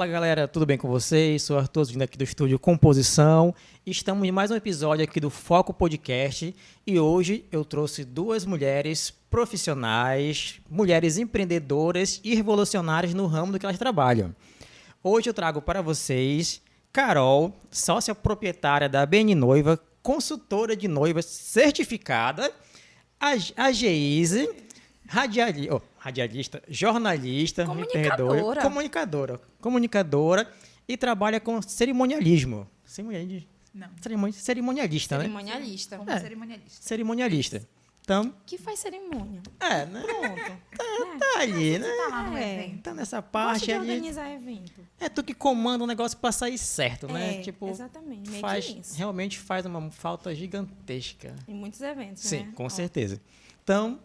Fala galera, tudo bem com vocês? Sou Arthur, vindo aqui do estúdio Composição. Estamos em mais um episódio aqui do Foco Podcast e hoje eu trouxe duas mulheres profissionais, mulheres empreendedoras e revolucionárias no ramo do que elas trabalham. Hoje eu trago para vocês Carol, sócia proprietária da BN Noiva, consultora de noivas certificada, a, a Geise, radialista, oh, radialista, jornalista, comunicadora. comunicadora, comunicadora e trabalha com cerimonialismo. Cerimonialismo? Não. cerimonialista, né? Cerimonialista. É. cerimonialista. Cerimonialista. Então, Que faz cerimônia. é, né? Pronto. Tá ali, né? Tá lá no É. evento. Tá nessa Gosto parte ali. organizar evento. É tu que comanda o negócio pra sair certo, né? É, Tipo, exatamente. Meio faz, que isso. realmente faz uma falta gigantesca. Em muitos eventos, Sim, né? com Ó, certeza. Então,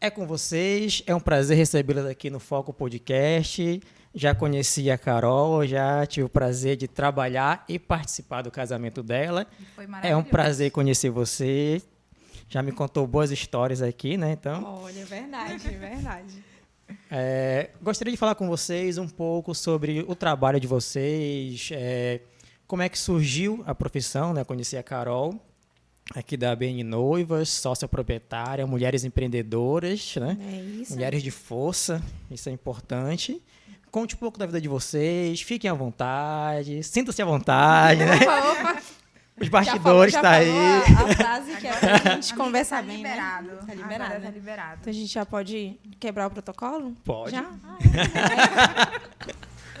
é com vocês. É um prazer recebê-las aqui no Foco Podcast. Já conheci a Carol, já tive o prazer de trabalhar e participar do casamento dela. Foi É um maravilhoso. prazer conhecer você. Já me contou boas histórias aqui, né? Então, Olha, verdade, verdade. é, gostaria de falar com vocês um pouco sobre o trabalho de vocês, é, como é que surgiu a profissão, né? Conheci a Carol, aqui da BN Noivas, sócia proprietária, mulheres empreendedoras, né? É isso. Mulheres de força, isso é importante. Conte um pouco da vida de vocês, fiquem à vontade, sinta-se à vontade, né? Opa, opa. Os bastidores já tá aí. A, a frase que é pra gente conversar tá bem, liberado. né? Tá Agora liberado. tá liberado. Então a gente já pode quebrar o protocolo? Pode. Já? Ah,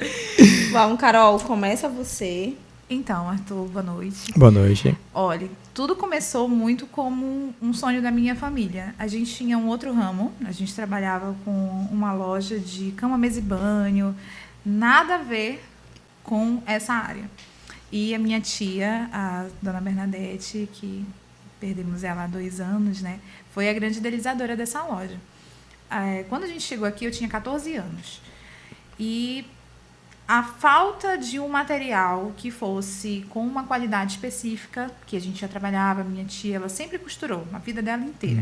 é. Vamos, Carol, começa você. Então, Arthur, boa noite. Boa noite. Olha, tudo começou muito como um sonho da minha família. A gente tinha um outro ramo, a gente trabalhava com uma loja de cama, mesa e banho, nada a ver com essa área. E a minha tia, a dona Bernadette, que perdemos ela há dois anos, né, foi a grande idealizadora dessa loja. Eh, Quando a gente chegou aqui, eu tinha 14 anos. E a falta de um material que fosse com uma qualidade específica, que a gente já trabalhava, minha tia, ela sempre costurou, a vida dela inteira.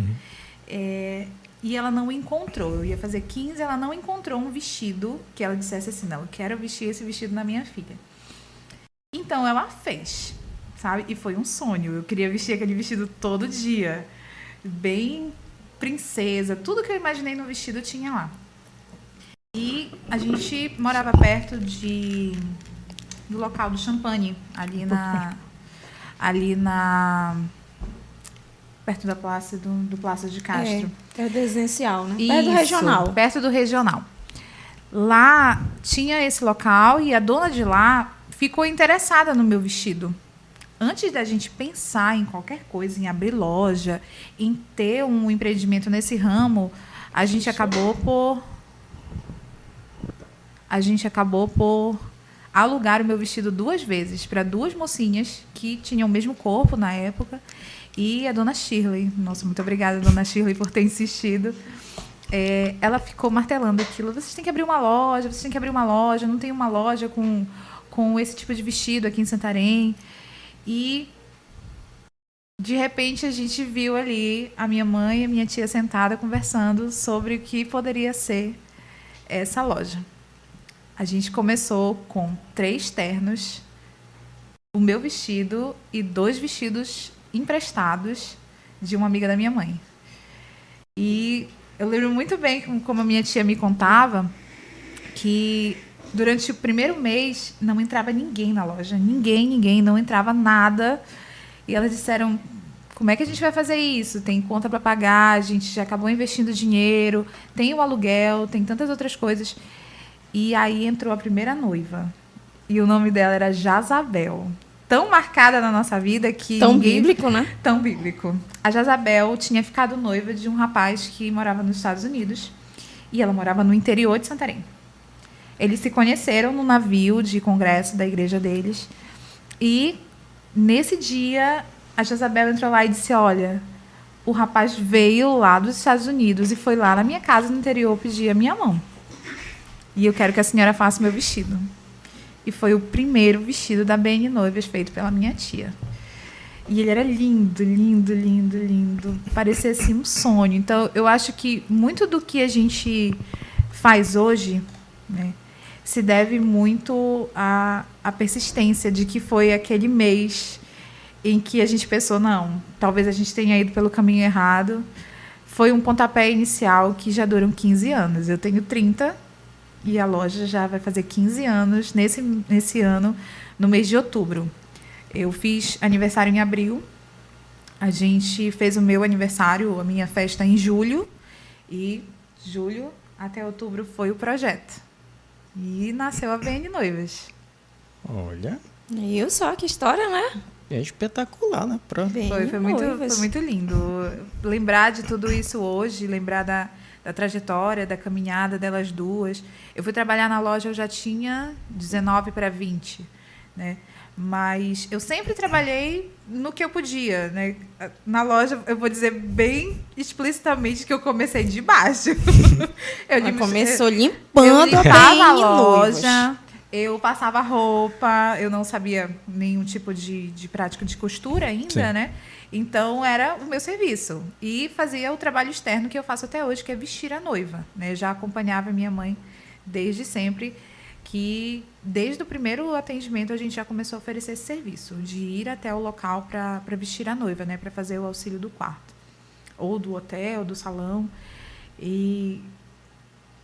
É, e ela não encontrou. Eu ia fazer 15, ela não encontrou um vestido que ela dissesse assim: não, eu quero vestir esse vestido na minha filha. Então ela fez, sabe? E foi um sonho. Eu queria vestir aquele vestido todo dia, bem princesa, tudo que eu imaginei no vestido tinha lá. E a gente morava perto de do local do champanhe, ali na ali na perto da praça do, do Plácido de Castro. É, é residencial, né? Perto do Isso, regional. Perto do regional. Lá tinha esse local e a dona de lá ficou interessada no meu vestido. Antes da gente pensar em qualquer coisa, em abrir loja, em ter um empreendimento nesse ramo, a gente acabou por a gente acabou por alugar o meu vestido duas vezes para duas mocinhas que tinham o mesmo corpo na época e a dona Shirley. Nossa, muito obrigada, dona Shirley, por ter insistido. É, ela ficou martelando aquilo. Vocês têm que abrir uma loja, vocês têm que abrir uma loja. Não tem uma loja com, com esse tipo de vestido aqui em Santarém. E de repente a gente viu ali a minha mãe e a minha tia sentada conversando sobre o que poderia ser essa loja. A gente começou com três ternos, o meu vestido e dois vestidos emprestados de uma amiga da minha mãe. E eu lembro muito bem como- a minha tia me contava que durante o primeiro mês não entrava ninguém na loja, ninguém, ninguém, não entrava nada. E elas disseram: como é que a gente vai fazer isso? Tem conta para pagar, a gente já acabou investindo dinheiro, tem o aluguel, tem tantas outras coisas. E aí entrou a primeira noiva. E o nome dela era Jazabel. Tão marcada na nossa vida que. Tão ninguém- bíblico, né? tão bíblico. A Jazabel tinha ficado noiva de um rapaz que morava nos Estados Unidos e ela morava no interior de Santarém. Eles se conheceram no navio de congresso da igreja deles e nesse dia a Jazabel entrou lá e disse: Olha, o rapaz veio lá dos Estados Unidos e foi lá na minha casa no interior pedir a minha mão. E eu quero que a senhora faça meu vestido. E foi o primeiro vestido da BN Noivas feito pela minha tia. E ele era lindo, lindo, lindo, lindo. Parecia assim um sonho. Então, eu acho que muito do que a gente faz hoje, né, se deve muito à, à persistência de que foi aquele mês em que a gente pensou, não, talvez a gente tenha ido pelo caminho errado. Foi um pontapé inicial que já duram 15 anos. Eu tenho 30 e a loja já vai fazer 15 anos nesse, nesse ano, no mês de outubro. Eu fiz aniversário em abril. A gente fez o meu aniversário, a minha festa em julho. E julho até outubro foi o projeto. E nasceu a VN Noivas. Olha, Viu só que história, né? é espetacular, né? Pra... Foi, foi, muito, foi muito lindo. Lembrar de tudo isso hoje, lembrar da, da trajetória, da caminhada delas duas. Eu fui trabalhar na loja, eu já tinha 19 para 20, né? Mas eu sempre trabalhei no que eu podia, né? Na loja, eu vou dizer bem explicitamente que eu comecei de baixo. eu lim- começou eu limpando a limpava a loja, eu passava roupa, eu não sabia nenhum tipo de, de prática de costura ainda, Sim. né? Então era o meu serviço. E fazia o trabalho externo que eu faço até hoje, que é vestir a noiva. Né? Eu já acompanhava minha mãe desde sempre, que desde o primeiro atendimento a gente já começou a oferecer esse serviço, de ir até o local para vestir a noiva, né? Para fazer o auxílio do quarto. Ou do hotel, do salão. E.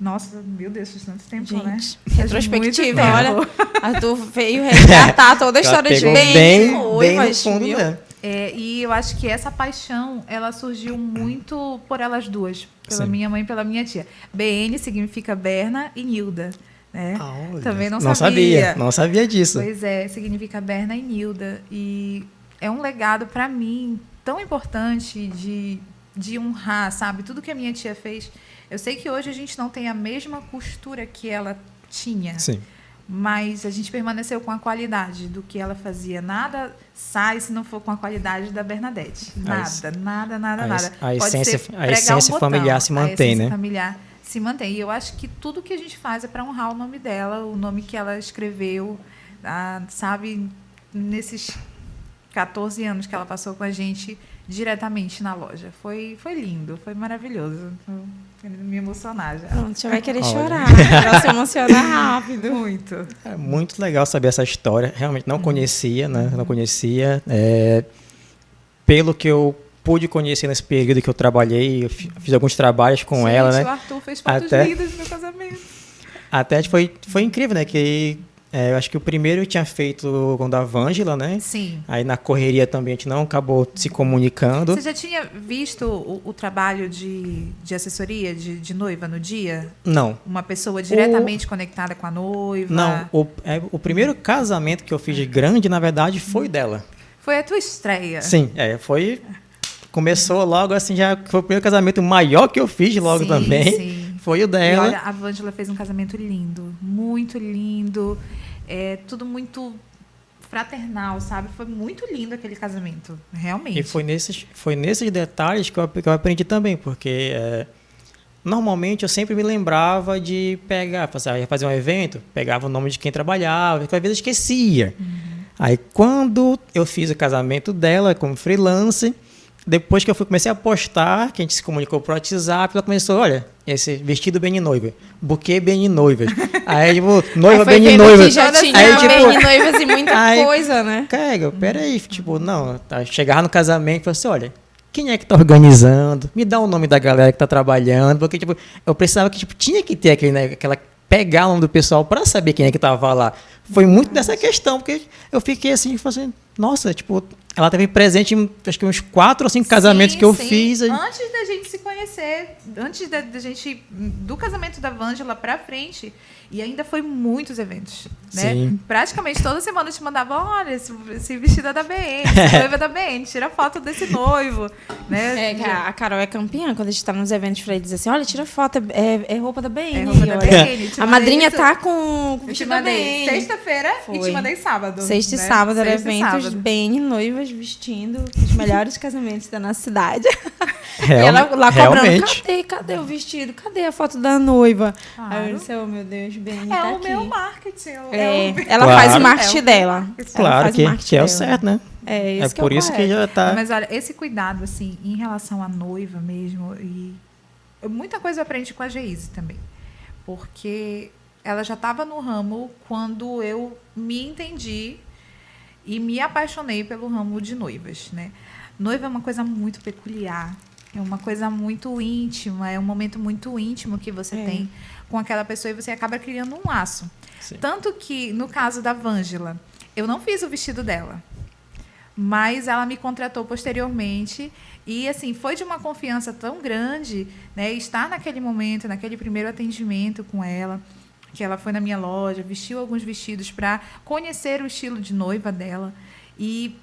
Nossa, meu Deus, faz tanto tempo, né? Gente, Faz retrospectiva, olha. Arthur veio resgatar toda a história de bem, bem, noivas, bem no fundo mesmo. É, e eu acho que essa paixão, ela surgiu muito por elas duas, pela Sim. minha mãe e pela minha tia. BN significa Berna e Nilda, né? Ah. Também não não sabia. sabia. Não sabia disso. Pois é, significa Berna e Nilda. E é um legado para mim tão importante de, de honrar, sabe? Tudo que a minha tia fez. Eu sei que hoje a gente não tem a mesma costura que ela tinha, Sim. mas a gente permaneceu com a qualidade do que ela fazia. Nada sai se não for com a qualidade da Bernadette. A es- Nada, nada, nada, a nada. a essência- a um essência botão, familiar se a mantém, essência né? familiar se mantém. E eu acho que tudo que a gente faz é para honrar o nome dela, o nome que ela escreveu, ah, sabe, nesses 14 anos que ela passou com a gente diretamente na loja. Foi, foi lindo, foi maravilhoso. Me emocionar já. Pronto, já vai querer Olha. chorar. Ela se emociona rápido. Muito. É muito legal saber essa história. Realmente não conhecia, né? Não conhecia. É, pelo que eu pude conhecer nesse período que eu trabalhei, eu fi- fiz alguns trabalhos com Gente, ela, O né? Arthur fez fotos Até- lindas do meu casamento. Até foi, foi incrível, né? Que é, eu acho que o primeiro eu tinha feito com o da Vângela, né? Sim. Aí na correria também a gente não acabou se comunicando. Você já tinha visto o, o trabalho de, de assessoria de, de noiva no dia? Não. Uma pessoa diretamente conectada com a noiva? Não, o, é, o primeiro casamento que eu fiz de grande, na verdade, foi dela. Foi a tua estreia. Sim, é, foi. Começou logo assim, já foi o primeiro casamento maior que eu fiz logo Sim, também. sim. Foi o E dela. olha, a Vângela fez um casamento lindo, muito lindo, é, tudo muito fraternal, sabe? Foi muito lindo aquele casamento, realmente. E foi nesses, foi nesses detalhes que eu, que eu aprendi também, porque é, normalmente eu sempre me lembrava de pegar, fazer, ia fazer um evento, pegava o nome de quem trabalhava, que às vezes esquecia. Aí quando eu fiz o casamento dela como freelance, depois que eu fui, comecei a postar, que a gente se comunicou por WhatsApp, ela começou, olha, esse vestido bem de noiva, buquê bem de noivas. Aí, tipo, noiva Aí noiva. que já tinha Aí, tipo, bem de noivas e muita aí- coisa, né? Cara, peraí, tipo, não, tá, chegar no casamento e falar assim, olha, quem é que tá organizando? Me dá o nome da galera que tá trabalhando, porque, tipo, eu precisava que, tipo, tinha que ter aquele, né, aquela, pegar o nome do pessoal para saber quem é que tava lá. Foi muito dessa questão, porque eu fiquei assim, fazendo, nossa, tipo, ela teve presente em, acho que uns quatro ou cinco casamentos Sim, que eu sim. fiz. Antes da gente se conhecer, antes da, da gente. Do casamento da Vângela pra frente. E ainda foi muitos eventos. Né? Sim. Praticamente toda semana eu te mandava: olha, esse, esse vestido é da BN, noiva é da BN, tira foto desse noivo. Né? É, que a a Carol é campeã quando a gente tá nos eventos pra ele dizer assim: olha, tira foto, é, é roupa da BN. É roupa da olha. BN. Te A madrinha isso. tá com com vestido da mandei BN. sexta-feira e te mandei sábado. Sexta e né? sábado era eventos sábado. bem noivas vestindo os melhores casamentos da nossa cidade. Real- e ela lá cobrando, realmente. cadê, cadê o vestido? Cadê a foto da noiva? Aí Claro. eu disse, oh meu Deus, bem, É tá o aqui. meu marketing. É, É, o... ela Claro. faz o marketing É o dela. Claro faz o que, marketing que é o certo, né? É, É por é o isso que já tá. Mas olha, esse cuidado, assim, em relação à noiva mesmo, e muita coisa eu aprendi com a Geise também. Porque ela já estava no ramo quando eu me entendi e me apaixonei pelo ramo de noivas, né? Noiva é uma coisa muito peculiar, é uma coisa muito íntima, é um momento muito íntimo que você É. tem com aquela pessoa e você acaba criando um laço. Sim. Tanto que, no caso da Vângela, eu não fiz o vestido dela. Mas ela me contratou posteriormente e assim foi de uma confiança tão grande, né? Estar naquele momento, naquele primeiro atendimento com ela, que ela foi na minha loja, vestiu alguns vestidos para conhecer o estilo de noiva dela e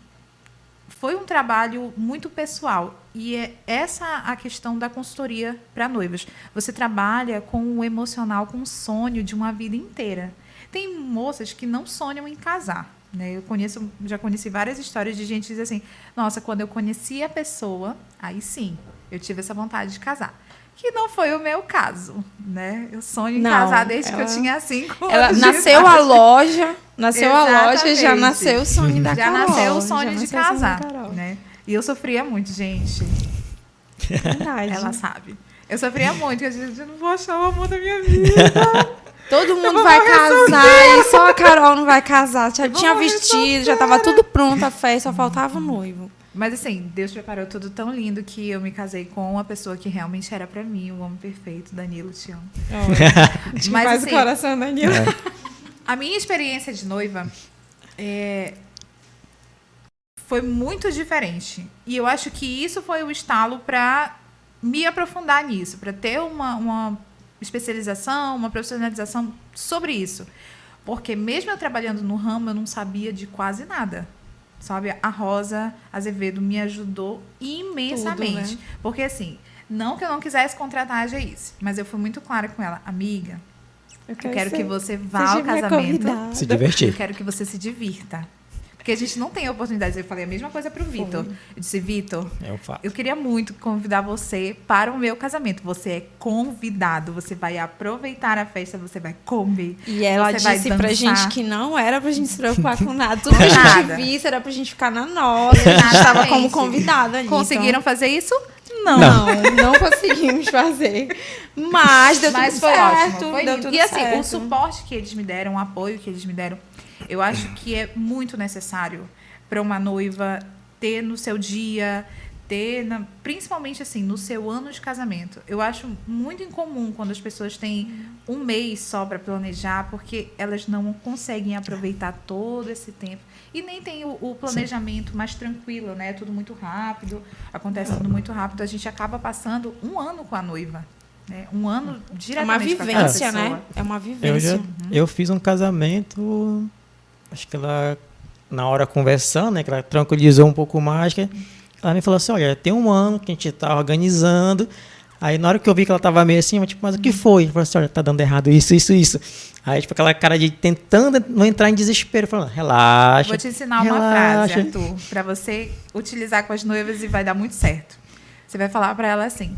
foi um trabalho muito pessoal e é essa a questão da consultoria para noivas. Você trabalha com o emocional, com o sonho de uma vida inteira. Tem moças que não sonham em casar. Né? Eu conheço, já conheci várias histórias de gente que diz assim: Nossa, quando eu conheci a pessoa, aí sim, eu tive essa vontade de casar. Que não foi o meu caso, né? Eu sonho em Não, casar desde ela- que eu tinha cinco Ela anos. de nasceu a loja, nasceu a loja, já Exatamente. nasceu o sonho da Já Carol. nasceu o sonho já de nasceu o sonho da casar, né? E eu sofria muito, gente. Verdade. Ela sabe. Eu sofria muito. Eu dizia, eu não vou achar o amor da minha vida. Todo mundo vai casar e só a Carol não vai casar. Já tinha vestido, já tava tudo pronto a festa, só faltava o noivo. Mas assim, Deus preparou tudo tão lindo que eu me casei com uma pessoa que realmente era pra mim, o homem perfeito. Danilo, te amo. Mas, Mas assim, o coração da Nila. A minha experiência de noiva é, foi muito diferente. E eu acho que isso foi o estalo para me aprofundar nisso, para ter uma, uma especialização, uma profissionalização sobre isso. Porque mesmo eu trabalhando no ramo, eu não sabia de quase nada. Sabe? A Rosa Azevedo me ajudou imensamente. Tudo, Porque assim, não que eu não quisesse contratar a Geise, mas eu fui muito clara com ela, amiga, eu quero que você vá ao casamento. Se Eu divertir. quero que você se divirta. Porque a gente não tem oportunidade. Eu falei a mesma coisa pro Vitor. Eu disse, Vitor, É um fato. eu queria muito convidar você para o meu casamento. Você é convidado. Você vai aproveitar a festa, você vai comer. E ela você vai disse pra dançar. gente que não era pra gente se preocupar com nada. Tudo que a gente visse era pra gente ficar na nossa. A gente estava como convidada ali. Conseguiram fazer isso? Então, não, não conseguimos fazer. Mas deu Mas tudo foi certo. ótimo. Foi deu tudo e assim, certo. o suporte que eles me deram, o apoio que eles me deram, eu acho que é muito necessário para uma noiva ter no seu dia, ter, na- principalmente assim, no seu ano de casamento. Eu acho muito incomum quando as pessoas têm um mês só para planejar, porque elas não conseguem aproveitar todo esse tempo. E nem tem o, o planejamento mais tranquilo, né? Tudo muito rápido, acontece tudo muito rápido. A gente acaba passando um ano com a noiva. Né? Um ano É uma diretamente com aquela vivência, né? É uma Eu, vivência. já, eu fiz um casamento, acho que ela, na hora conversando, né, que ela tranquilizou um pouco mais, que ela me falou assim, olha, tem um ano que a gente está organizando, aí na hora que eu vi que ela estava meio assim, eu, tipo, mas o que foi? Ela falou assim, olha, tá dando errado isso, isso, isso. Aí, tipo, aquela cara de tentando não entrar em desespero, falando, relaxa. Vou te ensinar uma relaxa. frase, Arthur, para você utilizar com as noivas e vai dar muito certo. Você vai falar para ela assim: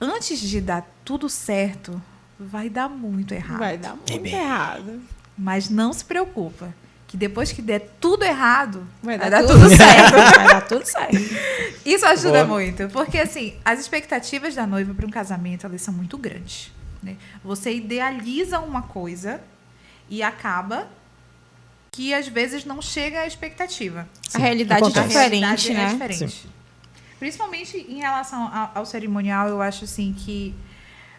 antes de dar tudo certo, vai dar muito errado. Vai dar muito errado. Mas não se preocupa, que depois que der tudo errado, Vai vai dar, dar tudo, tudo certo. Vai dar tudo certo. Isso ajuda Boa. muito, porque assim, as expectativas da noiva para um casamento, elas são muito grandes. né? Você idealiza uma coisa e acaba que às vezes não chega à expectativa. A realidade é acontece. A diferente, realidade né? é diferente. Principalmente em relação ao, ao cerimonial, eu acho assim que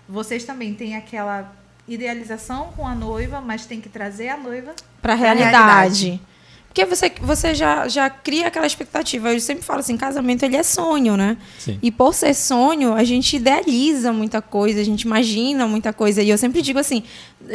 vocês também têm aquela idealização com a noiva, mas tem que trazer a noiva Pra realidade. realidade. Porque você, você já, já cria aquela expectativa. Eu sempre falo assim, casamento ele é sonho, né? Sim. E por ser sonho, a gente idealiza muita coisa, a gente imagina muita coisa. E eu sempre digo assim,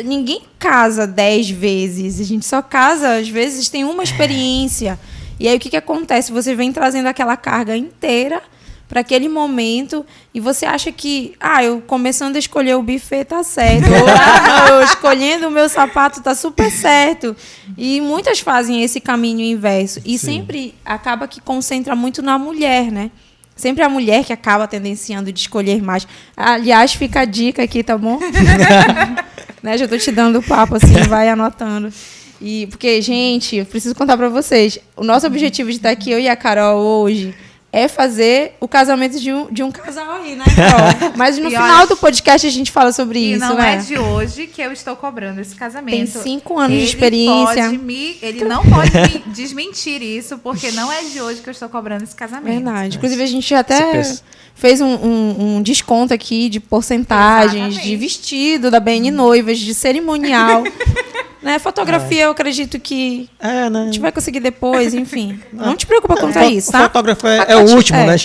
ninguém casa dez vezes, a gente só casa, às vezes, tem uma experiência. E aí o que, que acontece? Você vem trazendo aquela carga inteira para aquele momento e você acha que, ah, eu começando a escolher o buffet tá certo. Ou, ah, não, escolhendo o meu sapato tá super certo. E muitas fazem esse caminho inverso. E Sim. sempre acaba que concentra muito na mulher, né? Sempre a mulher que acaba tendenciando de escolher mais. Aliás, fica a dica aqui, tá bom? né? Já tô te dando o papo, assim, vai anotando. E porque, gente, eu preciso contar pra vocês. O nosso objetivo de estar aqui, eu e a Carol, hoje, é fazer o casamento de um, de um casal aí, né, Carol? Mas no E final olha- do podcast a gente fala sobre E isso, não né? é de hoje que eu estou cobrando esse casamento. Tem cinco anos de Ele experiência. pode me- ele não pode me desmentir isso, porque não é de hoje que eu estou cobrando esse casamento. Verdade. Inclusive, a gente até fez um, um- um desconto aqui de porcentagens, Exatamente. de vestido da BN Noivas, de cerimonial. né? Fotografia, eu acredito que É, né? a gente vai conseguir depois, enfim. Não te preocupa quanto O a isso, o tá? fotógrafo é, é o último, é. né?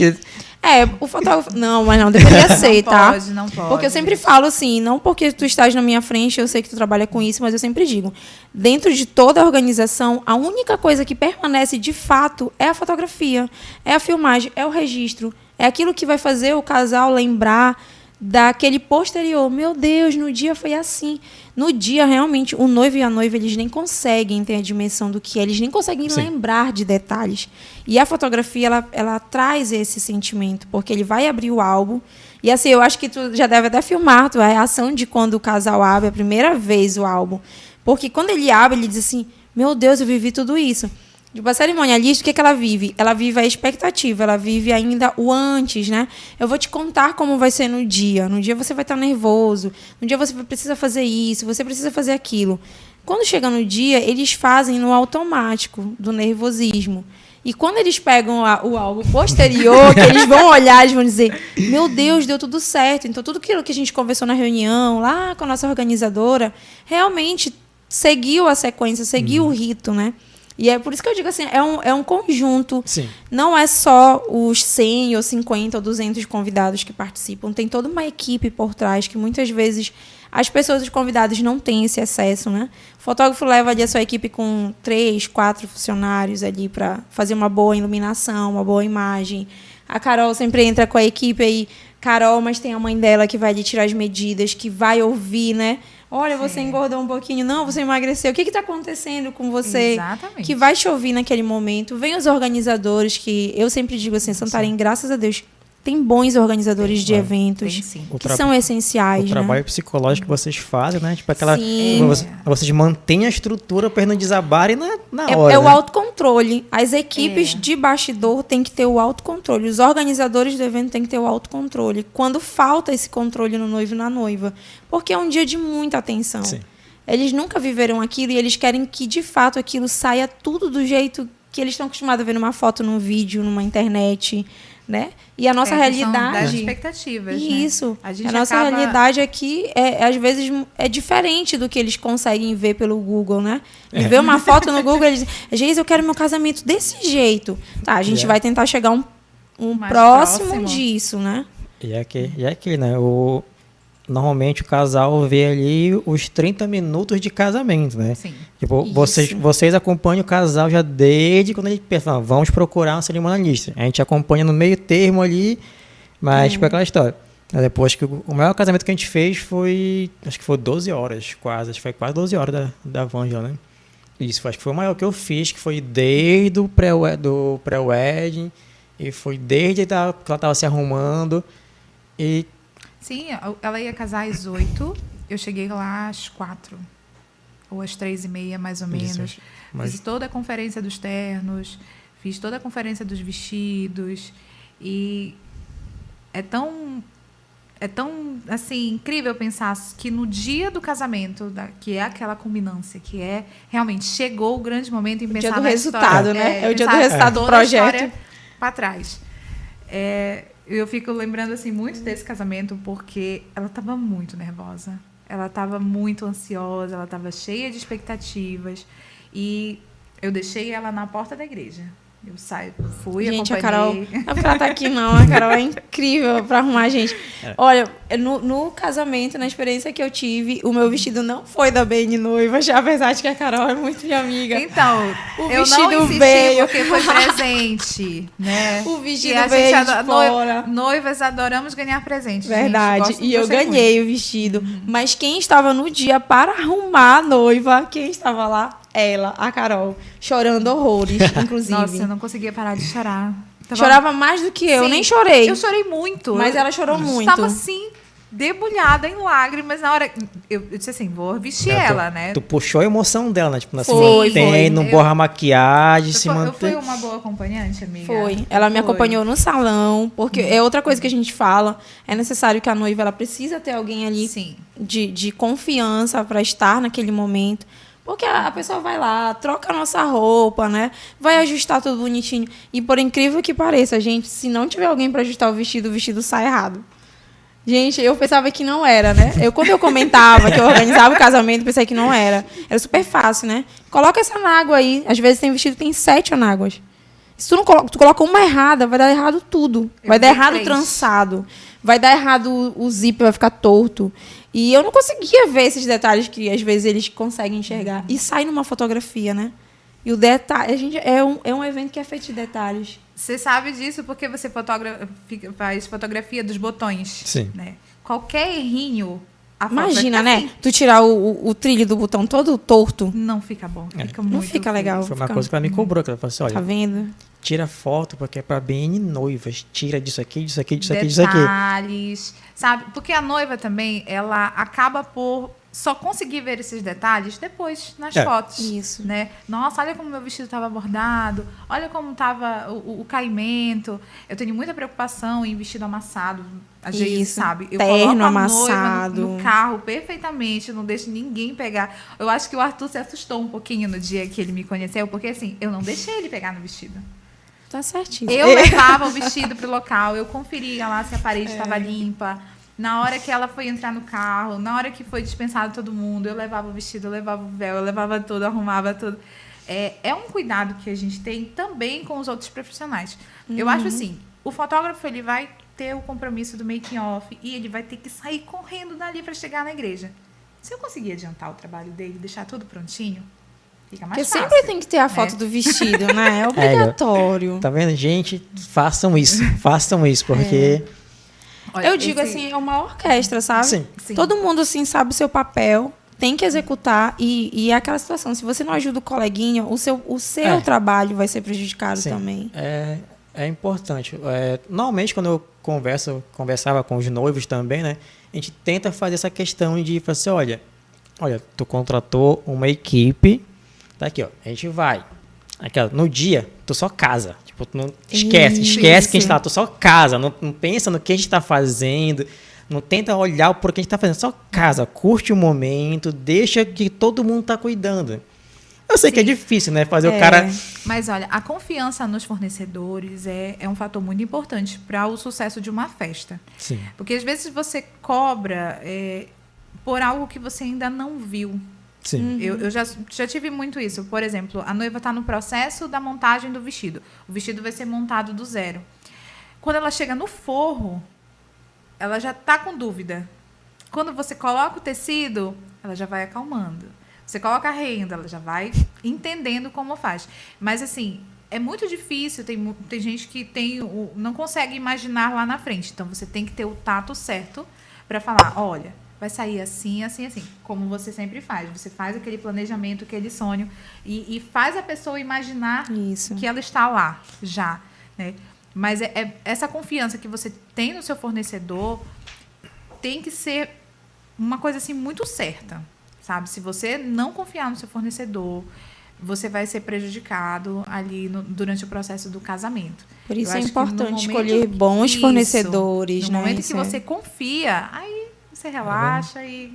É, o fotógrafo. Não, mas não, deveria ser, não tá? pode, não pode. Porque eu sempre falo assim, não porque tu estás na minha frente, eu sei que tu trabalha com isso, mas eu sempre digo, dentro de toda a organização, a única coisa que permanece de fato é a fotografia, é a filmagem, é o registro, é aquilo que vai fazer o casal lembrar daquele posterior. Meu Deus, no dia foi assim. No dia, realmente, o noivo e a noiva, eles nem conseguem ter a dimensão do que é, eles nem conseguem Sim. lembrar de detalhes. E a fotografia, ela, ela traz esse sentimento, porque ele vai abrir o álbum. E assim, eu acho que tu já deve até filmar tua reação de quando o casal abre a primeira vez o álbum. Porque quando ele abre, ele diz assim: Meu Deus, eu vivi tudo isso. Tipo, a cerimonialista, o que, que ela vive? Ela vive a expectativa, ela vive ainda o antes, né? Eu vou te contar como vai ser no dia. No dia você vai estar nervoso, no dia você precisa fazer isso, você precisa fazer aquilo. Quando chega no dia, eles fazem no automático do nervosismo. E quando eles pegam a- o álbum posterior, que eles vão olhar, eles vão dizer: Meu Deus, deu tudo certo. Então, tudo aquilo que a gente conversou na reunião, lá com a nossa organizadora, realmente seguiu a sequência, seguiu o rito, né? E é por isso que eu digo assim: é um, é um conjunto. Sim. Não é só os 100 ou 50 ou 200 convidados que participam, tem toda uma equipe por trás que muitas vezes as pessoas, os convidados, não têm esse acesso, né? O fotógrafo leva ali a sua equipe com três, quatro funcionários ali para fazer uma boa iluminação, uma boa imagem. A Carol sempre entra com a equipe aí, Carol, mas tem a mãe dela que vai lhe tirar as medidas, que vai ouvir, né? Olha, você Sim. engordou um pouquinho, não, você emagreceu. O que está acontecendo com você? Exatamente. que vai te ouvir naquele momento. Vem os organizadores, que eu sempre digo assim, Santarém, graças a Deus, tem bons organizadores de Tem, eventos Tem sim. O, que são essenciais, o né? trabalho psicológico que vocês fazem, né? Tipo aquela. Sim. Vocês, vocês mantêm a estrutura para não desabarem na, na É, hora. é o né? autocontrole. As equipes É. de bastidor têm que ter o autocontrole. Os organizadores do evento têm que ter o autocontrole. Quando falta esse controle no noivo e na noiva. Porque é um dia de muita atenção. Sim. Eles nunca viveram aquilo e eles querem que, de fato, aquilo saia tudo do jeito que eles estão acostumados a ver numa foto, num vídeo, numa internet, né? E a nossa É a questão Das realidade... expectativas. né? Isso. A A, gente nossa acaba- realidade aqui é, às vezes, é diferente do que eles conseguem ver pelo Google, né? E É. ver uma foto no Google, eles dizem, Geis, eu quero meu casamento desse jeito. Tá, a gente É. vai tentar chegar um, um próximo, próximo. disso, né? E é que, e é que, né? O, normalmente o casal vê ali os 30 minutos de casamento, né? Sim. Tipo, Isso. vocês, vocês acompanham o casal já desde quando ele pensa, "Ah, vamos procurar um cerimonialista. A gente acompanha no meio termo ali, mas tipo aquela história. Depois que o, o maior casamento que a gente fez foi, acho que foi 12 horas, quase, acho que foi quase 12 horas da, da van já, né? Isso, acho que foi o maior que eu fiz, que foi desde o pré pré-wedding, e foi desde que ela estava se arrumando, e Sim, ela ia casar às oito. Eu cheguei lá às quatro. Ou às três e meia, mais ou Isso, menos. mas- Fiz toda a conferência dos ternos. Fiz toda a conferência dos vestidos. E é tão... É tão, assim, incrível pensar que no dia do casamento, da- que é aquela culminância, que é realmente chegou o grande momento em O pensar dia do na resultado, história, né? É o dia do resultado do projeto. Para trás. É, eu fico lembrando assim muito desse casamento porque ela estava muito nervosa. Ela estava muito ansiosa, ela estava cheia de expectativas e eu deixei ela na porta da igreja. Eu saio, fui, gente, a acompanhei. Carol. Não é porque ela tá aqui, não. A Carol é incrível pra arrumar a gente. É. Olha, no, no casamento, na experiência que eu tive, o meu vestido não foi da Bene Noiva, já apesar de que a Carol é muito minha amiga. Então, O eu vestido não insisti veio. porque foi presente, né? O vestido E a veio gente de ado- fora. noi- Noivas adoramos ganhar presente. gente. Verdade. Gosto- e eu gostei muito. ganhei o vestido. Mas quem estava no dia para arrumar a noiva, quem estava lá? Ela, a Carol, chorando horrores, inclusive. Nossa, eu não conseguia parar de chorar. Tava- Chorava mais do que eu, Sim, nem chorei. Eu chorei muito. Mas Eu ela chorou muito. Estava assim, debulhada em lágrimas na hora. Eu, eu disse assim, vou vestir É, tu- ela, né? Tu puxou a emoção dela, né? Tipo, não se Foi, mantém, foi. não Eu- borra a maquiagem, Eu se fui, eu mantém. fui uma boa acompanhante, amiga. Foi. Ela me Foi. acompanhou no salão, porque é outra coisa que a gente fala. É necessário que a noiva ela precisa ter alguém ali Sim. de, de confiança para estar naquele momento. Porque a, a pessoa vai lá, troca a nossa roupa, né? Vai ajustar tudo bonitinho. E por incrível que pareça, gente, se não tiver alguém para ajustar o vestido, o vestido sai errado. Gente, eu pensava que não era, né? Eu, quando eu comentava que eu organizava o casamento, pensei que não era. Era super fácil, né? Coloca essa anágua aí. Às vezes tem vestido que tem sete anáguas. Se tu não coloca, tu coloca uma errada, vai dar errado tudo. Eu Vai dar vi errado o trançado. Vai dar errado o zíper, vai ficar torto. E eu não conseguia ver esses detalhes que às vezes eles conseguem enxergar. E sai numa fotografia, né? E o detalhe, a gente é um, é um evento que é feito de detalhes. Você sabe disso porque você fotogra fica- faz fotografia dos botões. Sim. Né? Qualquer errinho. Imagina, ficar né? assim. Tu tirar o, o, o trilho do botão todo torto. Não fica bom. Fica Não muito fica legal. Foi uma fica- coisa que ela me cobrou, que ela falou assim, olha, Tá vendo? tira foto porque é pra BN noivas, tira disso aqui, disso aqui, disso aqui, disso aqui. detalhes, sabe? Porque a noiva também, ela acaba por só conseguir ver esses detalhes depois nas É. fotos. Isso. Né? Nossa, olha como meu vestido estava bordado, olha como estava o, o- caimento. Eu tenho muita preocupação em vestido amassado. Vezes, Isso. sabe? Eu Terno coloco a amassado. noiva no, no carro perfeitamente, não deixo ninguém pegar. Eu acho que o Arthur se assustou um pouquinho no dia que ele me conheceu, porque assim, eu não deixei ele pegar no vestido. Tá certinho. Eu levava o vestido pro local, eu conferia lá se a É. parede estava limpa. Na hora que ela foi entrar no carro, na hora que foi dispensado todo mundo, eu levava o vestido, eu levava o véu, eu levava tudo, arrumava tudo. É, é um cuidado que a gente tem também com os outros profissionais. Eu Uhum. acho assim, o fotógrafo ele vai ter o compromisso do making off e ele vai ter que sair correndo dali para chegar na igreja. Se eu conseguir adiantar o trabalho dele, deixar tudo prontinho, fica mais Porque fácil. sempre tem que ter a foto né? do vestido, né? É obrigatório. Tá vendo? Gente, façam isso, façam isso, porque... Olha, Eu digo esse- assim, é uma orquestra, sabe? Sim. Sim. Todo mundo, assim, sabe o seu papel, tem que executar. E, e é aquela situação, se você não ajuda o coleguinha, o seu, o seu É. trabalho vai ser prejudicado Sim. também. É, é importante. É, normalmente, quando eu converso, conversava com os noivos também, né? A gente tenta fazer essa questão de falar assim, olha, olha, tu contratou uma equipe, tá aqui, ó, a gente vai. Aqui, ó, no dia, tu só casa. Tipo, tu não esquece, Isso. esquece que a gente tá, tu só casa, não, não pensa no que a gente tá fazendo, não tenta olhar por que a gente tá fazendo, só casa, curte o momento, deixa que todo mundo tá cuidando. Eu sei que é difícil, né? Fazer o É. cara Mas olha, a confiança nos fornecedores é, é um fator muito importante para o sucesso de uma festa. Sim. Porque às vezes você cobra é, por algo que você ainda não viu. Sim. Eu, eu já, já tive muito isso. Por exemplo, a noiva está no processo da montagem do vestido. O vestido vai ser montado do zero. Quando ela chega no forro, ela já está com dúvida. Quando você coloca o tecido, ela já vai acalmando. Você coloca a renda, ela já vai entendendo como faz. Mas assim, é muito difícil. Tem, tem gente que tem o, não consegue imaginar lá na frente. Então você tem que ter o tato certo para falar, olha, vai sair assim, assim, assim, como você sempre faz. Você faz aquele planejamento, aquele sonho e, e faz a pessoa imaginar Isso. que ela está lá já, né? Mas é, é- essa confiança que você tem no seu fornecedor tem que ser uma coisa assim muito certa, sabe? Se você não confiar no seu fornecedor, você vai ser prejudicado ali no- durante o proceso do casamento. Por isso Eu é no importante momento- escolher bons Isso. fornecedores, No né? momento Isso que é- você confia, aí você relaxa e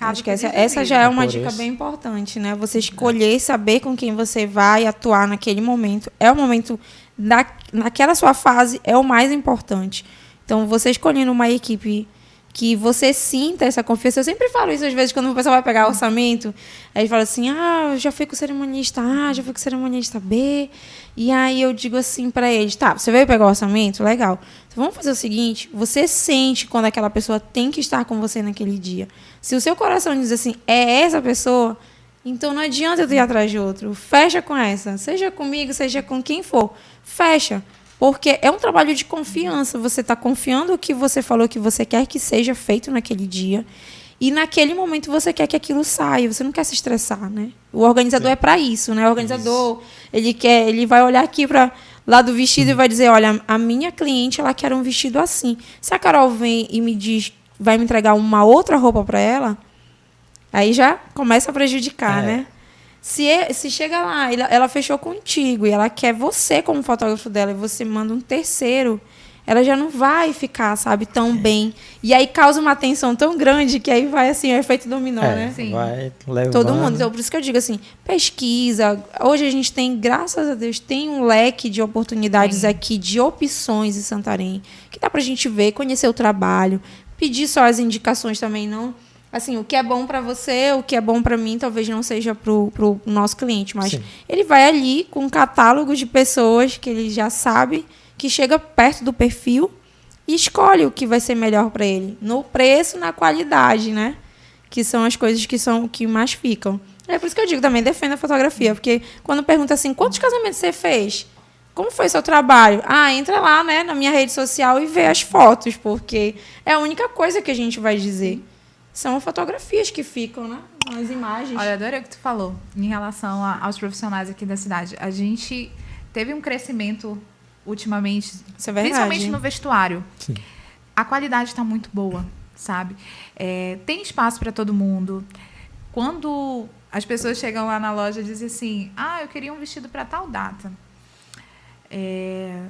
Acho que essa, essa já é uma Por dica isso. bem importante, né? Você escolher, saber com quem você vai atuar naquele momento. É o momento, da, naquela sua fase, é o mais importante. Então, você escolhendo uma equipe que você sinta essa confiança. Eu sempre falo isso, às vezes, quando o pessoal vai pegar orçamento, aí fala assim, ah, eu já fui com o cerimonialista A, já fui com o cerimonialista B. E aí eu digo assim para eles, tá, você veio pegar o orçamento? Legal. Então, vamos fazer o seguinte, você sente quando aquela pessoa tem que estar com você naquele dia. Se o seu coração diz assim, é essa pessoa, então não adianta tu ir atrás de outro. Fecha com essa. Seja comigo, seja com quem for. Fecha. Porque é um trabalho de confiança. Você está confiando o que você falou que você quer que seja feito naquele dia. E naquele momento você quer que aquilo saia, você não quer se estressar, né? O organizador é para isso, né? O organizador, ele quer, ele vai olhar aqui para lá do vestido e vai dizer, olha, a minha cliente ela quer um vestido assim. Se a Carol vem e me diz vai me entregar uma outra roupa para ela, aí já começa a prejudicar, É. né? Se, e- se chega lá, ela, ela fechou contigo e ela quer você como fotógrafo dela e você manda um terceiro, ela já não vai ficar, sabe, tão bem. E aí causa uma tensão tão grande que aí vai assim, o efeito dominó, É, né? Sim. vai levando. Todo mundo. Então, por isso que eu digo assim, pesquisa. Hoje a gente tem, graças a Deus, tem um leque de oportunidades Sim. aqui, de opções em Santarém, que dá pra gente ver, conhecer o trabalho, pedir só as indicações também, não. Assim, o que é bom pra você, o que é bom pra mim, talvez não seja pro, pro nosso cliente, mas Sim. ele vai ali com um catálogo de pessoas que ele já sabe que chega perto do perfil e escolhe o que vai ser melhor pra ele, no preço, na qualidade, né? que são as coisas que são que mais ficam. É por isso que eu digo também, defenda a fotografia, porque quando pergunta assim, quantos casamentos você fez? Como foi seu trabalho? Ah, entra lá, né, na minha rede social e vê as fotos, porque é a única coisa que a gente vai dizer. São fotografias que ficam, né? As imagens. Olha, adorei o que tu falou em relação a- aos profissionais aqui da cidade. A gente teve um crescimento ultimamente, Isso é verdade. principalmente no vestuário. Sim. A qualidade está muito boa, sabe? É, tem espaço para todo mundo. Quando as pessoas chegam lá na loja e dizem assim: Ah, eu queria um vestido para tal data. É,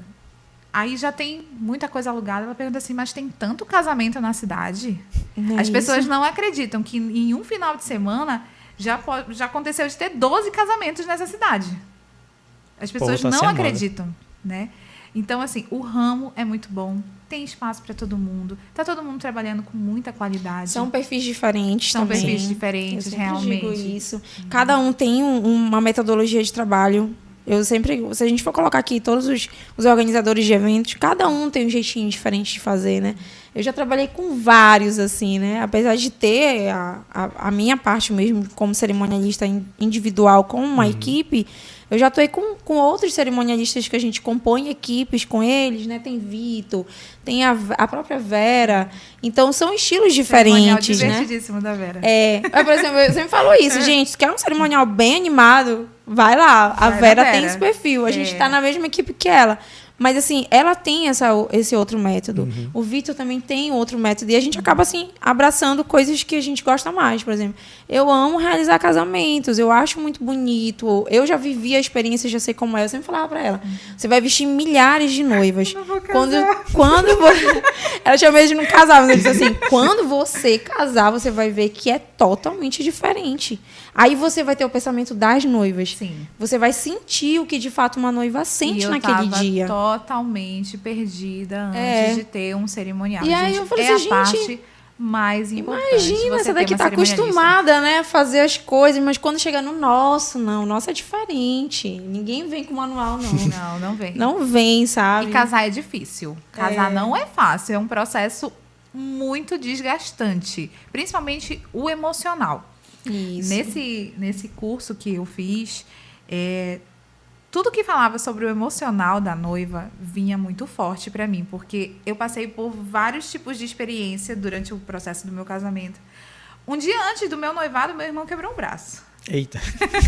Aí já tem muita coisa alugada. Ela pergunta assim: Mas tem tanto casamento na cidade? Não é As pessoas isso? não acreditam que em um final de semana já, já aconteceu de ter 12 casamentos nessa cidade. As pessoas outra não semana. acreditam, né? Então, assim, o ramo é muito bom, tem espaço para todo mundo, tá todo mundo trabalhando com muita qualidade. São perfis diferentes São também. perfis Eu diferentes, sempre realmente. digo isso. Cada um tem um- uma metodologia de trabalho. Eu sempre, se a gente for colocar aqui todos os, os organizadores de eventos, cada um tem um jeitinho diferente de fazer, né? Eu já trabalhei com vários, assim, né? Apesar de ter a, a, a minha parte mesmo como cerimonialista in- individual com uma equipe, eu já atuei com, com outros cerimonialistas que a gente compõe equipes com eles, né? Tem Vitor, tem a, a própria Vera. Então, são estilos diferentes, né? divertidíssimo da Vera. É, eu, por exemplo, eu sempre falo isso, gente. Se quer um cerimonial bem animado, vai lá. A Vai Vera, Vera. tem esse perfil. A gente É. tá na mesma equipe que ela. Mas, assim, ela tem essa, esse outro método. Uhum. O Vitor também tem outro método. E a gente acaba, assim, abraçando coisas que a gente gosta mais. Por exemplo, eu amo realizar casamentos. Eu acho muito bonito. Eu já vivi a experiência, já sei como é. Eu sempre falava pra ela. Você vai vestir milhares de noivas. Quando, quando você... Ela tinha medo de não casar, mas eu disse assim, quando você casar, você vai ver que é totalmente diferente. Aí você vai ter o pensamento das noivas. Sim. Você vai sentir o que de fato uma noiva sente naquele dia. totalmente perdida antes É. de ter um cerimonial. E aí Gente, eu falei é assim, a gente, parte mais importante. Imagina, você essa daqui tá acostumada, né, a fazer as coisas, mas quando chega no nosso, não, o nosso é diferente. Ninguém vem com manual, não. Não, não vem. não vem, sabe? E casar é difícil. Casar É. não é fácil, é um processo muito desgastante, principalmente o emocional. Isso. Nesse, nesse curso que eu fiz, é, tudo que falava sobre o emocional da noiva vinha muito forte para mim, porque eu passei por vários tipos de experiência durante o processo do meu casamento. Um dia antes do meu noivado, meu irmão quebrou um braço. Eita.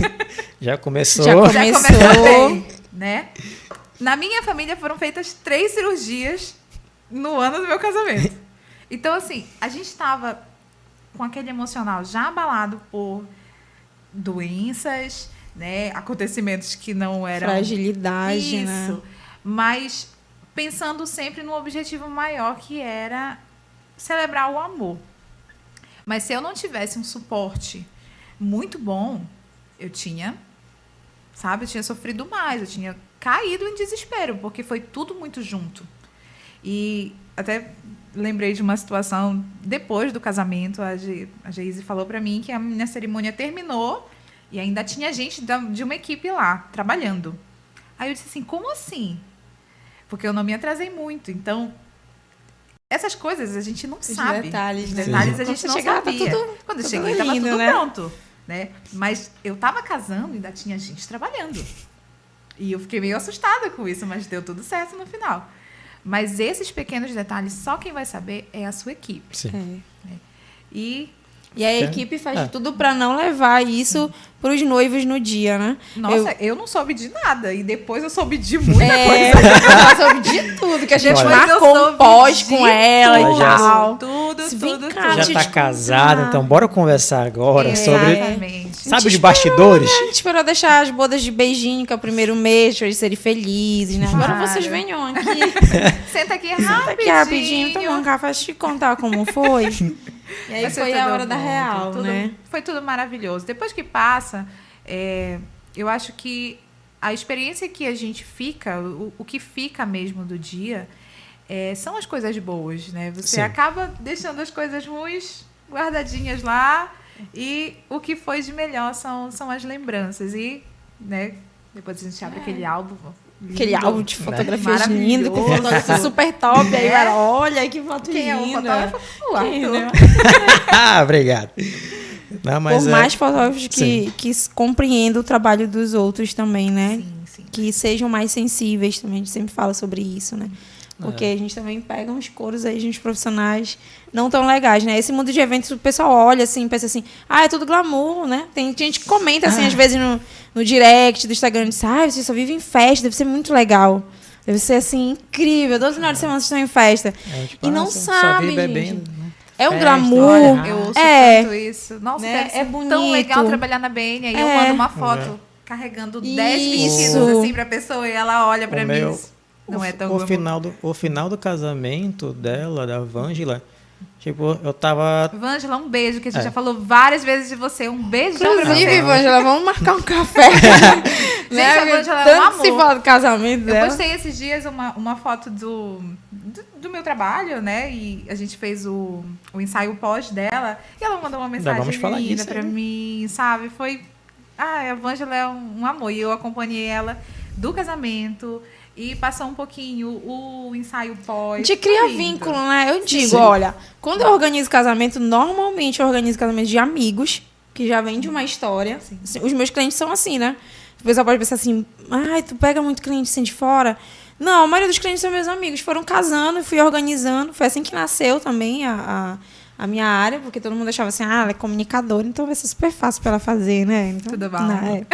Já começou. Já come- Já Começou. começou bem, né? Na minha família foram feitas três cirurgias no ano do meu casamento. Então, assim, a gente estava com aquele emocional já abalado por doenças, né? Acontecimentos que não eram Fragilidade, isso. né? Mas pensando sempre no objetivo maior que era celebrar o amor. Mas se eu não tivesse um suporte muito bom, eu tinha, sabe, eu tinha sofrido mais, eu tinha caído em desespero, porque foi tudo muito junto. E até lembrei de uma situação depois do casamento, a, Ge a Geise falou para mim que a minha cerimônia terminou e ainda tinha gente da- de uma equipe lá trabalhando. Aí eu disse assim, como assim? Porque eu não me atrasei muito, então essas coisas a gente não Os sabe. detalhes, Os né? detalhes a Quando gente você não chegar, tá sabia. tudo- Quando eu cheguei, estava tudo né? pronto. Né? Mas eu estava casando e ainda tinha gente trabalhando. E eu fiquei meio assustada com isso, mas deu tudo certo no final. Mas esses pequenos detalhes, só quem vai saber é a sua equipe. Sim. É. E E a equipe faz é. tudo para não levar isso para os noivos no dia, né? Nossa, eu... eu... não soube de nada. E depois eu soube de muita é, coisa. Eu soube de tudo, que a gente Olha, marcou um pós com ela e tal. Tudo, tudo, tudo. Já tá casada, então bora conversar agora sobre... Sabe os bastidores? Esperou, né? A gente esperou deixar as bodas de beijinho, que é o primeiro mês, para eles serem felizes, né? Agora vocês venham aqui. Senta aqui rapidinho. Senta aqui rapidinho, tomar um café, te contar como foi. E aí foi a hora bom, da real, tudo, né? Foi tudo maravilhoso. Depois que passa, é, eu acho que a experiência que a gente fica, o, o que fica mesmo do dia, é, são as coisas boas, né? Você Sim. acaba deixando as coisas ruins guardadinhas lá e o que foi de melhor são, são as lembranças. E, né, depois a gente abre é. aquele álbum Lindo, Aquele álbum de fotografias né? lindo, com fotografia super top. Aí, é. olha que foto Quem linda. é o fotógrafo? O Arthur. ah, obrigado. Não, Por é... mais fotógrafos que, que compreendam o trabalho dos outros também, né? Sim, sim. Que sejam mais sensíveis também. A gente sempre fala sobre isso, né? Porque é. a gente também pega uns coros aí de uns profissionais não tão legais, né? Esse mundo de eventos, o pessoal olha assim, pensa assim, ah, é tudo glamour, né? Tem gente que comenta assim, ah. às vezes, no, no direct do Instagram, diz, ah, você só vive em festa, deve ser muito legal. Deve ser assim, incrível. Todo final de semana vocês estão em festa. É, tipo, e não sabe, gente. Bebendo, né? É um festa, glamour. Olha, eu ouço é, tanto isso. Nossa, né? é bonito. tão legal trabalhar na BN. Aí é. eu mando uma foto é. carregando 10 vestidos assim pra pessoa e ela olha pra o mim. Meu não o, é tão o final do O final do casamento dela, da Vângela, Tipo, eu tava. Vângela, um beijo, que a gente é. já falou várias vezes de você. Um beijo você. Vângela, vamos marcar um café. gente, a Vângela é um amor. se fala do casamento dela. Eu postei esses dias uma, uma foto do, do, do, meu trabalho, né? E a gente fez o, o ensaio pós dela. E ela mandou uma mensagem vamos falar linda disso, pra aí. mim, sabe? Foi. Ah, a Vângela é um, um amor. E eu acompanhei ela do casamento e passar um pouquinho o ensaio pós. De cria vínculo, né? Eu digo, Sim. olha, quando eu organizo casamento, normalmente eu organizo casamento de amigos, que já vem de uma história. Sim. Os meus clientes são assim, né? O pessoal pode pensar assim, ai, tu pega muito cliente assim de fora. Não, a maioria dos clientes são meus amigos. Foram casando, fui organizando. Foi assim que nasceu também a, a a minha área, porque todo mundo achava assim, ah, ela é comunicadora, então vai ser super fácil para ela fazer, né? Então, Tudo bom. Não, é.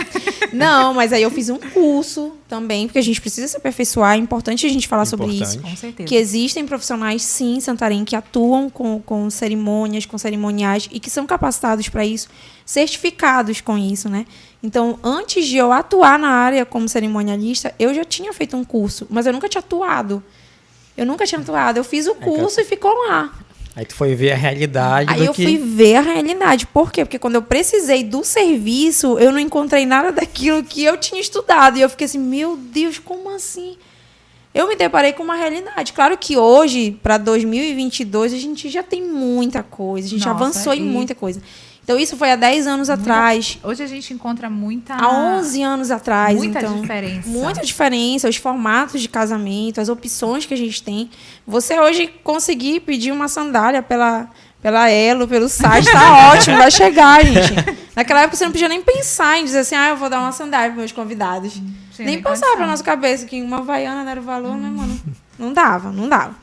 não, mas aí eu fiz um curso também, porque a gente precisa se aperfeiçoar, é importante a gente falar importante. sobre isso. Com certeza. Que existem profissionais, sim, em Santarém, que atuam com, com cerimônias, com cerimoniais, e que são capacitados para isso, certificados com isso, né? Então, antes de eu atuar na área como cerimonialista, eu já tinha feito um curso, mas eu nunca tinha atuado. Eu nunca tinha atuado. Eu fiz o é curso e ficou lá. Aí tu foi ver a realidade. Aí eu que... fui ver a realidade. Por quê? Porque quando eu precisei do serviço, eu não encontrei nada daquilo que eu tinha estudado. E eu fiquei assim, meu Deus, como assim? Eu me deparei com uma realidade. Claro que hoje, para 2022, a gente já tem muita coisa. A gente Nossa, avançou em muita coisa. Então, isso foi há 10 anos muita, atrás. Hoje a gente encontra muita. Há 11 anos atrás. Muita então, diferença. Muita diferença, os formatos de casamento, as opções que a gente tem. Você hoje conseguir pedir uma sandália pela, pela Elo, pelo site, tá ótimo, vai chegar, gente. Naquela época você não podia nem pensar em dizer assim, ah, eu vou dar uma sandália para meus convidados. Sim, nem passava pra nossa cabeça que uma vaiana era o valor, hum. né, mano? Não dava, não dava.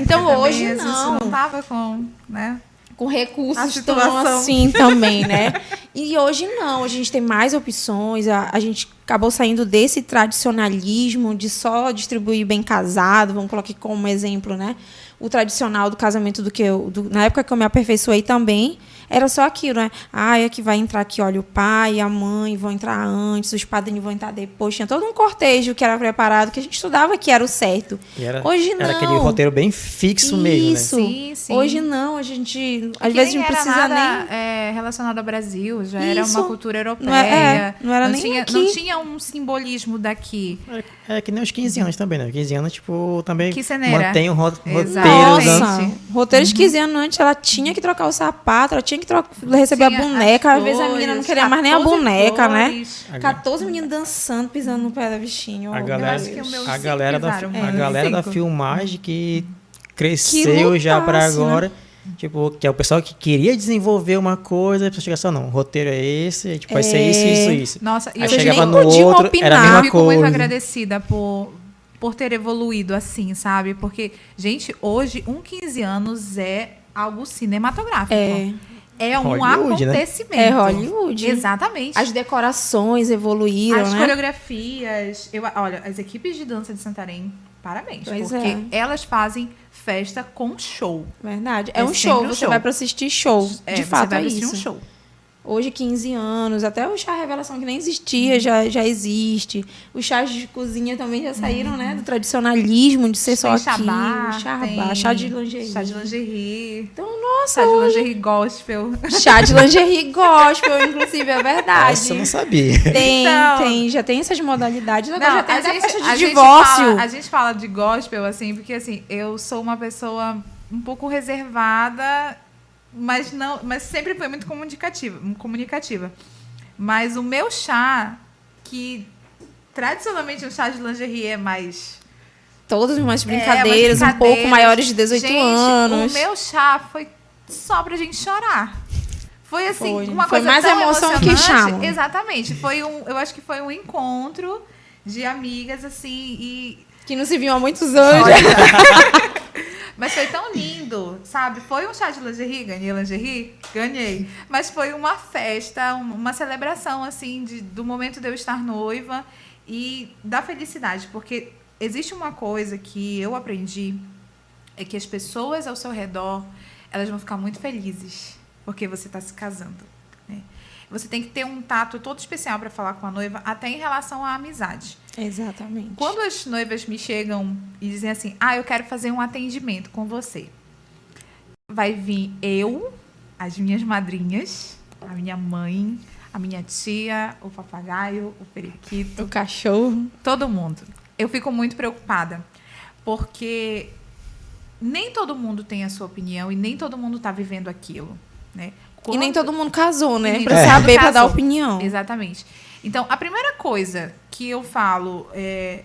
então hoje não. não tava com, né? Com recursos tão assim também, né? E hoje não, a gente tem mais opções, a, a gente acabou saindo desse tradicionalismo de só distribuir bem casado, vamos colocar aqui como exemplo, né? O tradicional do casamento do que eu, do, na época que eu me aperfeiçoei também, era só aquilo, né? Ah, é que vai entrar aqui, olha, o pai e a mãe vão entrar antes, os padrinhos vão entrar depois. Tinha todo um cortejo que era preparado, que a gente estudava que era o certo. Era, Hoje não. Era aquele roteiro bem fixo Isso. mesmo, né? Sim, sim. Hoje não, a gente às vezes não precisa nada, nem é, relacionado ao Brasil, já Isso. era uma cultura europeia. Não, é, é, não era não nem tinha, aqui. Não tinha um simbolismo daqui. É, é, que nem os 15 anos também, né? 15 anos, tipo, também que mantém o ro roteiro. Nossa, roteiro de 15 anos antes, ela tinha que trocar o sapato, ela tinha que receber receber a boneca. Às vezes a menina não queria mais nem a boneca, né? flores. né? 14 meninos dançando, pisando no pé da bichinho. A galera, a galera, da, a galera da filmagem que cresceu que já para né? agora. Né? Tipo, que é o pessoal que queria desenvolver uma coisa, a pessoa chega assim, não, o roteiro é esse, tipo, vai ser isso, é. isso, isso. Nossa, e eu chegava no outro, opinar. era a mesma eu fico muito agradecida por, por ter evoluído assim, sabe? Porque, gente, hoje, um 15 anos é algo cinematográfico. É. é um Hollywood, né? acontecimento. É Hollywood. Exatamente. As decorações evoluíram, As né? coreografias. Eu, olha, as equipes de dança de Santarém, parabéns. Pois porque é. elas fazem festa com show. Verdade. É, É um show, um você show. vai pra assistir show. É, de você fato vai é assistir isso. um show. Hoje, 15 anos, até o chá revelação que nem existia, já, já existe. Os chás de cozinha também já saíram, né? Do tradicionalismo, de ser só Tem aquilo. chabá, Chabá, tem chá de lingerie. Chá de lingerie. Então, nossa, Chá de hoje- lingerie gospel. chá de lingerie gospel, inclusive, é verdade. Essa eu não sabia. Tem, Então- tem, já tem essas modalidades. Agora Não, já tem a gente, festa de a gente divórcio. fala- a gente fala de gospel, assim, porque assim, eu sou uma pessoa um pouco reservada, mas não, mas sempre foi muito comunicativa, comunicativa. Mas o meu chá, que tradicionalmente o chá de lingerie é mais Todas umas É, brincadeiras, umas um pouco brincadeiras. maiores de 18 Gente, anos. O meu chá foi só pra gente chorar. Foi assim, Foi. uma Foi coisa mais tão emoção que chá. Exatamente. Foi um, eu acho que foi um encontro de amigas assim e Que não se viu há muitos anos. mas foi tão lindo, sabe? Foi um chá de lingerie, ganhei lingerie? Ganhei. Mas foi uma festa, um- uma celebração, assim, de- do momento de eu estar noiva e da felicidade. Porque existe uma coisa que eu aprendi, é que as pessoas ao seu redor, elas vão ficar muito felizes porque você está se casando. Você tem que ter um tato todo especial para falar com a noiva, até em relação à amizade. Exatamente. Quando as noivas me chegam e dizem assim, ah, eu quero fazer um atendimento com você, vai vir eu, as minhas madrinhas, a minha mãe, a minha tia, o papagaio, o periquito, O cachorro. todo mundo. Eu fico muito preocupada, porque nem todo mundo tem a sua opinião e nem todo mundo está vivendo aquilo, né? E nem todo mundo casou, né? todo mundo saber, pra dar opinião. Exatamente. Então, a primeira coisa que eu falo é,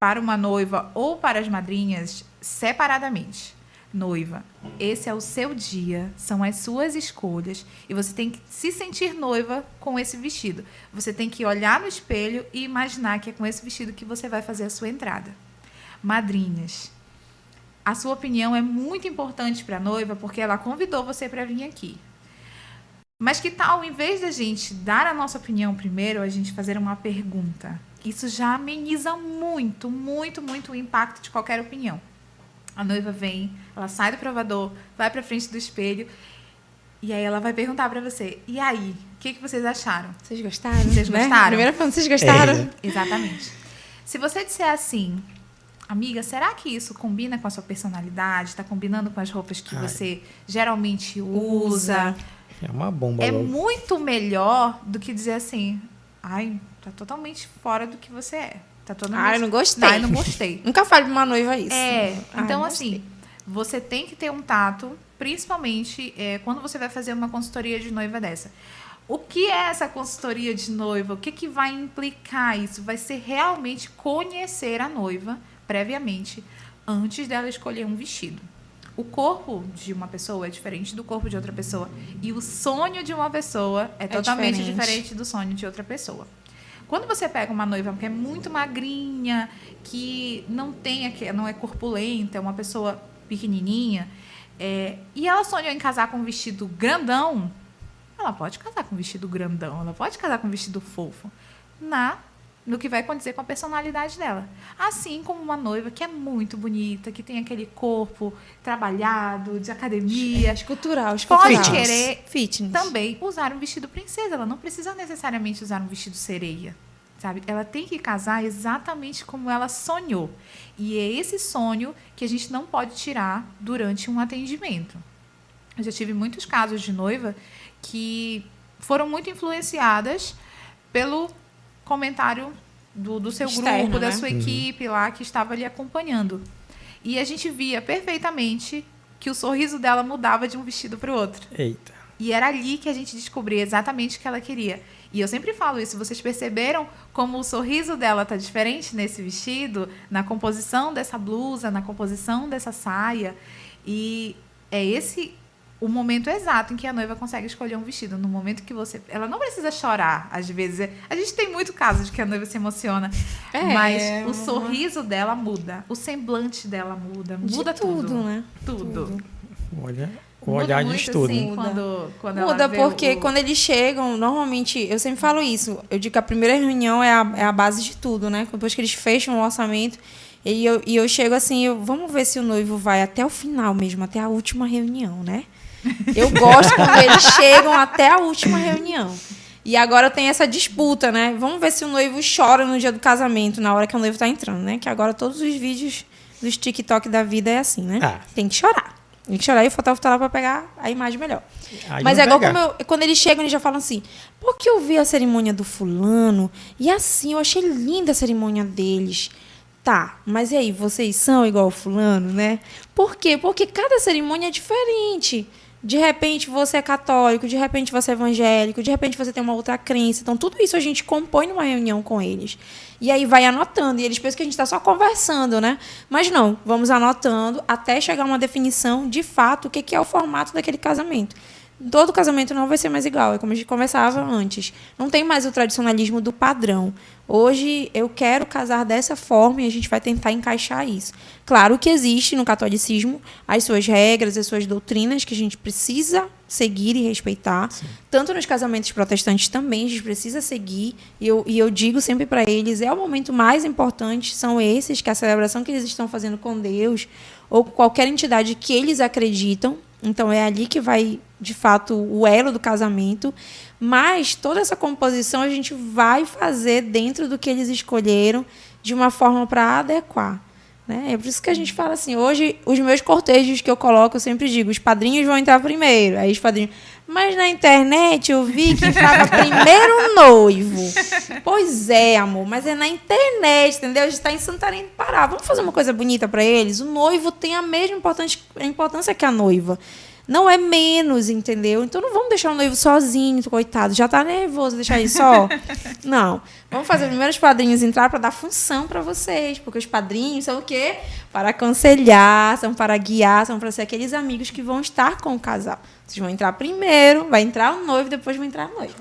para uma noiva ou para as madrinhas, separadamente. Noiva, esse é o seu dia, são as suas escolhas e você tem que se sentir noiva com esse vestido. Você tem que olhar no espelho e imaginar que é com esse vestido que você vai fazer a sua entrada. Madrinhas, a sua opinião é muito importante para a noiva porque ela convidou você para vir aqui. Mas que tal, em vez da gente dar a nossa opinião primeiro, a gente fazer uma pergunta? Isso já ameniza muito, muito, muito o impacto de qualquer opinião. A noiva vem, ela sai do provador, vai para frente do espelho e aí ela vai perguntar para você: "E aí, o que, que vocês acharam?" Vocês gostaram? Vocês né? gostaram? Primeira pergunta, vocês gostaram? É. Exatamente. Se você disser assim, amiga, será que isso combina com a sua personalidade? Está combinando com as roupas que Ai. você geralmente usa? É uma bomba É logo. muito melhor do que dizer assim, ai, tá totalmente fora do que você é. Tá totalmente... Ai, não gostei. Ai, não gostei. Nunca fale pra uma noiva isso. É, Ai, então assim, você tem que ter um tato, principalmente é, quando você vai fazer uma consultoria de noiva dessa. O que é essa consultoria de noiva? O que, que vai implicar isso? Vai ser realmente conhecer a noiva previamente, antes dela escolher um vestido. O corpo de uma pessoa é diferente do corpo de outra pessoa. E o sonho de uma pessoa é, totalmente diferente. diferente do sonho de outra pessoa. Quando você pega uma noiva que é muito magrinha, que não tem não é corpulenta, é uma pessoa pequenininha, é, e ela sonhou em casar com um vestido grandão, ela pode casar com um vestido grandão, ela pode casar com um vestido fofo, na no que vai condizer com a personalidade dela. Assim como uma noiva que é muito bonita, que tem aquele corpo trabalhado, de academia, Escultural, pode escultural. querer Fitness. também usar um vestido princesa. Ela não precisa necessariamente usar um vestido sereia. Sabe? Ela tem que casar exatamente como ela sonhou. E é esse sonho que a gente não pode tirar durante um atendimento. Eu já tive muitos casos de noiva que foram muito influenciadas pelo comentário do, do seu Externo, grupo, da né? sua equipe lá que estava ali acompanhando. E a gente via perfeitamente que o sorriso dela mudava de um vestido para o outro. Eita. E era ali que a gente descobria exatamente o que ela queria. E eu sempre falo isso, vocês perceberam como o sorriso dela tá diferente nesse vestido, na composição dessa blusa, na composição dessa saia. E é esse o momento exato em que a noiva consegue escolher um vestido. No momento que você. Ela não precisa chorar, às vezes. A gente tem muito caso de que a noiva se emociona. É, mas uma- o sorriso dela muda. O semblante dela muda. De Muda tudo, tudo. né? Tudo. Olha, o Muda olhar de muito, estudo. assim, Muda. quando, quando ela Muda porque o- quando eles chegam, normalmente, eu sempre falo isso, eu digo que a primeira reunião é a, é a base de tudo, né? Depois que eles fecham o orçamento, e eu, e eu chego assim, eu- vamos ver se o noivo vai até o final mesmo, até a última reunião, né? Eu gosto quando eles chegam até a última reunião. E agora tem essa disputa, né? Vamos ver se o noivo chora no dia do casamento, na hora que o noivo tá entrando, né? Que agora todos os vídeos dos TikTok da vida é assim, né? Ah. Tem que chorar. Tem que chorar e o fotógrafo tá lá pra pegar a imagem melhor. Aí Mas é igual eu- quando eles chegam, eles já falam assim: porque eu vi a cerimônia do fulano e assim, eu achei linda a cerimônia deles. Tá, mas e aí, vocês são igual o fulano, né? Por quê? Porque cada cerimônia é diferente. De repente você é católico, de repente você é evangélico, de repente você tem uma outra crença. Então, tudo isso a gente compõe numa reunião com eles. E aí vai anotando. E eles pensam que a gente está só conversando, né? Mas não, vamos anotando até chegar a uma definição de fato o que é o formato daquele casamento. Todo casamento não vai ser mais igual, é como a gente conversava antes. Não tem mais o tradicionalismo do padrão. Hoje eu quero casar dessa forma e a gente vai tentar encaixar isso. Claro que existe no catolicismo as suas regras, as suas doutrinas que a gente precisa seguir e respeitar. Tanto nos casamentos protestantes também a gente precisa seguir. E eu, e eu digo sempre para eles, é o momento mais importante, são esses, que é a celebração que eles estão fazendo com Deus ou qualquer entidade que eles acreditam. Então é ali que vai, de fato, o elo do casamento. Mas toda essa composição a gente vai fazer dentro do que eles escolheram, de uma forma para adequar. Né? É por isso que a gente fala assim, hoje, os meus cortejos que eu coloco, eu sempre digo, os padrinhos vão entrar primeiro, aí os padrinhos... Mas na internet eu vi que entrava primeiro noivo. Pois é, amor, mas é na internet, entendeu? A gente está em Santarém do Pará. Vamos fazer uma coisa bonita para eles? O noivo tem a mesma importância, importância que a noiva. Não é menos, entendeu? Então não vamos deixar o noivo sozinho, coitado. Já tá nervoso deixar ele só? Não. Vamos fazer primeiro os padrinhos entrar para dar função para vocês. Porque os padrinhos são o quê? Para aconselhar, são para guiar, são para ser aqueles amigos que vão estar com o casal. Vocês vão entrar primeiro, vai entrar o noivo, depois vai entrar a noiva.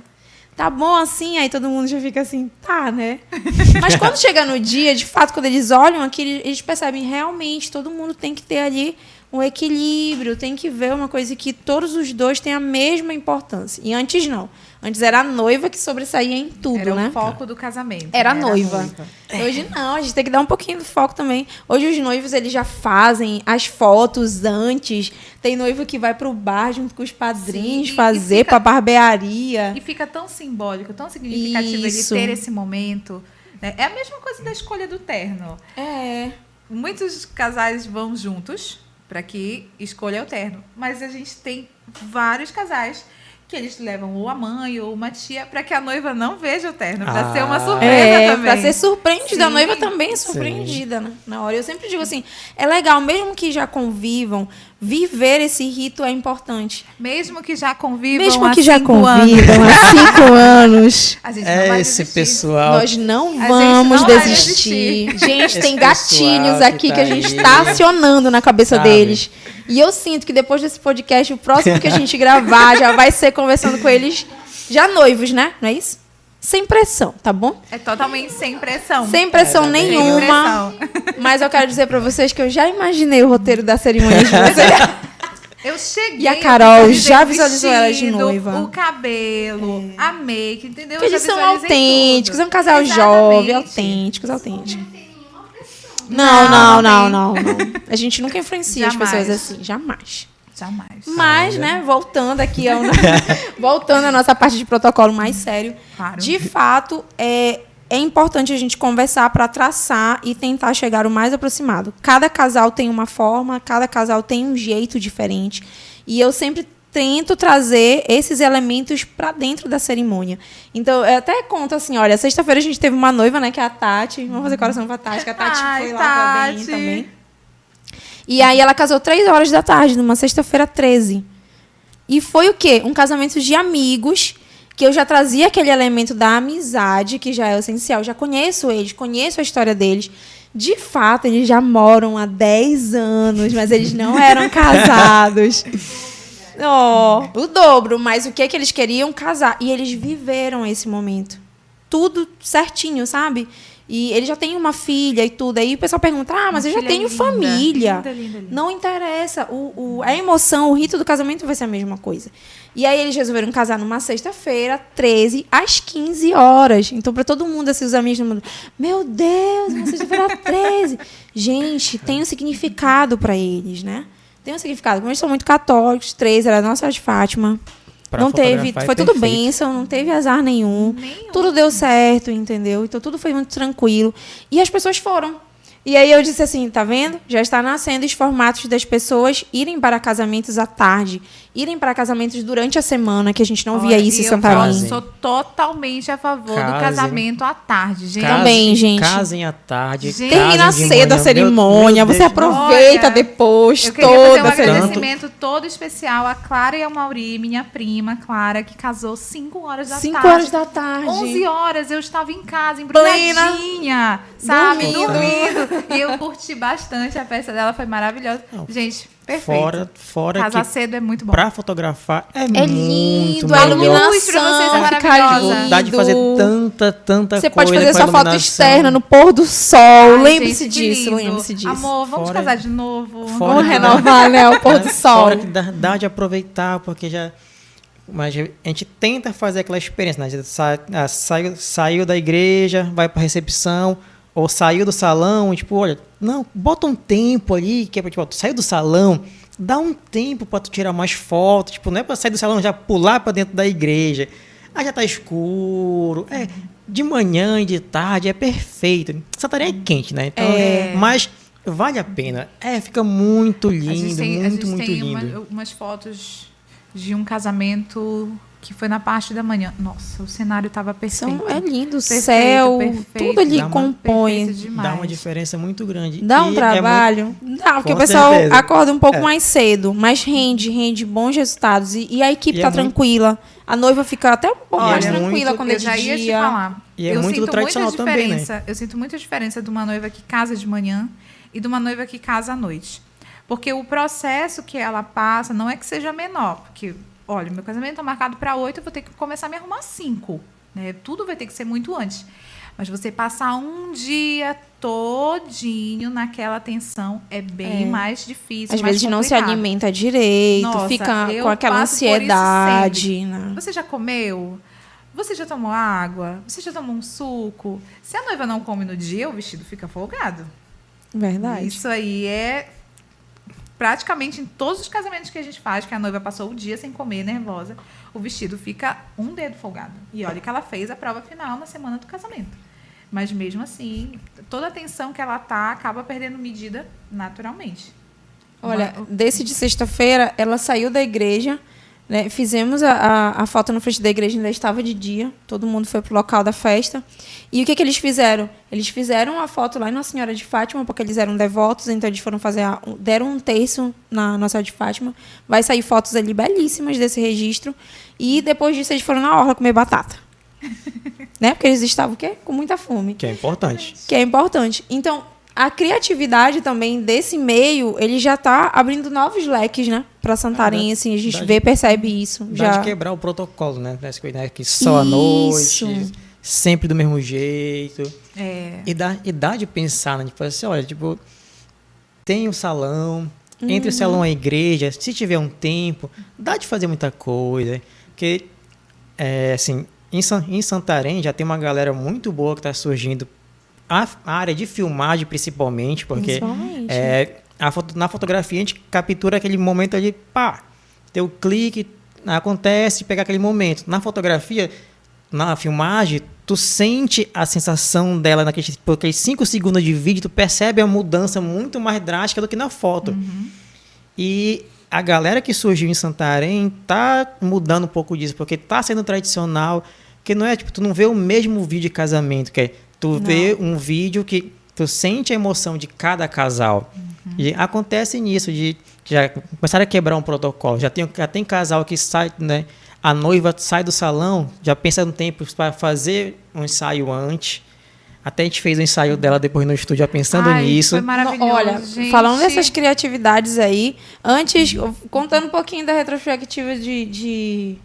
Tá bom assim? Aí todo mundo já fica assim, tá, né? Mas quando chega no dia, de fato, quando eles olham aqui, eles percebem realmente, todo mundo tem que ter ali um equilíbrio, tem que ver uma coisa que todos os dois têm a mesma importância. E antes não. Antes era a noiva que sobressaía em tudo, Era né? o foco do casamento. Era a né? noiva. Hoje não, a gente tem que dar um pouquinho do foco também. Hoje os noivos eles já fazem as fotos antes. Tem noivo que vai pro bar junto com os padrinhos Sim, e fazer fica- pra barbearia. E fica tão simbólico, tão significativo Isso. ele ter esse momento. né? É a mesma coisa da escolha do terno. É. Muitos casais vão juntos para que escolha o terno, mas a gente tem vários casais que eles levam ou a mãe ou uma tia para que a noiva não veja o terno, para Ah. ser uma surpresa É, também. pra ser surpreendida. A Sim. noiva também é surpreendida né, na hora. Eu sempre digo assim, é legal, mesmo que já convivam, viver esse rito é importante. Mesmo que já convivam mesmo há que já cinco anos, convivam há cinco anos. a gente não vai É esse desistir. pessoal. Nós não vamos não vai desistir. Gente, Esse tem gatilhos que aqui tá que a gente está acionando na cabeça Sabe? deles. E eu sinto que depois desse podcast, o próximo que a gente gravar já vai ser conversando com eles, já noivos, né? Não é isso? Sem pressão, tá bom? É totalmente sem pressão. Sem pressão É, também. Sem nenhuma. pressão. Mas eu quero dizer pra vocês que eu já imaginei o roteiro da cerimônia de vocês. Eu cheguei. E a Carol já visualizou ela de noiva. O cabelo, a make, entendeu? Porque eles são autênticos, tudo. é um casal Exatamente. jovem, autênticos, autênticos. Não, não, não, não, não. A gente nunca influencia as Jamais. pessoas assim, jamais. Jamais. Mas, né, voltando aqui ao voltando à nossa parte de protocolo mais sério, Claro. de fato, é, é importante a gente conversar para traçar e tentar chegar o mais aproximado. Cada casal tem uma forma, cada casal tem um jeito diferente. E eu sempre tento trazer esses elementos para dentro da cerimônia. Então, eu até conto assim, olha, sexta-feira a gente teve uma noiva, né, que é a Tati. Vamos fazer coração pra Tati, que a Tati Ai, foi lá também, Tati. também. E aí ela casou três horas da tarde, numa sexta-feira 13. E foi o quê? Um casamento de amigos, que eu já trazia aquele elemento da amizade, que já é essencial. Já conheço eles, conheço a história deles. De fato, eles já moram há 10 anos, mas eles não eram casados. Oh, o dobro, mas o que que eles queriam? Casar. E eles viveram esse momento. Tudo certinho, sabe? E ele já tem uma filha e tudo. Aí o pessoal pergunta: ah, mas Uma eu já tenho linda, família. linda, linda. Não interessa. O, o- a emoção, o rito do casamento vai ser a mesma coisa. E aí eles resolveram casar numa sexta-feira, 13, às 15 horas. Então, para todo mundo, assim, os amigos do mundo, meu Deus, uma sexta-feira 13. Gente, tem um significado para eles, né? Tem um significado. Como eles são muito católicos, 13 era a Nossa de Fátima. Pra não teve, é foi tudo perfeito. bênção, não teve azar nenhum. Nenhum. Tudo deu certo, entendeu? Então tudo foi muito tranquilo. E as pessoas foram. E aí eu disse assim, tá vendo? Já está nascendo os formatos das pessoas irem para casamentos à tarde, irem para casamentos durante a semana, que a gente não via Olha, isso em e eu Santarém. Casem. sou totalmente a favor Casem. do casamento à tarde, gente. Casem. Também, gente. Casem à tarde. Gente. Termina cedo a manhã. cerimônia, Meu- meu você Deus. aproveita Olha, depois Eu queria fazer um toda a cerimônia. agradecimento todo especial à Clara e ao Mauri, minha prima Clara, que casou 5 horas da 5 tarde. horas da tarde. 11 horas eu estava em casa, Plena. embrulhadinha, sabe? Dormindo. Dormindo. E eu curti bastante a festa dela, foi maravilhosa. Gente, perfeito. Fora, fora Casar que cedo é muito bom. pra fotografar é, É muito lindo, a iluminação Luz pra vocês é maravilhosa. lindo. Dá de fazer tanta, tanta Você coisa pode fazer sua foto externa no pôr do sol. Lembre-se disso, lindo. lembre-se disso. Amor, vamos Fora- casar de novo. Fora Vamos renovar, né? O pôr do É, sol. Fora que dá, dá de aproveitar, porque já. Mas a gente tenta fazer aquela experiência, né? A gente sai- saiu, saiu da igreja, vai pra recepção, ou saiu do salão, e, tipo, olha, não, bota um tempo ali, que é pra, tipo, tu saiu do salão, dá um tempo pra tu tirar mais fotos, tipo, não é pra sair do salão já pular pra dentro da igreja. Ah, já tá escuro, é, de manhã e de tarde é perfeito. Santarém é quente, né? Então, É. mas vale a pena. É, fica muito lindo, tem, muito, muito tem lindo. uma- umas fotos de um casamento que foi na parte da manhã. Nossa, o cenário tava perfeito. São, é lindo, o Perfeito, céu, perfeito. tudo ali uma- compõe. Dá uma diferença muito grande. Dá E um é trabalho? Dá, porque Com o pessoal certeza. acorda um pouco É. mais cedo, mas rende, rende bons resultados. E, e a equipe E é tá muito- tranquila. A noiva fica até um pouco Olha, mais é tranquila muito- quando é eu já de ia te dia. falar. E é eu muito do sinto tradicional muita também, né? diferença. Eu sinto muita diferença de uma noiva que casa de manhã e de uma noiva que casa à noite. Porque o processo que ela passa não é que seja menor. Porque, olha, meu casamento está marcado para oito, eu vou ter que começar a me arrumar às cinco. Né? Tudo vai ter que ser muito antes. Mas você passar um dia todinho naquela tensão é bem É. mais difícil. Às mais vezes não se complicado. alimenta direito, Nossa, fica com aquela ansiedade. Né? Você já comeu? Você já tomou água? Você já tomou um suco? Se a noiva não come no dia, o vestido fica folgado. Verdade. Isso aí é praticamente em todos os casamentos que a gente faz, que a noiva passou o dia sem comer, nervosa, o vestido fica um dedo folgado. E olha que ela fez a prova final na semana do casamento. Mas mesmo assim, toda a tensão que ela tá acaba perdendo medida naturalmente. Olha, Uma- desse de sexta-feira, ela saiu da igreja, né? Fizemos a, a, a foto na frente da igreja, ainda estava de dia. Todo mundo foi pro local da festa. E o que, que eles fizeram? Eles fizeram a foto lá em Nossa Senhora de Fátima, porque eles eram devotos, então eles foram fazer. a- um- deram um terço na Nossa Senhora de Fátima. Vai sair fotos ali belíssimas desse registro. E depois disso, eles foram na orla comer batata. né? Porque eles estavam o quê? Com muita fome Que é importante. que é importante. Então, a criatividade também desse meio, ele já está abrindo novos leques, né? Para Santarém, dá- assim, a gente vê, de- percebe isso. Já de quebrar o protocolo, né? Né? que só à noite, sempre do mesmo jeito. É, E dá, e dá de pensar, né? Tipo assim, olha, tipo, tem o salão, entre o Uhum. salão e a igreja, se tiver um tempo, dá de fazer muita coisa. Porque, é, assim, em, em Santarém já tem uma galera muito boa que está surgindo. A, a área de filmagem, principalmente, porque Principalmente. é, a foto- na fotografia a gente captura aquele momento ali, pá, teu clique, acontece, pegar aquele momento. Na fotografia, na filmagem, tu sente a sensação dela naqueles, aqueles cinco segundos de vídeo, tu percebe a mudança muito mais drástica do que na foto. E a galera que surgiu em Santarém tá mudando um pouco disso, porque tá sendo tradicional, que não é tipo, tu não vê o mesmo vídeo de casamento, que é tu vê um vídeo que tu sente a emoção de cada casal. E acontece nisso, de já começaram a quebrar um protocolo. Já tem, já tem casal que sai, né? A noiva sai do salão, já pensa no tempo para fazer um ensaio antes. Até a gente fez o ensaio dela depois no estúdio já pensando Ai, nisso. Foi maravilhoso. Olha, gente. falando dessas criatividades aí, antes, contando um pouquinho da retrospectiva de, de-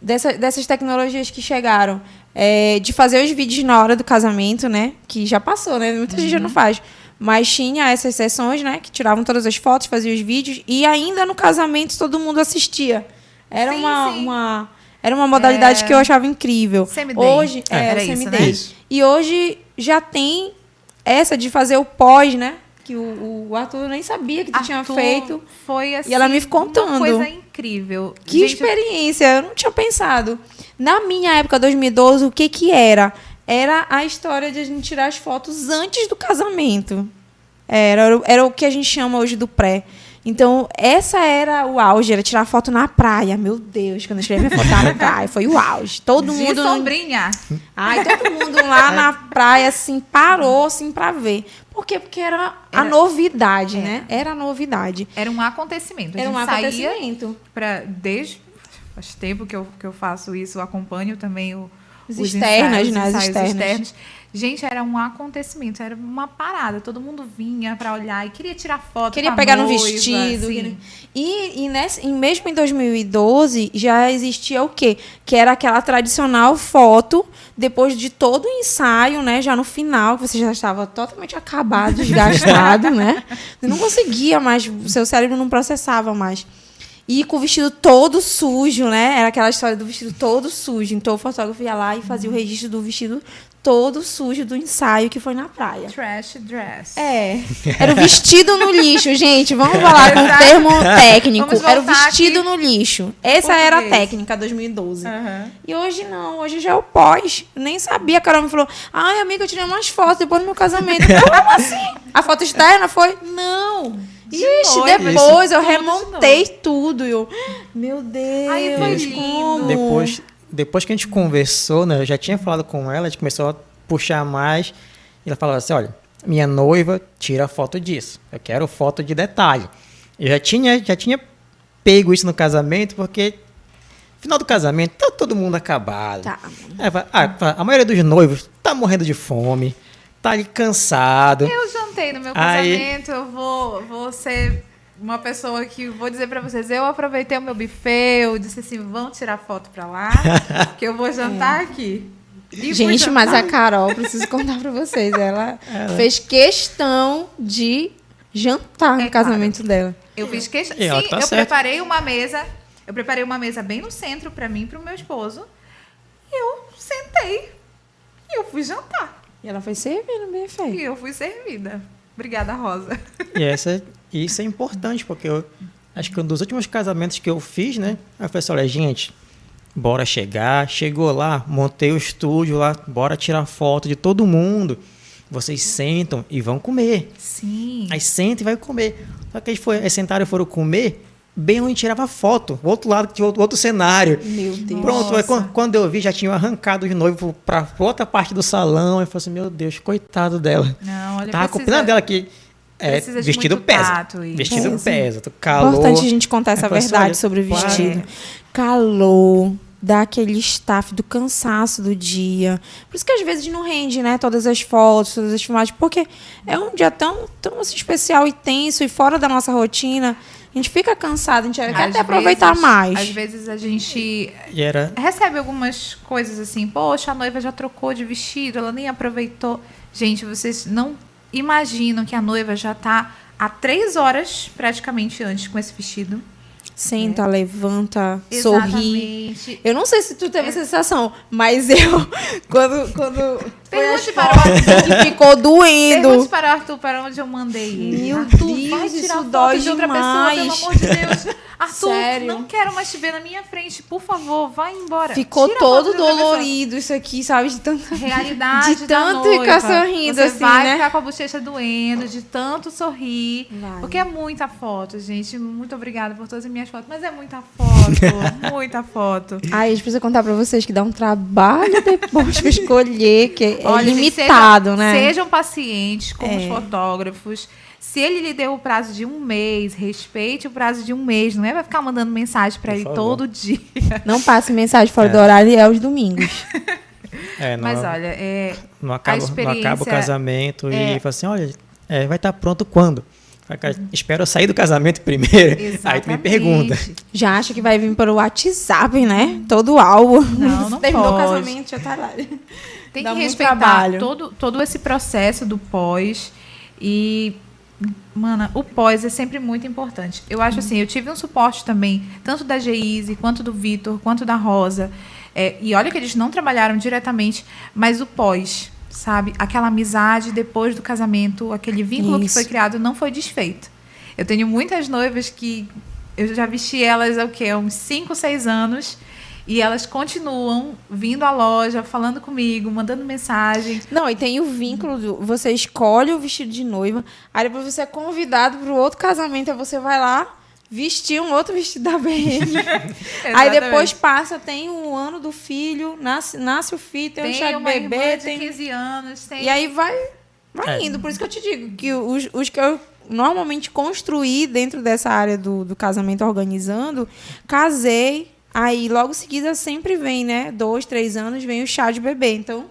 dessa- dessas tecnologias que chegaram. É, de fazer os vídeos na hora do casamento, né? Que já passou, né? Muita gente já não faz. Mas tinha essas sessões, né? Que tiravam todas as fotos, faziam os vídeos. E ainda no casamento todo mundo assistia. Era Sim, uma, sim. uma era uma modalidade É. que eu achava incrível. Semi-day. Hoje, É, era o isso, né? E hoje já tem essa de fazer o pós, né? Que o, o Arthur nem sabia que tu tinha feito. Foi assim, E ela me contando. Uma coisa incrível. Que Gente, experiência, eu não tinha pensado. Na minha época, 2012, o que que era? Era a história de a gente tirar as fotos antes do casamento. Era, era o que a gente chama hoje do pré. Então, essa era o auge, era tirar foto na praia. Meu Deus, quando eu tirei minha foto na praia, foi o auge. Todo de mundo. sombrinha. Ai, todo mundo lá na praia, assim, parou, assim, pra ver. Por quê? Porque era, a Era- novidade, né? Era a novidade. Era um acontecimento. A Era um gente saía acontecimento. pra, desde faz tempo que eu, que eu faço isso, eu acompanho também o, Os os externas, ensaios, né? Externas. externos. Gente, era um acontecimento, era uma parada. Todo mundo vinha pra olhar e queria tirar foto. Queria pegar no noiva, vestido. assim. queria- E, e, nessa, e mesmo em 2012, já existia o quê? Que era aquela tradicional foto, depois de todo o ensaio, né? Já no final, que você já estava totalmente acabado, desgastado, né? Você não conseguia mais, o seu cérebro não processava mais. E com o vestido todo sujo, né? Era aquela história do vestido todo sujo. Então o fotógrafo ia lá e fazia o registro do vestido todo sujo do ensaio que foi na praia. Trash dress. É. Era o vestido no lixo, gente. Vamos falar com o termo técnico. Era o vestido no lixo. Essa era a português. técnica 2012. Aham. E hoje não, hoje já é o pós. Eu nem sabia. A Carol me falou: ai, amiga, eu tirei umas fotos depois do meu casamento. Eu falei, Como assim? A foto externa foi? Não. De Ixi, depois eu remontei tudo. Eu, meu Deus. Aí foi lindo. como? Depois, depois que a gente conversou, né? Eu já tinha falado com ela, a gente começou a puxar mais. E ela falava assim: olha, minha noiva tira foto disso. Eu quero foto de detalhe. Eu já tinha, já tinha pego isso no casamento, porque no final do casamento tá todo mundo acabado. Tá. Aí fala, ah, a maioria dos noivos tá morrendo de fome, tá ali cansado. Eu jantei no meu Aí- casamento, eu vou, vou ser uma pessoa que vou dizer pra vocês, eu aproveitei o meu buffet, eu disse assim, vão tirar foto pra lá, que eu vou jantar aqui. E Gente, mas a Carol, preciso contar pra vocês, ela fez questão de jantar no É casamento dela. Eu fiz questão. Ela Sim, tá eu certa. preparei uma mesa. Eu preparei uma mesa bem no centro pra mim e pro meu esposo. E eu sentei. E eu fui jantar. E ela foi servindo bem E feio. eu fui servida. Obrigada, Rosa. E essa, isso é importante, porque eu acho que um dos últimos casamentos que eu fiz, né? Eu falei assim, olha, gente, bora chegar. Chegou lá, montei o estúdio lá, bora tirar foto de todo mundo. Vocês sentam e vão comer. Sim. Aí senta e vai comer. Só que eles, foi, eles sentaram e foram comer, bem onde tirava foto. O outro lado, tinha outro, outro cenário. Meu Deus. Pronto, aí Nossa. quando, quando eu vi, já tinham arrancado de noivo pra outra parte do salão. Eu falei assim, meu Deus, coitado dela. Não, olha, Tava precisa- combinando dela que é, vestido pesa. tato e- Vestido Pesa. pesa. calor. Importante a gente contar essa assim, verdade olha, sobre o vestido. Calor, dá aquele staff do cansaço do dia. Por isso que às vezes não rende, né? Todas as fotos, todas as filmagens, porque é um dia tão, tão assim, especial e tenso e fora da nossa rotina. A gente fica cansado, a gente quer Às até aproveitar vezes- mais. Às vezes a gente E era recebe algumas coisas assim, poxa, a noiva já trocou de vestido, ela nem aproveitou. Gente, vocês não imaginam que a noiva já tá há três horas praticamente antes com esse vestido. Senta, levanta, sorri. Exatamente. Eu não sei se tu teve essa sensação, mas eu, quando, quando Pergunte para o fotos que ficou doendo. Pergunte para o Arthur para onde eu mandei ele. Meu Arthur, Deus, vai isso tirar foto dói de outra demais. pessoa, pelo amor de Deus. Arthur, Sério? não quero mais te ver na minha frente, por favor, vai embora. Ficou Tira todo de dolorido isso aqui, sabe? De tanta Realidade De tanto noiva. ficar sorrindo Você assim, vai né? ficar com a bochecha doendo, de tanto sorrir. Porque é muita foto, gente. Muito obrigada por todas as minhas fotos. Mas é muita foto, muita foto. Ai, a gente precisa contar pra vocês que dá um trabalho depois pra escolher, que Olha, gente, limitado, sejam, né? Sejam pacientes com os É. fotógrafos. Se ele lhe deu o prazo de um mês, respeite o prazo de um mês. Não é vai ficar mandando mensagem pra Por ele favor. todo dia. Não passe mensagem fora É. do horário e é aos domingos. É, não, Mas olha, é, não, acaba, a não acaba o experiência- casamento é- e fala assim, olha, é, vai estar pronto quando? Espero eu sair do casamento primeiro. Exatamente. Aí tu me pergunta. Já acha que vai vir pelo WhatsApp, né? Todo álbum. Não, não Terminou pode. o casamento, já tá lá. Tem Dá que respeitar todo, todo esse processo do pós. E, mana, o pós é sempre muito importante. Eu acho assim, eu tive um suporte também, tanto da Geise, quanto do Vitor, quanto da Rosa. É, e olha que eles não trabalharam diretamente, mas o pós sabe? Aquela amizade depois do casamento, aquele vínculo Isso. que foi criado não foi desfeito. Eu tenho muitas noivas que eu já vesti elas há o quê? Há uns 5, 6 anos. E elas continuam vindo à loja, falando comigo, mandando mensagem. Não, e tem o vínculo do, você escolhe o vestido de noiva, aí depois você é convidado para o outro casamento, aí você vai lá, vestir um outro vestido da BM. Aí depois passa, tem um ano do filho, nasce, nasce o filho, tem, tem um chá de bebê. tem 15 anos. Tem... E aí vai, vai é. indo. Por isso que eu te digo que os, os que eu normalmente construí dentro dessa área do, do casamento organizando, casei. Aí logo seguida sempre vem, né? Dois, três anos, vem o chá de bebê. Então,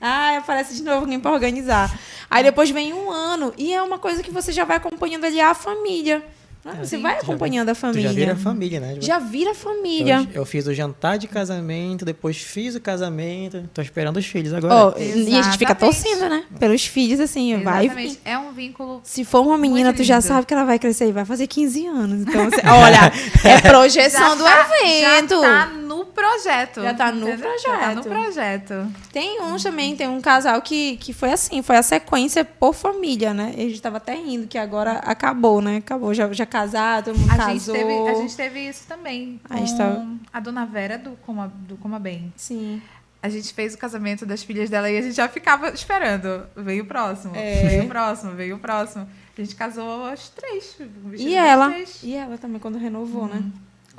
ah, aparece de novo alguém para organizar. Aí depois vem um ano. E é uma coisa que você já vai acompanhando ali a família. Ah, você vai acompanhando já, a família. já vira família, né? Já vira família. Eu, eu, fiz o jantar de casamento, depois fiz o casamento. Tô esperando os filhos agora. Oh, e a gente fica torcendo, né? Pelos filhos, assim, Exatamente. vai. É um vínculo. Se for uma menina, tu já sabe que ela vai crescer e vai fazer 15 anos. Então, você, olha, é projeção do tá, evento. Já tá projeto. Já tá no entendeu? projeto. Já tá no projeto. Tem uns também, tem um casal que, que foi assim, foi a sequência por família, né? A gente tava até rindo que agora acabou, né? Acabou, já, já casado, todo mundo a casou. Gente teve, a gente teve isso também. A, gente tá... a dona Vera do Coma, do Coma Bem. Sim. A gente fez o casamento das filhas dela e a gente já ficava esperando. Veio o próximo, é. veio o próximo, veio o próximo. A gente casou aos três. E ela? Três. E ela também, quando renovou, né?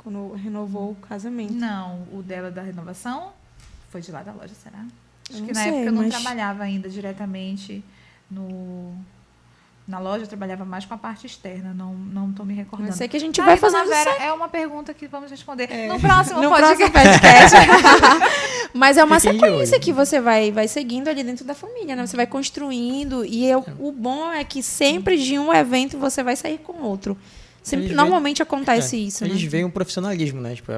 Quando renovou o casamento. Não, o dela da renovação foi de lá da loja, será? Acho que na sei, época eu não trabalhava ainda diretamente no na loja eu trabalhava mais com a parte externa, não não estou me recordando. Eu sei que a gente ah, vai fazer Vera, é uma pergunta que vamos responder é. no próximo no podcast. Próximo podcast. Mas é uma Fiquei sequência que você vai vai seguindo ali dentro da família, né? Você vai construindo e eu, o bom é que sempre de um evento você vai sair com outro. Sempre, normalmente veem, acontece é, isso. Eles né? veem um profissionalismo, né? Tipo,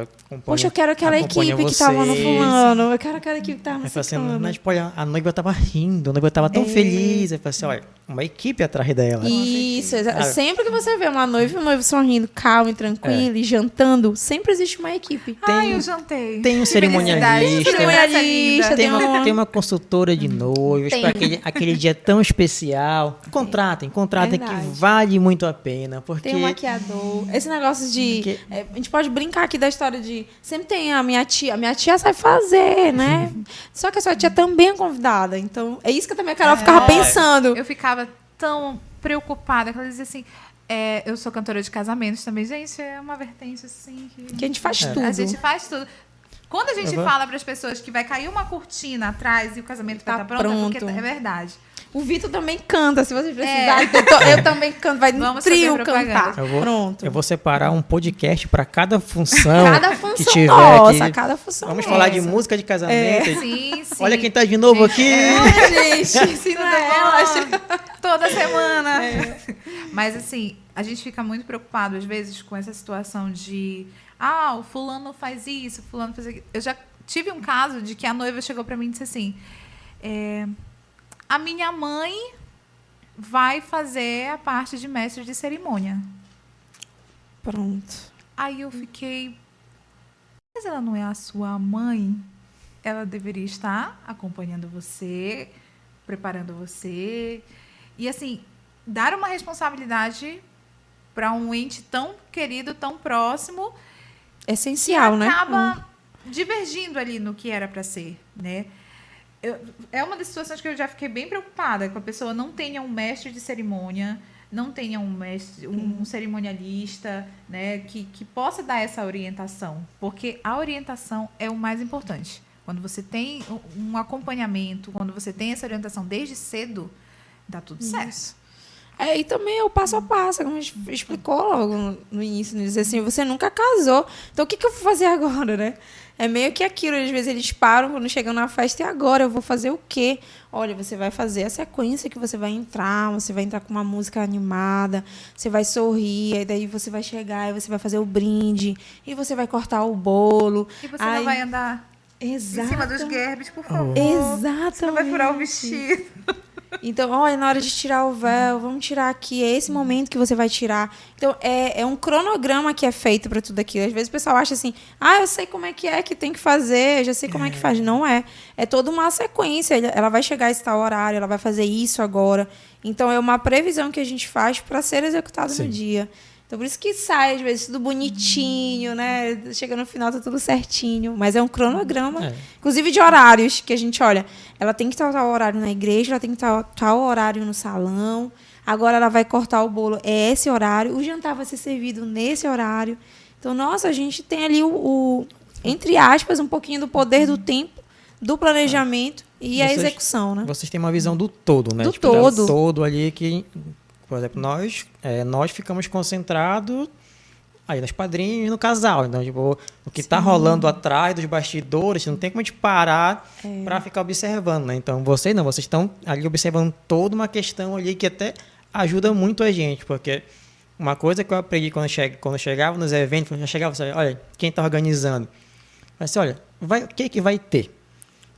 Poxa, eu quero aquela equipe vocês. que tava no fulano. Eu quero aquela equipe que tava no assim, mas, tipo, olha, a noiva tava rindo, a noiva tava tão é. feliz. Aí assim, olha, uma equipe atrás dela. Isso, sempre que você vê uma noiva e um noivo sorrindo, calmo e tranquilo, é. e jantando, sempre existe uma equipe. Tem, Ai, eu jantei. Tem um cerimonialista. cerimonialista tem, uma, tem uma consultora de noivos para aquele, aquele dia tão especial. Contratem, contratem que vale muito a pena. Porque tem um esse negócio de. É, a gente pode brincar aqui da história de. Sempre tem a minha tia. A minha tia sabe fazer, né? Só que a sua tia também é convidada. Então, é isso que também a Carol é, ficava pensando. Eu ficava tão preocupada que ela dizia assim. É, eu sou cantora de casamentos também, gente, é uma vertente assim que, que a gente faz é. tudo. A gente faz tudo. Quando a gente uhum. fala para as pessoas que vai cair uma cortina atrás e o casamento tá vai estar pronto, pronto. É porque é verdade. O Vitor também canta, se vocês precisarem. É. Eu, eu, também canto, vai no trio cantar. Eu vou, Pronto. Eu vou separar um podcast para cada função. cada função que tiver nossa, aqui. cada função. Vamos falar de música de casamento. É. Sim, sim. Olha quem tá de novo aqui. É, gente, se não é, Toda semana. É. Mas assim, a gente fica muito preocupado às vezes com essa situação de ah, o fulano faz isso, o fulano faz aquilo. Eu já tive um caso de que a noiva chegou para mim e disse assim: é, a minha mãe vai fazer a parte de mestre de cerimônia. Pronto. Aí eu fiquei. Mas ela não é a sua mãe? Ela deveria estar acompanhando você, preparando você. E assim, dar uma responsabilidade para um ente tão querido, tão próximo. Essencial, né? Acaba hum. divergindo ali no que era para ser, né? Eu, é uma das situações que eu já fiquei bem preocupada, que a pessoa não tenha um mestre de cerimônia, não tenha um mestre, um, um cerimonialista, né, que, que possa dar essa orientação, porque a orientação é o mais importante. Quando você tem um acompanhamento, quando você tem essa orientação desde cedo, dá tudo Isso. certo. É, e também é o passo a passo, como a gente explicou logo no início, dizer assim, você nunca casou, então o que, que eu vou fazer agora, né? É meio que aquilo, às vezes eles param quando chegam na festa e agora eu vou fazer o quê? Olha, você vai fazer a sequência que você vai entrar, você vai entrar com uma música animada, você vai sorrir, aí daí você vai chegar e você vai fazer o brinde, e você vai cortar o bolo. E você Aí- não vai andar Exato. em cima dos gerbes, por favor. Exatamente. Você não vai furar o vestido. Então, olha, na hora de tirar o véu, vamos tirar aqui. É esse momento que você vai tirar. Então, é, é um cronograma que é feito para tudo aquilo. Às vezes o pessoal acha assim, ah, eu sei como é que é que tem que fazer, já sei como é, que faz. Não é. É toda uma sequência. Ela- Ela vai chegar a esse tal horário, ela vai fazer isso agora. Então, é uma previsão que a gente faz para ser executado Sim. no dia. Então, por isso que sai, às vezes, tudo bonitinho, né? Chega no final, tá tudo certinho. Mas é um cronograma. É. Inclusive de horários, que a gente olha. Ela tem que estar tal horário na igreja, ela tem que estar tal horário no salão. Agora ela vai cortar o bolo, é esse horário. O jantar vai ser servido nesse horário. Então, nossa, a gente tem ali o, o- entre aspas, um pouquinho do poder do tempo, do planejamento e a Vocês- execução, né? Vocês têm uma visão do todo, né? Do Tipo, o todo. todo ali que, por exemplo, nós, é, nós ficamos concentrados aí nas padrinhas e no casal. Então, tipo, o que está rolando atrás dos bastidores, não tem como a gente parar É. para ficar observando, né? Então, vocês não, vocês estão ali observando toda uma questão ali que até ajuda muito a gente, porque uma coisa que eu aprendi quando eu, quando eu chegava nos eventos, quando eu chegava, assim, olha, quem está organizando? Eu disse, olha, vai, o que, que vai ter?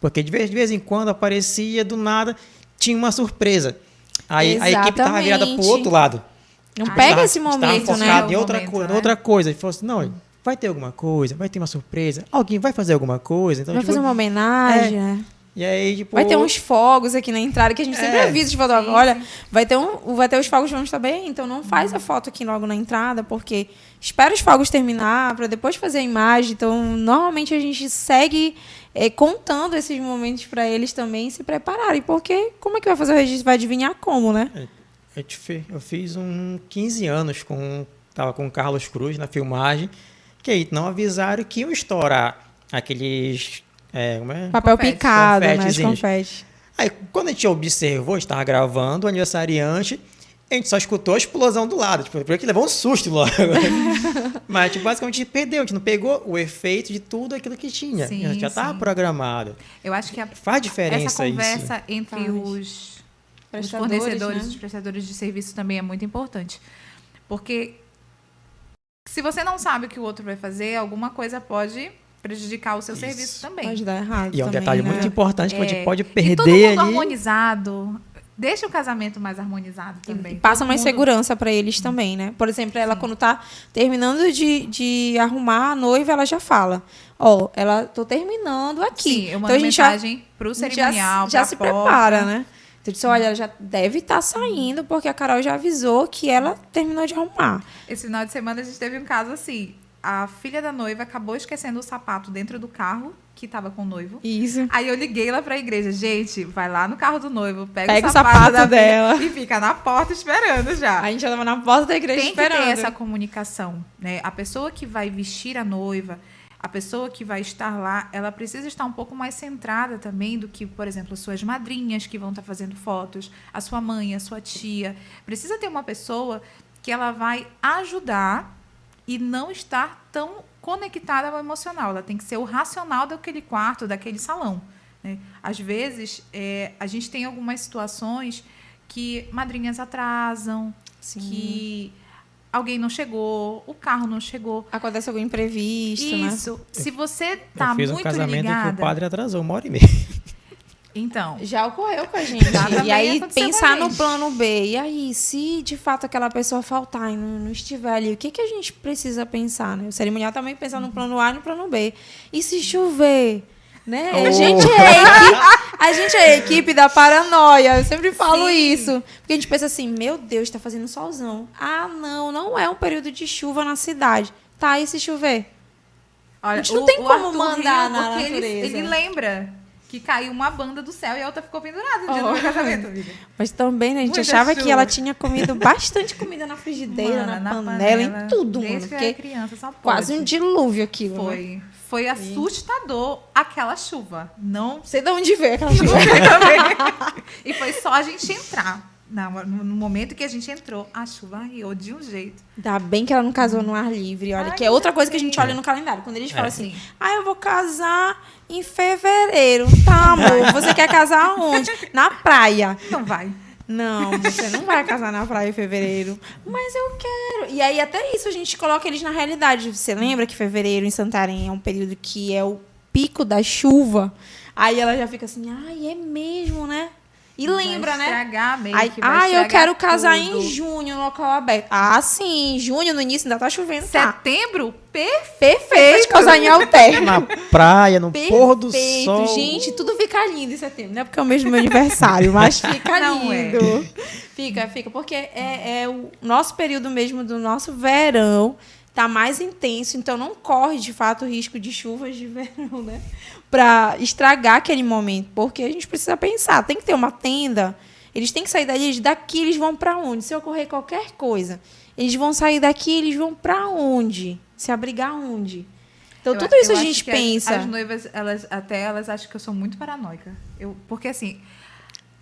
Porque de vez, de vez em quando aparecia, do nada, tinha uma surpresa. Aí a equipe estava virada para o Exatamente. outro lado. Não pega Estava- esse momento, né? em outra momento, coisa, né? outra coisa. E falou assim, não, vai ter alguma coisa, vai ter uma surpresa, alguém vai fazer alguma coisa. Então, Vai tipo, fazer uma homenagem, é. né? E aí, tipo... Vai ter uns fogos aqui na entrada que a gente sempre É. avisa de fotógrafo. Olha, vai ter, um, vai ter os fogos juntos também, então não faz a foto aqui logo na entrada, porque espera os fogos terminar para depois fazer a imagem. Então, normalmente a gente segue eh, contando esses momentos para eles também se prepararem, porque como é que vai fazer o registro? Vai adivinhar como, né? Eu, te fi- eu fiz um 15 anos com. Tava com o Carlos Cruz na filmagem, que aí não avisaram que iam estourar aqueles. É, como é? Papel Confete, picado, né? Os confetezinhos. confetes. Aí, quando a gente observou, estava gravando o aniversariante, a gente só escutou a explosão do lado. Tipo, porque levou um susto logo. Mas, tipo, basicamente, a gente perdeu. A gente não pegou o efeito de tudo aquilo que tinha. Sim, a gente já estava programado. Eu acho que a, Faz diferença essa isso. conversa entre Faz. os, os Prestadores, fornecedores, né? os prestadores de serviço também é muito importante. Porque se você não sabe o que o outro vai fazer, alguma coisa pode prejudicar o seu Isso. serviço também. Pode dar errado. E é um também, detalhe né? muito importante que a gente É, pode e todo perder mundo ali. harmonizado. Deixa o casamento mais harmonizado também. E passa mais mundo- segurança para eles também, né? Por exemplo, ela quando tá terminando de, de arrumar a noiva, ela já fala: Ó, ela tô terminando aqui. Sim, eu mando então a gente já, mensagem pro cerimonial, já, já se porta. prepara, né? Então disse, olha, ela já deve estar saindo, porque a Carol já avisou que ela terminou de arrumar. Esse final de semana a gente teve um caso assim. A filha da noiva acabou esquecendo o sapato dentro do carro que tava com o noivo. Isso. Aí eu liguei lá pra igreja, gente, vai lá no carro do noivo, pega, Pega o o sapato, sapato da filha dela. e fica na porta esperando já. A gente já tava na porta da igreja Tem esperando. que ter essa comunicação, né? A pessoa que vai vestir a noiva, a pessoa que vai estar lá, ela precisa estar um pouco mais centrada também do que, por exemplo, suas madrinhas que vão estar fazendo fotos, a sua mãe, a sua tia. Precisa ter uma pessoa que ela vai ajudar e não estar tão conectada ao emocional. Ela tem que ser o racional daquele quarto, daquele salão. né? Às vezes, é, a gente tem algumas situações que madrinhas atrasam, Sim. que alguém não chegou, o carro não chegou. Acontece algum imprevisto, né? Isso. Se você tá eu fiz um muito casamento em que ligada, o padre atrasou uma hora e meia. então, Já ocorreu com a gente. E aí, pensar a no plano B. E aí, se de fato aquela pessoa faltar e não, não estiver ali, o que, que a gente precisa pensar, né? O cerimonial também pensa no plano A e no plano B. E se chover? Né? A, Oh. gente é a, equipe, a gente é a equipe da paranoia. Eu sempre falo Sim. isso. Porque a gente pensa assim, meu Deus, tá fazendo solzão. Ah, não, não é um período de chuva na cidade. Tá, e se chover? olha, gente não o- tem o como Arthur mandar na porque ele, natureza. ele lembra que caiu uma banda do céu e a outra ficou pendurada no dia Oh. do meu casamento, amiga. Mas também, né? A gente Muita achava que chuva. ela tinha comido bastante comida na frigideira, Mana, na, panela, em tudo, mano. Desde que era Porque criança, só quase pode. um dilúvio aquilo. Né? Foi. Foi assustador aquela chuva. Não Sei de onde veio aquela chuva. e foi só a gente entrar. Não, no momento que a gente entrou, a chuva riu de um jeito. Ainda bem que ela não casou no ar livre, olha, Ai, que é outra coisa que a gente olha no calendário. Quando eles falam É. assim, Sim. ah, eu vou casar em fevereiro. Tá, amor, você quer casar onde? Na praia. Não vai. Não, você não vai casar na praia em fevereiro. Mas eu quero. E aí, até isso, a gente coloca eles na realidade. Você lembra que fevereiro em Santarém é um período que é o pico da chuva? Aí ela já fica assim, ai, é mesmo, né? E lembra, vai né? Estragar meio Aí, que vai ah, eu quero casar tudo. em junho no local aberto. Ah, sim, junho no início ainda tá chovendo. Tá. Setembro? Perfeito. Perfeito de casar em alterno. Na praia, no pôr do Perfeito, sol. gente, tudo fica lindo em setembro. Não é porque é o mês do meu aniversário, mas fica Não é. lindo. Fica, fica, porque é, é o nosso período mesmo do nosso verão. Tá mais intenso, então não corre de fato o risco de chuvas de verão, né? Pra estragar aquele momento. Porque a gente precisa pensar, tem que ter uma tenda. Eles têm que sair dali, daqui eles vão para onde? Se ocorrer qualquer coisa, eles vão sair daqui, eles vão para onde? Se abrigar onde? Então Eu- tudo isso eu a gente que as- pensa. As, noivas, elas, até elas acham que eu sou muito paranoica. Eu, porque assim.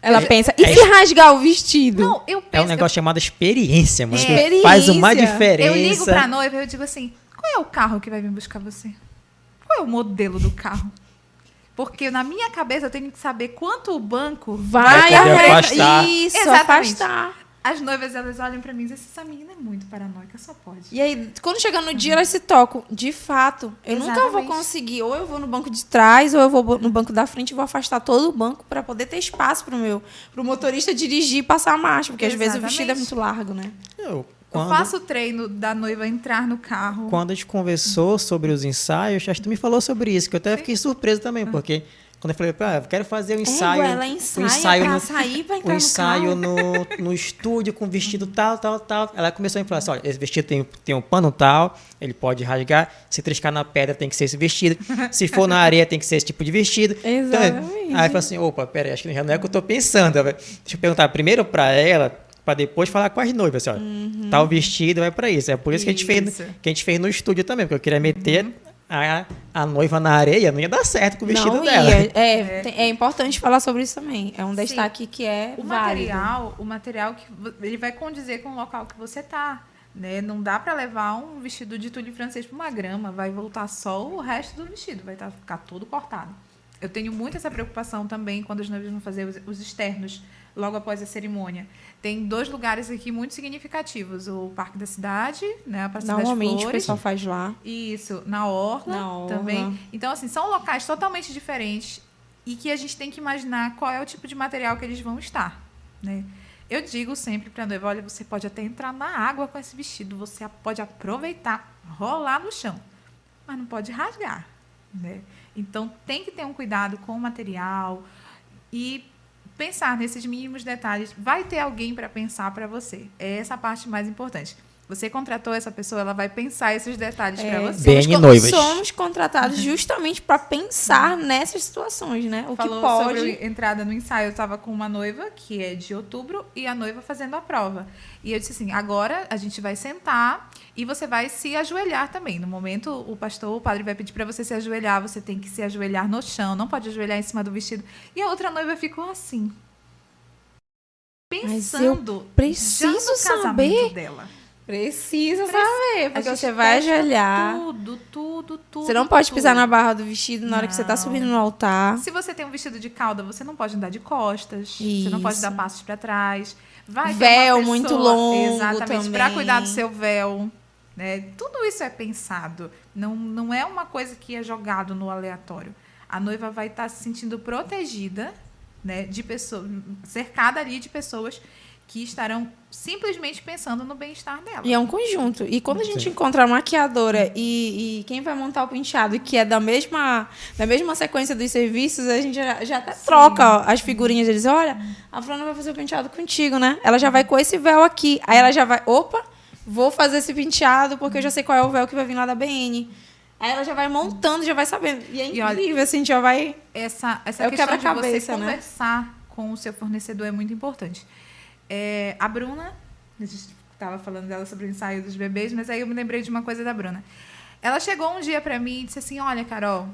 Ela eu- pensa, e É se rasgar o vestido? Não, eu É penso. um negócio chamado experiência, mano. É. que Faz uma diferença. eu ligo pra noiva e eu digo assim: qual é o carro que vai vir buscar você? Qual é o modelo do carro? Porque na minha cabeça eu tenho que saber quanto o banco Vai Vai afastar. Isso, Exatamente. afastar. As noivas, elas olham pra mim e dizem, essa menina é muito paranoica, só pode. E aí, quando chegar no dia, elas se tocam. De fato, eu nunca vou Exatamente. conseguir. Ou eu vou no banco de trás, ou eu vou no banco da frente e vou afastar todo o banco para poder ter espaço pro meu, pro motorista dirigir e passar a marcha. Porque às vezes o vestido é Exatamente. muito largo, né? Eu, Eu quando, faço o treino da noiva entrar no carro. quando a gente conversou sobre os ensaios, acho que tu me falou sobre isso, que eu até fiquei surpreso também, porque quando eu falei, ah, eu quero fazer o ensaio. É, ela o ensaia ensaio pra no, sair, pra o entrar no ensaio carro. no, no estúdio com vestido tal, tal, tal. Ela começou a me falar assim: olha, esse vestido tem, tem um pano tal, ele pode rasgar. Se triscar na pedra, tem que ser esse vestido. Se for na areia, tem que ser esse tipo de vestido. Então, Exatamente. aí eu falei assim: opa, peraí, acho que já não é o que eu tô pensando. Deixa eu perguntar primeiro pra ela. Pra depois falar com as noivas, assim, ó, Uhum. tal vestido vai pra isso. É por isso, que a gente fez, que a gente fez no estúdio também, porque eu queria meter a, a noiva na areia, não ia dar certo com o vestido Não dela. ia. É, tem- é importante falar sobre isso também. É um Sim. destaque que é O válido. material, o material que ele vai condizer com o local que você tá, né? Não dá para levar um vestido de tule francês para uma grama, vai voltar só o resto do vestido, vai tá, ficar todo cortado. Eu tenho muito essa preocupação também quando os noivos vão fazer os, os externos logo após a cerimônia. Tem dois lugares aqui muito significativos: o Parque da Cidade, né, a Praça das Normalmente o Flores. pessoal faz lá. Isso, na orla, Na orla. também. Então, assim, são locais totalmente diferentes e que a gente tem que imaginar qual é o tipo de material que eles vão estar, né? Eu digo sempre para noiva, olha, você pode até entrar na água com esse vestido, você a- pode aproveitar, rolar no chão, mas não pode rasgar, né? Então, tem que ter um cuidado com o material e pensar nesses mínimos detalhes. Vai ter alguém para pensar para você. É essa a parte mais importante. Você contratou essa pessoa, ela vai pensar esses detalhes para É, você. Bem somos, noivas. somos contratados justamente para pensar nessas situações, né? O Falou que pode. sobre entrada no ensaio. Eu estava com uma noiva, que é de outubro, e a noiva fazendo a prova. E eu disse assim: agora a gente vai sentar e você vai se ajoelhar também. No momento, o pastor, o padre vai pedir para você se ajoelhar, você tem que se ajoelhar no chão, não pode ajoelhar em cima do vestido. E a outra noiva ficou assim. Mas eu Pensando preciso já no casamento saber. dela. Precisa Preci- saber, porque você vai ajoelhar. Tudo, tudo, tudo. Você não pode pisar tudo. na barra do vestido na hora que você tá Não. subindo no altar. Se você tem um vestido de cauda, você não pode andar de costas. Você não pode Isso. dar passos para trás. Vai Véu uma muito pessoa- longo Exatamente, para cuidar do seu véu. Né? Tudo isso é pensado. Não, não é uma coisa que é jogado no aleatório. A noiva vai estar se sentindo protegida, né, de pessoas, cercada ali de pessoas que estarão simplesmente pensando no bem-estar dela. E é um conjunto. E quando a gente Sim. encontra a maquiadora e, e quem vai montar o penteado, que é da mesma, da mesma sequência dos serviços, a gente já, já até troca as figurinhas. Eles, olha, a Flana vai fazer o penteado contigo, né? Ela já vai com esse véu aqui. Aí ela já vai, opa, vou fazer esse penteado porque eu já sei qual é o véu que vai vir lá da BN. Aí ela já vai montando, já vai sabendo. E é E olha- incrível, assim, já vai... essa, essa É questão de você né? conversar com o seu fornecedor é muito importante. É, a Bruna, a gente estava falando dela sobre o ensaio dos bebês, mas aí eu me lembrei de uma coisa da Bruna. Ela chegou um dia para mim e disse assim: Olha, Carol,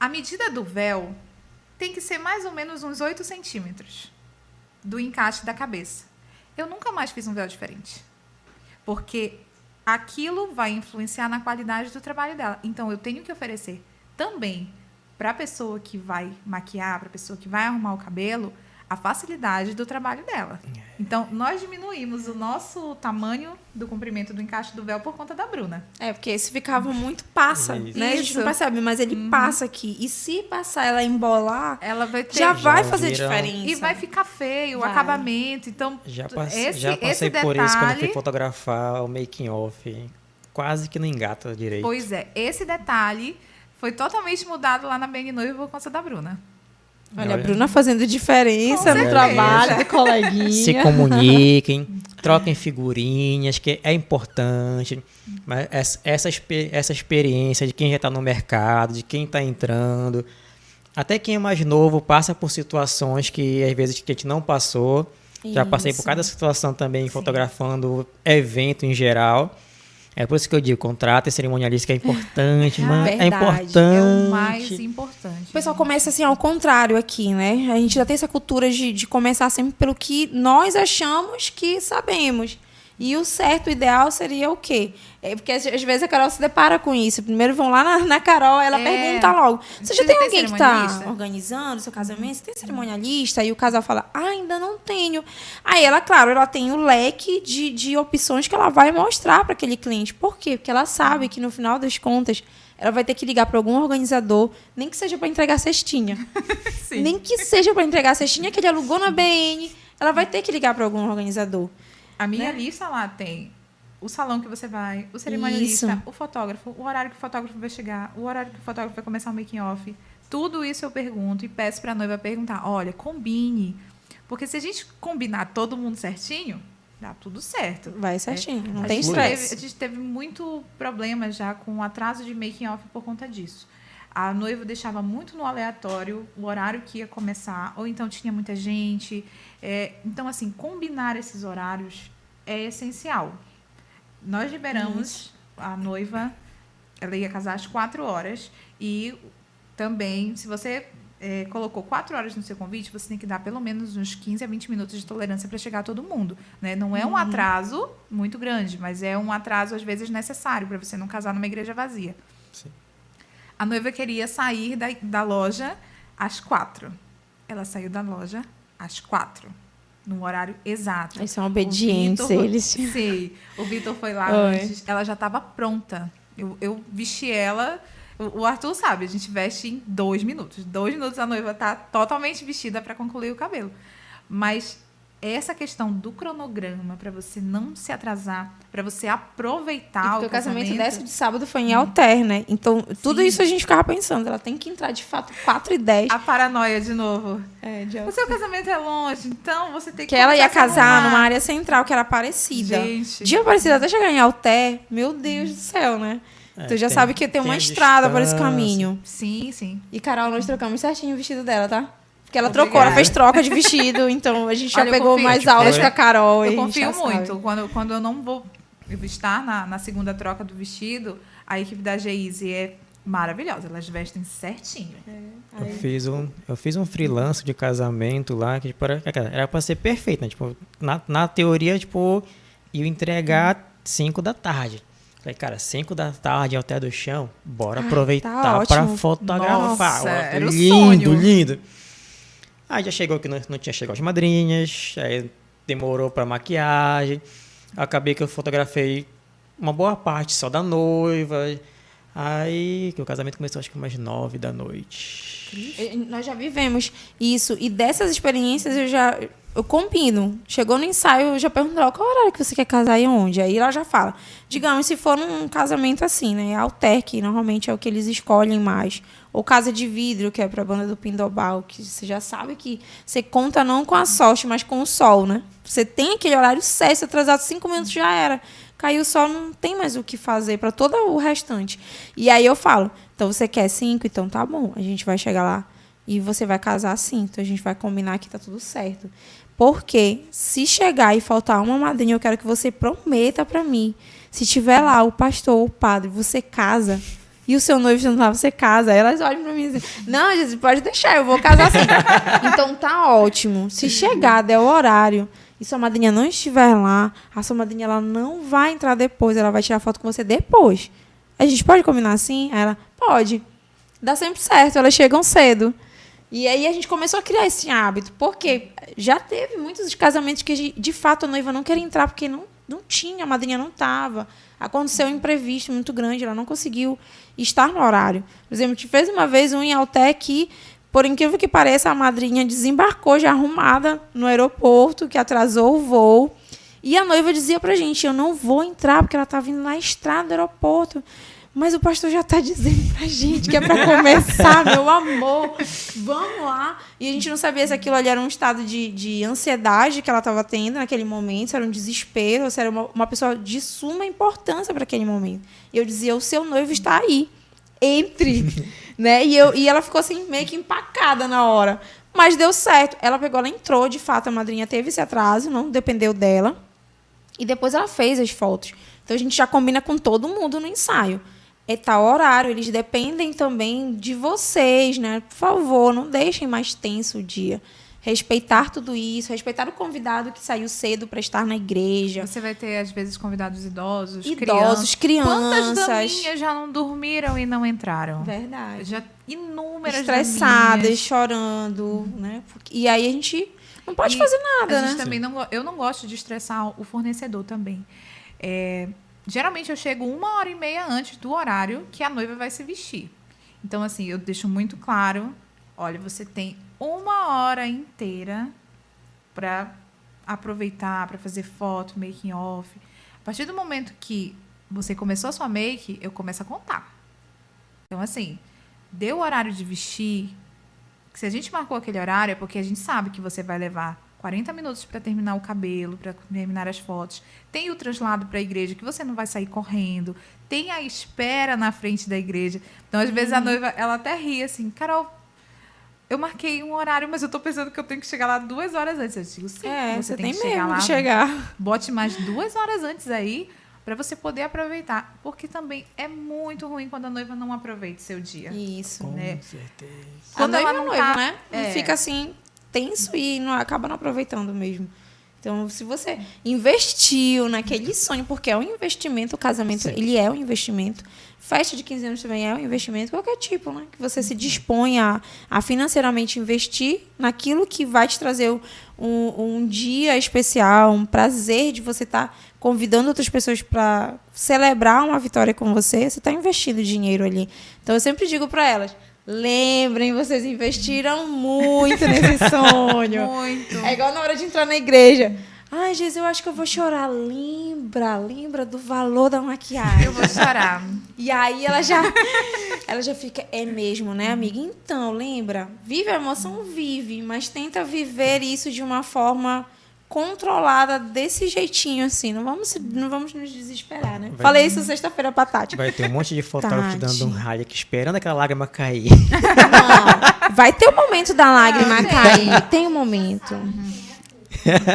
a medida do véu tem que ser mais ou menos uns 8 centímetros. do encaixe da cabeça. Eu nunca mais fiz um véu diferente. Porque aquilo vai influenciar na qualidade do trabalho dela. Então eu tenho que oferecer também para a pessoa que vai maquiar, para a pessoa que vai arrumar o cabelo, a facilidade do trabalho dela. Então, nós diminuímos o nosso tamanho do comprimento do encaixe do véu por conta da Bruna. É, porque esse ficava muito passa, Isso. né? A gente não percebe, mas ele passa aqui. E se passar ela embolar, Ela vai ter já vai Já fazer viram- diferença. e vai ficar feio Vai. o acabamento. Então, Já, passei, esse, já esse passei detalhe, por isso quando eu fui fotografar o making off. Quase que não engata direito. Pois é, esse detalhe foi totalmente mudado lá na Bang Noiva por conta da Bruna. Olha, a. Bruna fazendo diferença no trabalho do coleguinha. Se comuniquem, troquem figurinhas, que é importante. Mas essa, essa, expe- essa experiência de quem já está no mercado, de quem está entrando, até quem é mais novo passa por situações que às vezes que a gente não passou. Já passei por Isso. cada situação também fotografando evento em geral. É por isso que eu digo, contrato e cerimonialista que é importante, mano. É verdade. É o importante. É o mais importante. O pessoal começa assim ao contrário aqui, né? A gente já tem essa cultura de, de começar sempre pelo que nós achamos que sabemos. E o certo, o ideal seria o quê? É porque às vezes a Carol se depara com isso. Primeiro vão lá na, na Carol, ela É. pergunta logo: Você já tem tem alguém que está organizando o seu casamento? Você tem cerimonialista? E o casal fala: Ah, ainda não tenho. Aí ela, claro, ela tem o leque de, de opções que ela vai mostrar para aquele cliente. Por quê? Porque ela sabe que no final das contas ela vai ter que ligar para algum organizador, nem que seja para entregar cestinha. Nem que seja para entregar cestinha que ele alugou na BN, ela vai ter que ligar para algum organizador. A minha né? lista lá tem o salão que você vai, o cerimonialista, Isso. o fotógrafo, o horário que o fotógrafo vai chegar, o horário que o fotógrafo vai começar o making off. Tudo isso eu pergunto e peço para a noiva perguntar, olha, combine. Porque se a gente combinar todo mundo certinho, dá tudo certo. Vai certinho, não A tem estresse. a gente teve muito problema já com o atraso de making off por conta disso. A noiva deixava muito no aleatório o horário que ia começar, ou então tinha muita gente. É, então, assim, combinar esses horários é essencial. Nós liberamos a noiva, ela ia casar às quatro horas, e também, se você é, colocou quatro horas no seu convite, você tem que dar pelo menos uns 15 a 20 minutos de tolerância para chegar a todo mundo. Né? Não é um atraso muito grande, mas é um atraso, às vezes, necessário para você não casar numa igreja vazia. Sim. A noiva queria sair da, da loja às quatro. Ela saiu da loja às quatro, no horário exato. Eles são obedientes, eles. Sim. O Vitor foi lá Oi. antes. Ela já estava pronta. Eu, eu vesti ela. O Arthur sabe, a gente veste em dois minutos. Dois minutos a noiva tá totalmente vestida para concluir o cabelo. Mas essa questão do cronograma para você não se atrasar, para você E aproveitar porque o o casamento casamento dessa de sábado foi em alter, né? Então, tudo Sim. isso a gente ficava pensando. Ela tem que entrar de fato 4 e 10. a paranoia de novo. É, de O seu casamento é longe, então você tem que Que ela ia casar arrumar. numa área central que era parecida. Gente. De Aparecida até chegar em Alter, meu Deus do céu, né? É, tu já tem- sabe que tem tem uma estrada por esse caminho. Sim, sim. E Carol, nós trocamos certinho o vestido dela, tá? Porque ela Obrigada. trocou, ela fez troca de vestido, então a gente já Olha, pegou confio, mais aulas foi- com a Carol. e a Eu confio sabe. muito. Quando, quando eu não vou estar na, na segunda troca do vestido, a equipe da Geise é maravilhosa. Elas vestem certinho. Eu fiz, um, eu fiz um freelance de casamento lá, que tipo, era, era pra ser perfeito, né? Tipo, na, na teoria, tipo, ia entregar 5 da tarde. Falei, cara, 5 da tarde até do chão, bora aproveitar tá pra ótimo. fotografar. Nossa, Ó, era o lindo, sonho. lindo. Aí já chegou que não, não tinha chegado as madrinhas, aí demorou pra maquiagem. Acabei que eu fotografei uma boa parte só da noiva. Aí que o casamento começou acho que umas 9 da noite. Nós já vivemos isso. E dessas experiências eu já. Eu combino. Chegou no ensaio, eu já pergunto ela qual horário que você quer casar e onde. Aí ela já fala. Digamos, se for num casamento assim, né? Alter, que normalmente é o que eles escolhem mais. Ou casa de vidro, que é pra banda do Pindobal, que você já sabe que você conta não com a sorte, mas com o sol, né? Você tem aquele horário certo, se atrasado cinco minutos já era. Caiu o sol, não tem mais o que fazer para todo o restante. E aí eu falo, então você quer cinco? Então tá bom, a gente vai chegar lá e você vai casar assim. Então a gente vai combinar que tá tudo certo. Porque se chegar e faltar uma madrinha, eu quero que você prometa para mim. Se tiver lá o pastor ou o padre, você casa. E o seu noivo não você casa? Aí elas olham pra mim e dizem, não, Jesus, pode deixar, eu vou casar assim. então tá ótimo. Se chegar, der o horário, e sua madrinha não estiver lá, a sua madrinha ela não vai entrar depois, ela vai tirar foto com você depois. A gente pode combinar assim? Aí ela, pode. Dá sempre certo, elas chegam cedo. E aí a gente começou a criar esse hábito, porque já teve muitos casamentos que de fato a noiva não queria entrar porque não, não tinha, a madrinha não estava. Aconteceu um imprevisto muito grande, ela não conseguiu estar no horário. Por exemplo, a gente fez uma vez um em Alté que, por incrível que pareça, a madrinha desembarcou já arrumada no aeroporto, que atrasou o voo. E a noiva dizia pra gente: Eu não vou entrar porque ela está vindo na estrada do aeroporto. Mas o pastor já está dizendo pra gente que é para começar, meu amor. Vamos lá. E a gente não sabia se aquilo ali era um estado de, de ansiedade que ela estava tendo naquele momento, se era um desespero, se era uma, uma pessoa de suma importância para aquele momento. E eu dizia: o seu noivo está aí. Entre. né? E, eu, e ela ficou assim, meio que empacada na hora. Mas deu certo. Ela pegou, ela entrou, de fato, a madrinha teve esse atraso, não dependeu dela. E depois ela fez as fotos. Então a gente já combina com todo mundo no ensaio é tal horário, eles dependem também de vocês, né? Por favor, não deixem mais tenso o dia. Respeitar tudo isso, respeitar o convidado que saiu cedo para estar na igreja. Você vai ter, às vezes, convidados idosos, idosos, crianças. Quantas daminhas já não dormiram e não entraram? Verdade. Já inúmeras Estressadas, daminhas. chorando, uhum. né? E aí a gente não pode e fazer nada, a né? Também não, eu não gosto de estressar o fornecedor também. É, Geralmente eu chego uma hora e meia antes do horário que a noiva vai se vestir. Então, assim, eu deixo muito claro: olha, você tem uma hora inteira para aproveitar, para fazer foto, making off. A partir do momento que você começou a sua make, eu começo a contar. Então, assim, deu o horário de vestir. Se a gente marcou aquele horário, é porque a gente sabe que você vai levar 40 minutos para terminar o cabelo, para terminar as fotos. Tem o translado para a igreja, que você não vai sair correndo. Tem a espera na frente da igreja. Então, às uhum. vezes, a uhum. noiva, ela até ri assim, Carol, eu marquei um horário, mas eu estou pensando que eu tenho que chegar lá duas horas antes. Eu digo, sim, é, você, você tem, tem que chegar lá. chegar. Bote mais duas horas antes aí para você poder aproveitar, porque também é muito ruim quando a noiva não aproveita seu dia. Isso, Com né? certeza. Quando a ela não noiva, tá, né? É. Fica assim tenso e não acaba não aproveitando mesmo. Então, se você investiu naquele sonho, porque é um investimento, o casamento, Sim. ele é um investimento. Festa de 15 anos também é um investimento, qualquer tipo, né? Que você se dispõe a, a financeiramente investir naquilo que vai te trazer um, um dia especial, um prazer de você estar tá convidando outras pessoas para celebrar uma vitória com você, você está investindo dinheiro ali. Então, eu sempre digo para elas, Lembrem, vocês investiram muito nesse sonho. muito. É igual na hora de entrar na igreja. Ai, Jesus, eu acho que eu vou chorar. Lembra, lembra do valor da maquiagem. Eu vou chorar. E aí ela já, ela já fica, é mesmo, né, amiga? Então, lembra? Vive a emoção, vive, mas tenta viver isso de uma forma controlada desse jeitinho, assim. Não vamos, não vamos nos desesperar, né? Vai Falei isso sexta-feira pra Tati. Vai ter um monte de fotógrafo dando um raio aqui, esperando aquela lágrima cair. Não, vai ter o um momento da lágrima cair. Tem um momento.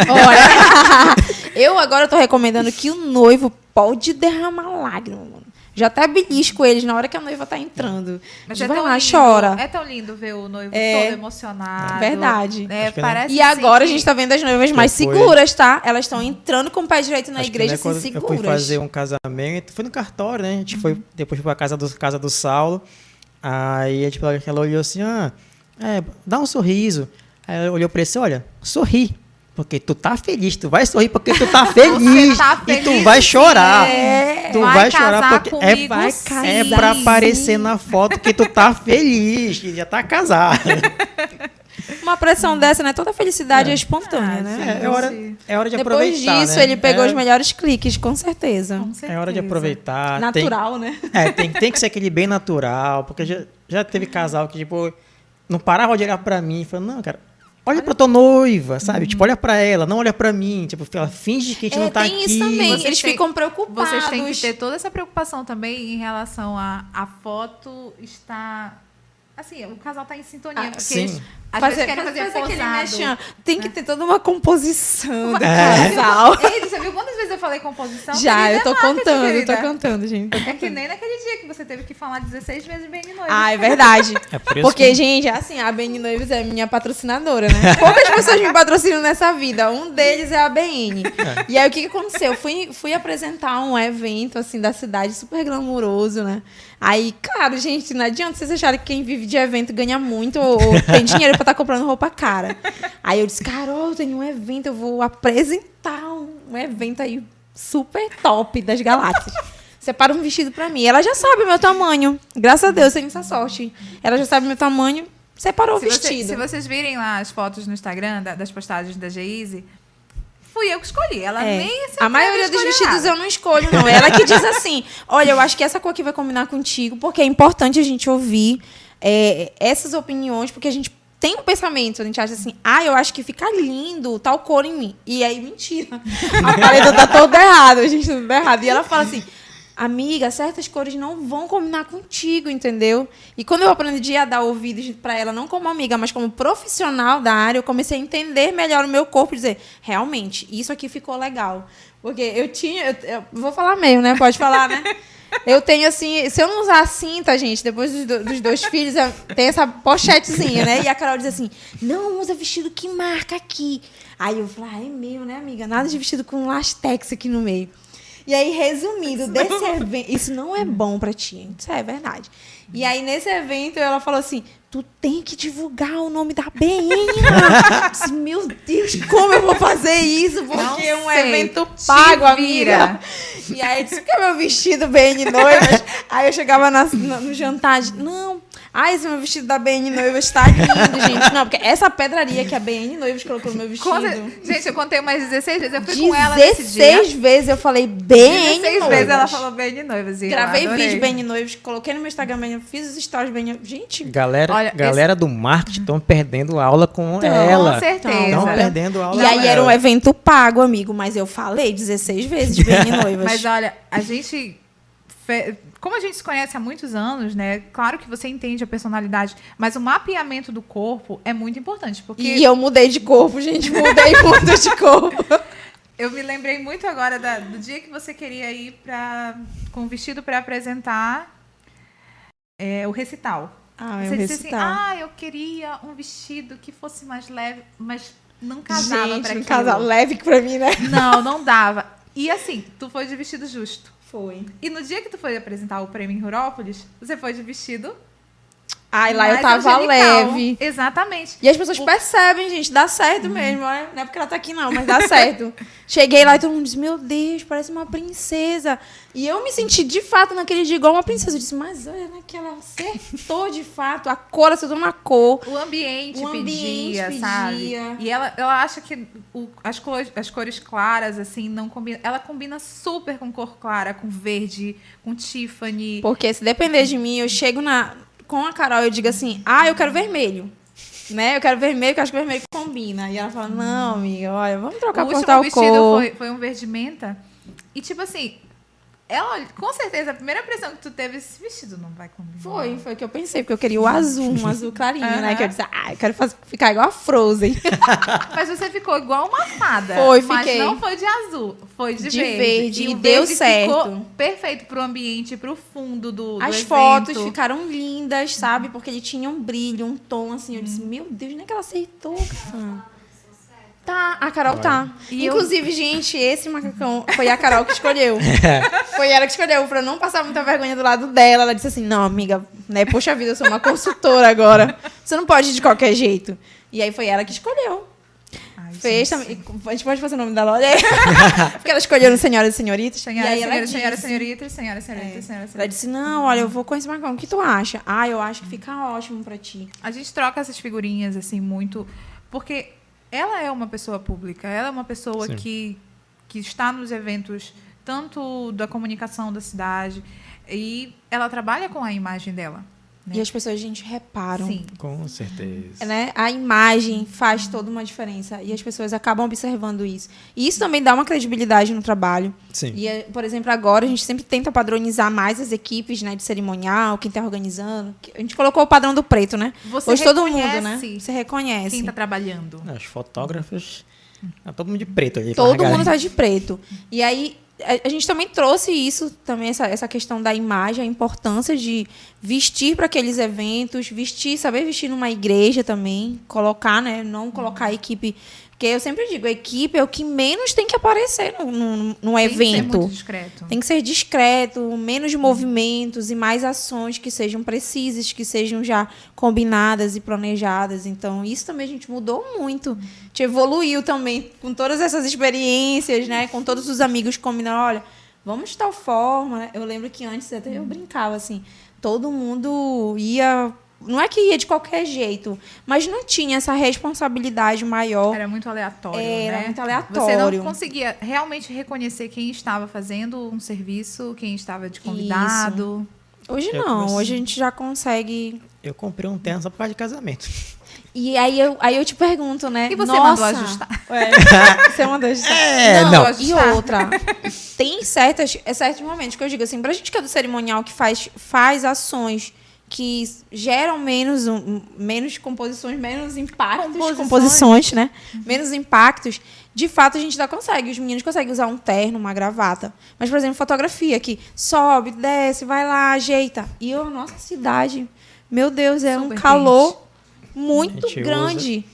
Olha, eu agora tô recomendando que o noivo pode derramar lágrima, mano. Já até belisco eles na hora que a noiva tá entrando. Mas é vai lá, lindo, chora. É tão lindo ver o noivo é, todo emocionado. Verdade. É, parece e agora a gente tá vendo as noivas mais seguras, tá? Elas estão entrando com o pé direito na Acho igreja, assim, seguras. Eu fui fazer um casamento, foi no cartório, né? A gente uhum. foi depois pra casa do, casa do Saulo. Aí a tipo, ela olhou assim, ah, é, dá um sorriso. Aí ela olhou pra ele assim, olha, sorri. Porque tu tá feliz, tu vai sorrir porque tu tá feliz. tá feliz e tu vai chorar. É. Tu vai, vai chorar porque é, vai é pra aparecer na foto que tu tá feliz, que já tá casado. Uma pressão dessa, né? Toda felicidade é, é espontânea, ah, né? É, é, hora, é hora de Depois aproveitar. Depois disso, né? ele pegou é... os melhores cliques, com certeza. com certeza. É hora de aproveitar. Natural, tem, né? É, tem, tem que ser aquele bem natural, porque já, já teve casal que, tipo, não parava de olhar pra mim e falou, não, cara, Olha pra tua noiva, sabe? Uhum. Tipo, olha pra ela, não olha pra mim. Tipo, ela finge que a gente é, não tá tem aqui. Isso também. Vocês Eles ficam preocupados. Vocês têm que ter toda essa preocupação também em relação a a foto estar. Assim, o casal tá em sintonia. Ah, porque sim. Às vezes querem fazer aquele mexão. Tem que ter toda uma composição Uma- do É. casal. Ei, você viu quantas vezes eu falei composição? Já, Querida, eu tô é contando, eu tô cantando, gente. É que nem naquele dia que você teve que falar 16 vezes de noite. Ah, é verdade. É por isso Porque, que- gente, assim, a BN Noivos é minha patrocinadora, né? Poucas pessoas me patrocinam nessa vida. Um deles é a BN. E aí, o que, que aconteceu? Eu fui, fui apresentar um evento, assim, da cidade, super glamouroso, né? Aí, claro, gente, não adianta vocês acharem que quem vive de evento ganha muito ou, ou tem dinheiro pra estar comprando roupa cara. Aí eu disse, Carol, tem um evento, eu vou apresentar um, evento aí super top das galáxias. Separa um vestido pra mim. Ela já sabe o meu tamanho. Graças a Deus, tenho essa sorte. Ela já sabe o meu tamanho, separou se, o você- vestido. se vocês virem lá as fotos no Instagram da- das postagens da Geise, fui eu que escolhi. Ela É. nem A maioria dos vestidos nada. eu não escolho, não. Ela que diz assim: olha, eu acho que essa cor aqui vai combinar contigo, porque é importante a gente ouvir é, essas opiniões, porque a gente tem um pensamento, a gente acha assim, ah, eu acho que fica lindo tal cor em mim. E aí, mentira. A paleta tá toda errada, a gente tá tudo errado. E ela fala assim. Amiga, certas cores não vão combinar contigo, entendeu? E quando eu aprendi a dar ouvidos pra ela, não como amiga, mas como profissional da área, eu comecei a entender melhor o meu corpo e dizer, realmente, isso aqui ficou legal. Porque eu tinha. Eu, eu vou falar meio, né? Pode falar, né? Eu tenho assim. Se eu não usar a cinta, gente, depois dos, do- dos dois filhos, tem essa pochetezinha, né? E a Carol diz assim: não usa vestido que marca aqui. Aí eu falo, ah, é meu, né, amiga? Nada de vestido com lastex aqui no meio. E aí, resumindo, desse evento. Isso não é bom pra ti, isso é verdade. E aí, nesse evento, ela falou assim: tu tem que divulgar o nome da BN. Meu Deus, como eu vou fazer isso? Porque é um sei. evento pago, amiga. E aí, disse que é meu vestido BN Noivas. aí eu chegava na- na- no jantar, de, não. Ah, esse meu vestido da BN Noivas tá lindo, gente. Não, porque essa pedraria que a BN Noivas colocou no meu vestido. Cer- Gente, eu contei umas 16 vezes. Eu fui com ela nesse dia. 16 vezes eu falei BN 16 Noivas. vezes ela falou de noivas. Gravei vídeo BN Noivas, coloquei no meu Instagram BN, fiz os stories BN Gente, Galera, Olha, galera do marketing estão perdendo aula com ela. Com certeza. Estão perdendo aula E aí era um evento pago, amigo, mas eu falei 16 vezes BN Noivas. Mas olha, a gente. Como a gente se conhece há muitos anos, né? Claro que você entende a personalidade, mas o mapeamento do corpo é muito importante. Porque E eu mudei de corpo, gente, mudei muito de corpo. eu me lembrei muito agora da- do dia que você queria ir pra, com o vestido para apresentar é, o recital. Ah, você eu disse assim: recital. ah, eu queria um vestido que fosse mais leve, mas não casava Gente, pra aquilo. casal leve pra mim, né? Não, não dava. E assim, tu foi de vestido justo. Foi. E no dia que tu foi apresentar o prêmio em Rurópolis, você foi de vestido. Ai, lá eu tava angelical. leve. Exatamente. E as pessoas percebem, gente, dá certo mesmo. Né? Não é porque ela tá aqui, não, mas dá certo. Cheguei lá e todo mundo disse: Meu Deus, parece uma princesa. E eu me senti de fato naquele dia igual uma princesa. Eu disse: Mas olha, naquela acertou de fato. A cor acertou na cor. O ambiente O ambiente pedia, sabe? pedia. E ela, ela acha que o- as, cores, as cores claras, assim, não combinam. Ela combina super com cor clara, com verde, com Tiffany. Porque se depender de mim, eu chego na, com a Carol eu digo assim: Ah, eu quero vermelho. Né? Eu quero vermelho, porque eu acho que vermelho combina. E ela fala: Não, amiga, olha, vamos trocar o por tal vestido cor. foi, foi um verde menta. E tipo assim, ela, com certeza, a primeira impressão que tu teve, esse vestido não vai combinar. Foi, foi o que eu pensei, porque eu queria o azul, um azul clarinho, né? Aham. Que eu disse, ah, eu quero ficar igual a Frozen. Mas você ficou igual uma fada. Foi, mas fiquei. não foi de azul, foi de, De verde. verde, o e deu verde certo. Ficou perfeito pro ambiente, pro fundo do, do As evento. fotos ficaram lindas, sabe? Porque ele tinha um brilho, um tom assim. Eu disse, meu Deus, nem que ela aceitou, cara. Tá, a Carol tá. E eu- Inclusive, gente, esse macacão foi a Carol que escolheu. foi ela que escolheu, pra eu não passar muita vergonha do lado dela. Ela disse assim: não, amiga, né? Poxa vida, eu sou uma consultora agora. Você não pode ir de qualquer jeito. E aí foi ela que escolheu. Ai, Fez gente. também. A gente pode fazer o nome da loja? Porque ela escolheu no Senhoras e Senhoritas. Senhora, e aí ela senhora, disse, senhora, senhoritas, senhora, senhoritas, senhora, ela senhora. disse, não, olha, eu vou com esse macacão. O que tu acha? Ah, eu acho que fica ótimo pra ti. A gente troca essas figurinhas, assim, muito. Porque ela é uma pessoa pública, ela é uma pessoa Sim. que, que está nos eventos, tanto da comunicação da cidade, e ela trabalha com a imagem dela. Né? E as pessoas, gente, reparam. Sim. Com certeza. né? A imagem faz toda uma diferença e as pessoas acabam observando isso. E isso também dá uma credibilidade no trabalho. Sim. E, eh, por exemplo, agora a gente sempre tenta padronizar mais as equipes, né, de cerimonial, quem está organizando. A gente colocou o padrão do preto, né? Você Hoje todo mundo, né? reconhece Você reconhece. Quem está trabalhando? Os fotógrafos. Tá todo mundo de preto ali. Todo mundo galera. tá de preto. E aí, a, gente também trouxe isso, também essa, essa questão da imagem, a importância de vestir para aqueles eventos, vestir, saber vestir numa igreja também, colocar, né? Não colocar a equipe. Porque eu sempre digo, a equipe é o que menos tem que aparecer num, num, num Tem que ser evento. muito discreto. Tem que ser discreto, menos movimentos e mais ações que sejam precisas, que sejam já combinadas e planejadas. Então, isso também a gente mudou muito. A gente evoluiu também com todas essas experiências, né? Com todos os amigos combinando, olha, vamos de tal forma. né? Eu lembro que antes até eu brincava assim, todo mundo ia. Não é que ia de qualquer jeito, mas não tinha essa responsabilidade maior. Era muito aleatório, Era né? muito Você aleatório. não conseguia realmente reconhecer quem estava fazendo um serviço, quem estava de convidado. Hoje Eu não, comecei- hoje a gente já consegue Eu comprei um terno só por causa de casamento. E aí eu, aí eu te pergunto, né? E você nossa, mandou ajustar? É, você mandou ajustar. É, Não, não. eu- E outra, tem certas, é certos momentos que eu digo assim, pra gente que é do cerimonial, que faz, faz ações que geram menos, um, menos composições, menos impactos, Composições. composições, né? Menos impactos. De fato, a gente ainda consegue. Os meninos conseguem usar um terno, uma gravata. Mas, por exemplo, fotografia que sobe, desce, vai lá, ajeita. E a nossa cidade, meu Deus, é um Super calor muito A gente grande.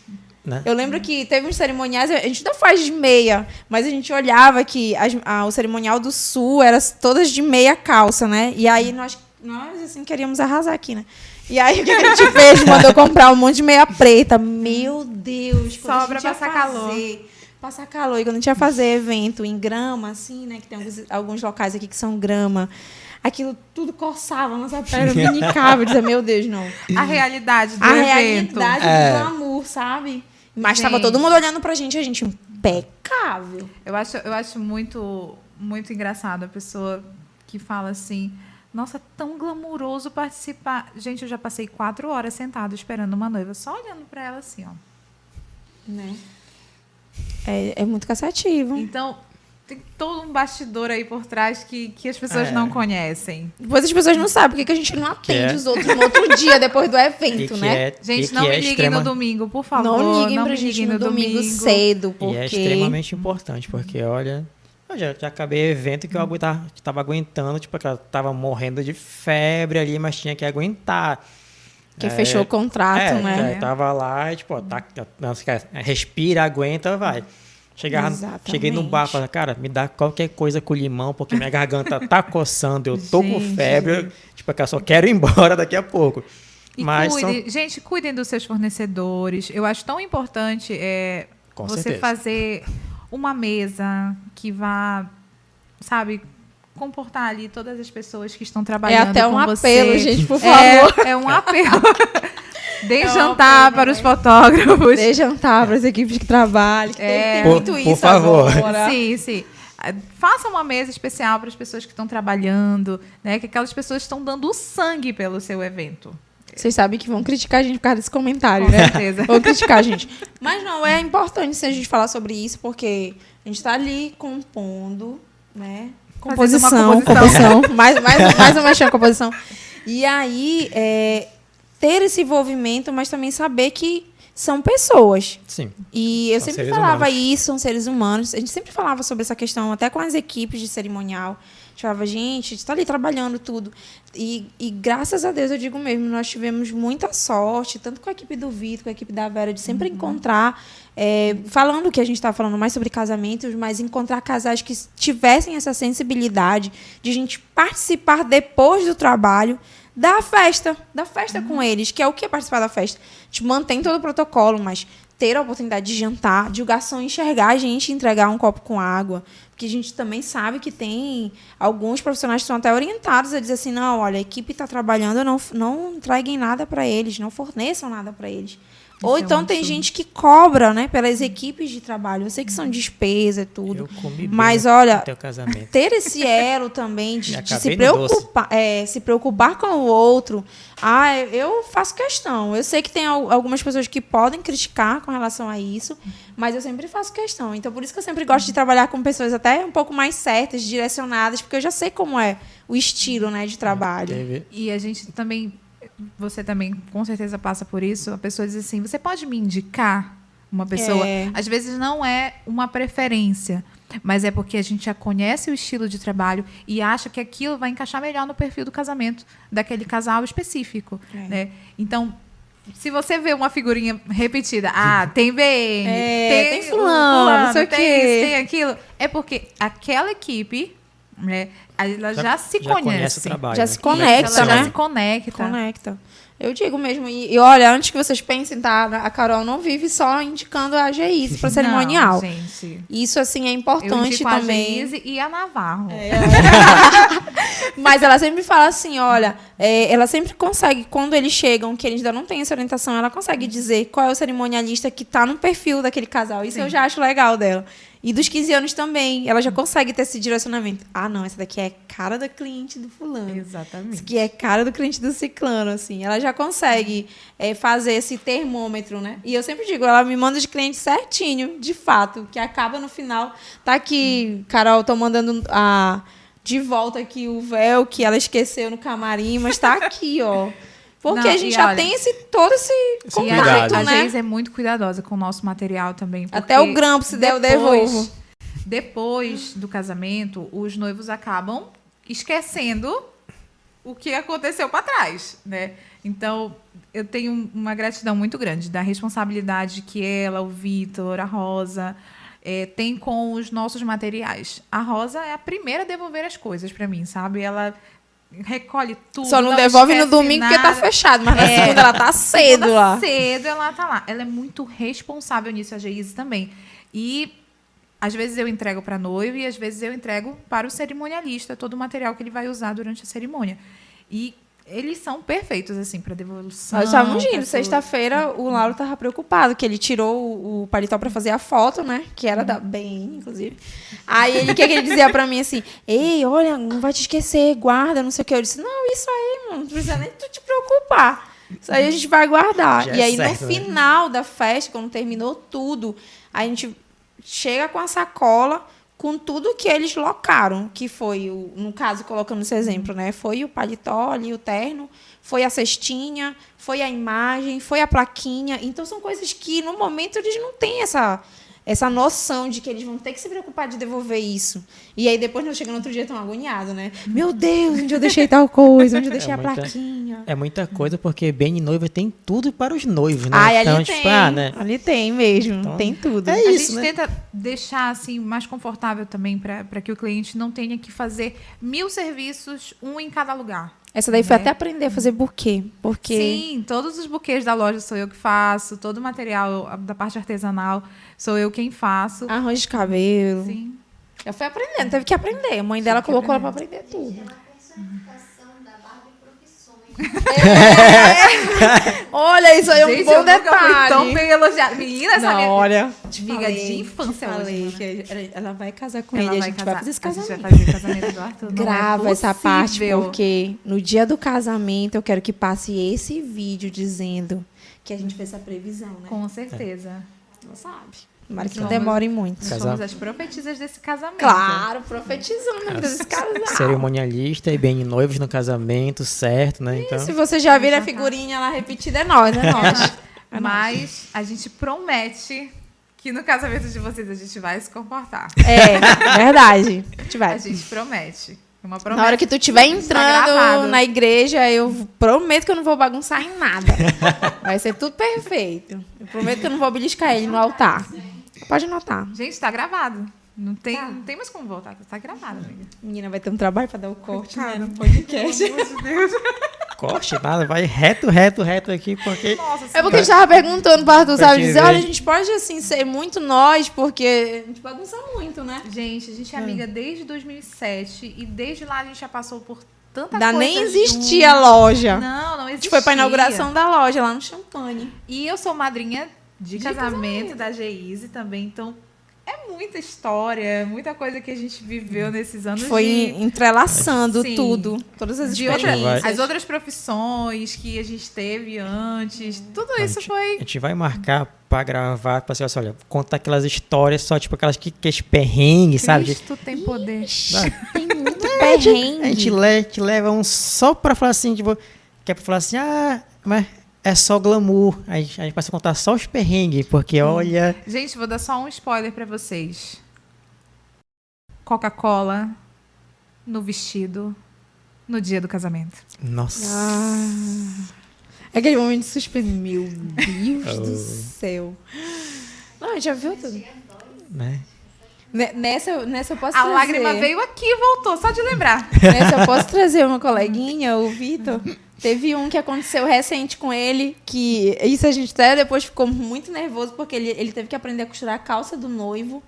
Né? Eu lembro que teve uns cerimoniais, a gente não faz de meia, mas a gente olhava que as- a- o cerimonial do sul era todas de meia calça, né? E aí nós, nós assim, queríamos arrasar aqui, né? E aí o que a gente fez? Mandou comprar um monte de meia preta. Meu Deus! a ia passar calor. Passar calor. E quando a gente ia fazer evento em grama, assim, né? Que tem alguns, alguns locais aqui que são grama. Aquilo tudo coçava a nossa pele, minicava. Eu dizia, meu Deus, não A realidade do a evento. realidade É. do glamour, sabe? Mas tava Gente. todo mundo olhando pra gente, a gente impecável. Eu acho, eu acho muito, muito engraçado a pessoa que fala assim: Nossa, tão glamuroso participar. Gente, eu já passei quatro horas sentado esperando uma noiva, só olhando para ela assim, ó. Né? É, é muito cansativo. Então, tem todo um bastidor aí por trás que, que as pessoas É. não conhecem. Depois as pessoas não sabem por que que a gente não atende é. os outros no outro dia, depois do E evento, que né? é, e Gente, que não é me liguem extrema- no domingo, por favor. não liguem pra me gente liguem no domingo, cedo, E porque... é extremamente importante, porque olha. Eu já, já acabei evento que eu aguentava, que tava aguentando, tipo, que eu tava morrendo de febre ali, mas tinha que aguentar. Que É, fechou o contrato, é, né? já tava lá, e, tipo, ó, tá, quer- respira, aguenta, vai. Chegava, Exatamente. cheguei no bar, falei, cara, me dá qualquer coisa com limão, porque minha garganta tá coçando, eu tô com Gente. febre, tipo, que eu só quero ir embora daqui a pouco. E Mas são- cuide, gente, cuidem dos seus fornecedores. Eu acho tão importante é, Com você certeza. fazer uma mesa que vá, sabe, comportar ali todas as pessoas que estão É trabalhando até com um você. apelo, gente, por favor. É, é um apelo. Dê É jantar para os né? fotógrafos. Dê jantar para as equipes que trabalham. que tem- É. tem Por- muito por isso favor. agora. Sim, sim. Ah, Faça uma mesa especial para as pessoas que estão trabalhando, né? Que aquelas pessoas estão dando o sangue pelo seu evento. Vocês sabem que vão criticar a gente por causa desse comentário, Com né? certeza. Vão criticar a gente. Mas não, é importante a gente falar sobre isso, porque a gente está ali compondo, né? Composição, composição. mais, mais, mais uma mexendo composição. E aí, é, ter esse envolvimento, mas também saber que são pessoas. Sim. E eu São sempre falava humanos. isso, são seres humanos. A gente sempre falava sobre essa questão, até com as equipes de cerimonial. A gente falava, gente, está ali trabalhando tudo. E, e graças a Deus, eu digo mesmo, nós tivemos muita sorte, tanto com a equipe do Vitor, com a equipe da Vera, de sempre encontrar, é, falando que a gente estava falando mais sobre casamentos, mas encontrar casais que tivessem essa sensibilidade de a gente participar depois do trabalho da festa, da festa com eles, que é o que é participar da festa. A gente mantém todo o protocolo, mas ter a oportunidade de jantar, de o garçom enxergar a gente entregar um copo com água. Porque a gente também sabe que tem alguns profissionais que são até orientados a dizer assim, não, olha, a equipe está trabalhando, não, não entreguem nada para eles, não forneçam nada para eles. Ou é um então tem absurdo. gente que cobra, né, pelas equipes de trabalho. Eu sei que são despesa e tudo. Eu comi bem Mas olha, no teu casamento. ter esse elo também de, de se doce. preocupar, é, se preocupar com o outro. Ah, eu faço questão. Eu sei que tem al- algumas pessoas que podem criticar com relação a isso, mas eu sempre faço questão. Então, por isso que eu sempre gosto de trabalhar com pessoas até um pouco mais certas, direcionadas, porque eu já sei como é o estilo, né, de trabalho. E a gente também, você também com certeza passa por isso. A pessoa diz assim: você pode me indicar uma pessoa? É. Às vezes não é uma preferência, mas é porque a gente já conhece o estilo de trabalho e acha que aquilo vai encaixar melhor no perfil do casamento daquele casal específico. É. Né? Então. Se você vê uma figurinha repetida, ah, tem BM, É, tem o fulano, não sei o tem isso, tem aquilo, é porque aquela equipe, né, ela já, se já conhece. conhece o trabalho. Já né? se é conecta, ela né? já se conecta. Conecta. Eu digo mesmo. E, e olha, antes que vocês pensem, tá? A Carol não vive só indicando a GIS para cerimonial. Não, gente. Isso, assim, é Eu importante indico também. a e a Navarro. Mas ela sempre fala assim, olha, é, ela sempre consegue, quando eles chegam, que eles ainda não têm essa orientação, ela consegue dizer qual é o cerimonialista que tá no perfil daquele casal. Isso Sim. eu já acho legal dela. E dos 15 anos também, ela já consegue ter esse direcionamento. Ah, não, essa daqui é cara da cliente do fulano. Isso Exatamente. que é cara do cliente do ciclano, assim. Ela já consegue é, fazer esse termômetro, né? E eu sempre digo, ela me manda de cliente certinho, de fato, que acaba no final. Tá aqui, Carol, tô mandando a, de volta aqui o véu que ela esqueceu no camarim, mas tá aqui, ó. Porque Não, a gente já olha, tem esse, todo esse E a, cuidado. contato, a né? Geise é muito cuidadosa com o nosso material também. Até o grampo, se der, eu depois- devolvo. Depois do casamento, os noivos acabam esquecendo o que aconteceu para trás, né? Então, eu tenho uma gratidão muito grande da responsabilidade que ela, o Vitor, a Rosa eh, tem com os nossos materiais. A Rosa é a primeira a devolver as coisas para mim, sabe? Ela recolhe tudo. Só não, devolve no domingo porque tá nada. fechado, mas na É. segunda ela tá cedo Segunda lá. cedo ela tá lá. Ela é muito responsável nisso, a Geise também. E às vezes eu entrego para noivo e às vezes eu entrego para o cerimonialista todo o material que ele vai usar durante a cerimônia. E eles são perfeitos assim para devolução. Nós estávamos pra indo. Sexta-feira, o Lauro tava preocupado, que ele tirou o, o paletó pra fazer a foto, né? Que era da BN, inclusive. Aí ele, o que, que ele dizia pra mim assim? Ei, olha, não vai te esquecer, guarda, não sei o que. Eu disse, não, isso aí, mano, não precisa nem tu te preocupar. Isso aí a gente vai guardar. Já e é aí, certo, no né? final da festa, quando terminou tudo, a gente chega com a sacola com tudo que eles locaram, que foi, o, no caso, colocando esse exemplo, né? Foi o paletó ali, o terno, foi a cestinha, foi a imagem, foi a plaquinha. Então, são coisas que, no momento, eles não têm essa, essa noção de que eles vão ter que se preocupar de devolver isso. E aí, depois, não chega no outro dia tão agoniado, né? Meu Deus, onde eu deixei tal coisa? Onde eu deixei a muita- plaquinha? É muita coisa, porque bem noiva tem tudo para os noivos, né? Ai, então, ali tipo, tem. ah, né? Ali tem mesmo. Então, tem tudo. é a isso, gente né? tenta deixar assim mais confortável também para que o cliente não tenha que fazer mil serviços, um em cada lugar. Essa daí foi né? até aprender a fazer buquê. Porque Sim, todos os buquês da loja sou eu que faço, todo o material da parte artesanal sou eu quem faço. arranjo de cabelo. Sim. Já foi aprendendo, teve que aprender. A mãe dela colocou ela pra aprender tudo. Barbie Profissões. Olha, isso aí é um Gente, bom eu nunca fui detalhe. tão bem elogiada. Menina, essa Não, minha olha, amiga de infância falei hoje. que ela- vai casar com Ela ele. vai a gente casar. vai fazer esse A gente casamento. vai fazer o casamento do Arthur. Não é Grava essa parte, porque no dia do casamento eu quero que passe esse vídeo dizendo que a gente fez essa previsão, né? Com certeza. Não sabe. Tomara que não demore muito. Nós Casal- somos as profetisas desse casamento. Claro, vida desse casal. Cerimonialista e bem noivos no casamento, certo, né? Então, Se você já viram a figurinha lá repetida, é nós, é nós. É nós. Mas a gente promete que no casamento de vocês a gente vai se comportar. É, verdade. A gente vai. A gente promete. É Uma promessa. Na hora que tu estiver Tá entrando na igreja, eu prometo que eu não vou bagunçar em nada. Vai ser tudo perfeito. Eu prometo que eu não vou beliscar ele no altar. Pode anotar. Gente, tá gravado. Não tem, não tem mais como voltar. Tá gravado, amiga. Menina vai ter um trabalho pra dar o corte né, no podcast. corte nada, vai reto, reto, reto aqui, porque. Nossa, É porque a gente tava perguntando pro Arthur, sabe? Dizer, olha, a gente pode, assim, ser muito nós, porque a gente bagunça muito, né? Gente, a gente é amiga desde 2007 e desde lá a gente já passou por tanta Ainda coisa nem existia a junto. loja. Não, não A existia. gente foi pra inauguração da loja lá no Champanhe. E eu sou madrinha de, De casamento, da Geise também, então é muita história, muita coisa que a gente viveu nesses anos Foi de, entrelaçando Sim. tudo. Todas as de outra, experiências. as outras profissões que a gente teve antes. Tudo A isso gente- foi A gente vai marcar pra gravar, pra ser assim, olha, contar aquelas histórias só, tipo, aquelas que, que perrengues, sabe? De- Cristo tem poder. Tem muito perrengue. A gente, le, te leva um só pra falar assim, tipo, que é pra falar assim, ah, mas é só glamour. A gente, a gente passa a contar só os perrengues, porque olha. Gente, vou dar só um spoiler pra vocês. Coca-Cola no vestido no dia do casamento. Nossa. Ah, aquele momento de suspense. Meu Deus do Oh. céu. Não, a gente já viu tudo. Né? Ne- Nessa, nessa eu posso A trazer. lágrima veio aqui e voltou, só de lembrar. Nessa eu posso trazer uma coleguinha, o Vitor. Teve um que aconteceu recente com ele, que isso a gente até depois ficou muito nervoso, porque ele, ele teve que aprender a costurar a calça do noivo.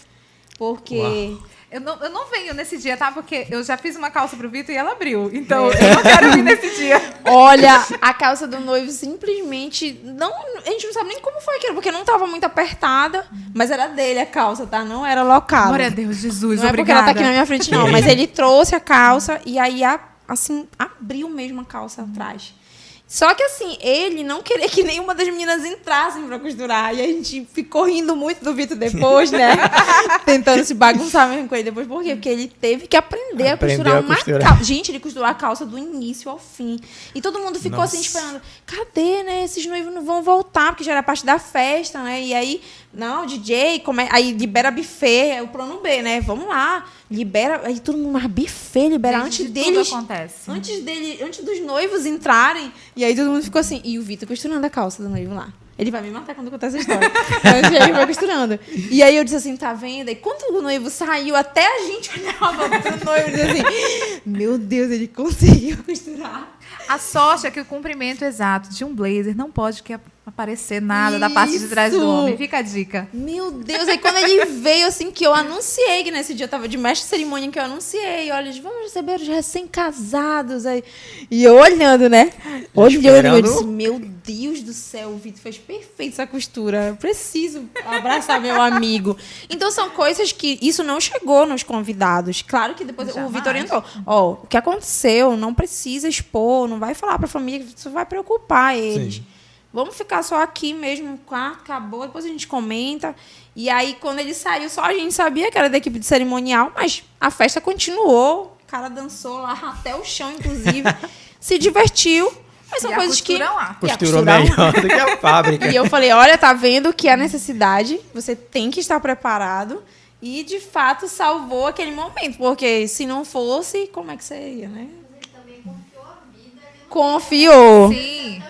Porque. Uau. Eu não, eu não venho nesse dia, tá? Porque eu já fiz uma calça pro Vitor e ela abriu. Então eu não quero vir nesse dia. Olha, a calça do noivo simplesmente. Não, a gente não sabe nem como foi aquilo, porque não tava muito apertada, mas era dele a calça, tá? Não era local. Glória a Deus, Jesus, Não é porque obrigada. ela tá aqui na minha frente, não. Mas ele trouxe a calça e aí, a- assim, abriu mesmo a calça atrás. Só que assim, ele não queria que nenhuma das meninas entrassem pra costurar. E a gente ficou rindo muito do Vitor depois, né? Tentando se bagunçar mesmo com ele depois. Por quê? Porque ele teve que aprender a Aprendeu costurar a uma costurar. calça. Gente, ele costurou a calça do início ao fim. E todo mundo ficou assim, Nossa. esperando. Cadê, né? Esses noivos não vão voltar, porque já era parte da festa, né? E aí, não, DJ, come... aí libera buffet, é o plano B, né? Vamos lá, libera. Aí todo mundo, mas buffet, libera Gente, antes de deles. acontece. Antes dele, antes dos noivos entrarem. E aí todo mundo ficou assim. E o Vitor costurando a calça do noivo lá. Ele vai me matar quando contar essa história. Mas ele vai costurando. E aí eu disse assim, tá vendo? E quando o noivo saiu, até a gente olhava pro noivo e dizia assim: Meu Deus, ele conseguiu costurar. A sorte é que o comprimento exato de um blazer não pode que aparecer nada da parte de trás do Isso. homem. Fica a dica. Meu Deus, aí quando ele veio, assim, que eu anunciei, que nesse dia eu tava de mestre de cerimônia, que eu anunciei, olha, eles vamos receber os recém-casados aí. E eu olhando, né? Olhando, eu Esperando. disse, meu Deus do céu, o Vitor fez perfeito essa costura. Eu preciso abraçar meu amigo. Então são coisas que isso não chegou nos convidados. Claro que depois o Jamais. Vitor orientou. Ó, o que aconteceu, não precisa expor, não vai falar pra família, isso vai preocupar eles. Sim. Vamos ficar só aqui mesmo, ah, acabou, depois a gente comenta. E aí, quando ele saiu, só a gente sabia que era da equipe de cerimonial, mas a festa continuou. O cara dançou lá até o chão, inclusive. se divertiu. Mas são E a coisas que. lá. E a Costurou costura lá. melhor do que a fábrica. E eu falei, olha, tá vendo que é necessidade, você tem que estar preparado. E, de fato, salvou aquele momento. Porque se não fosse, como é que seria, né? Ele também confiou a vida. Ele Confiou. Sim.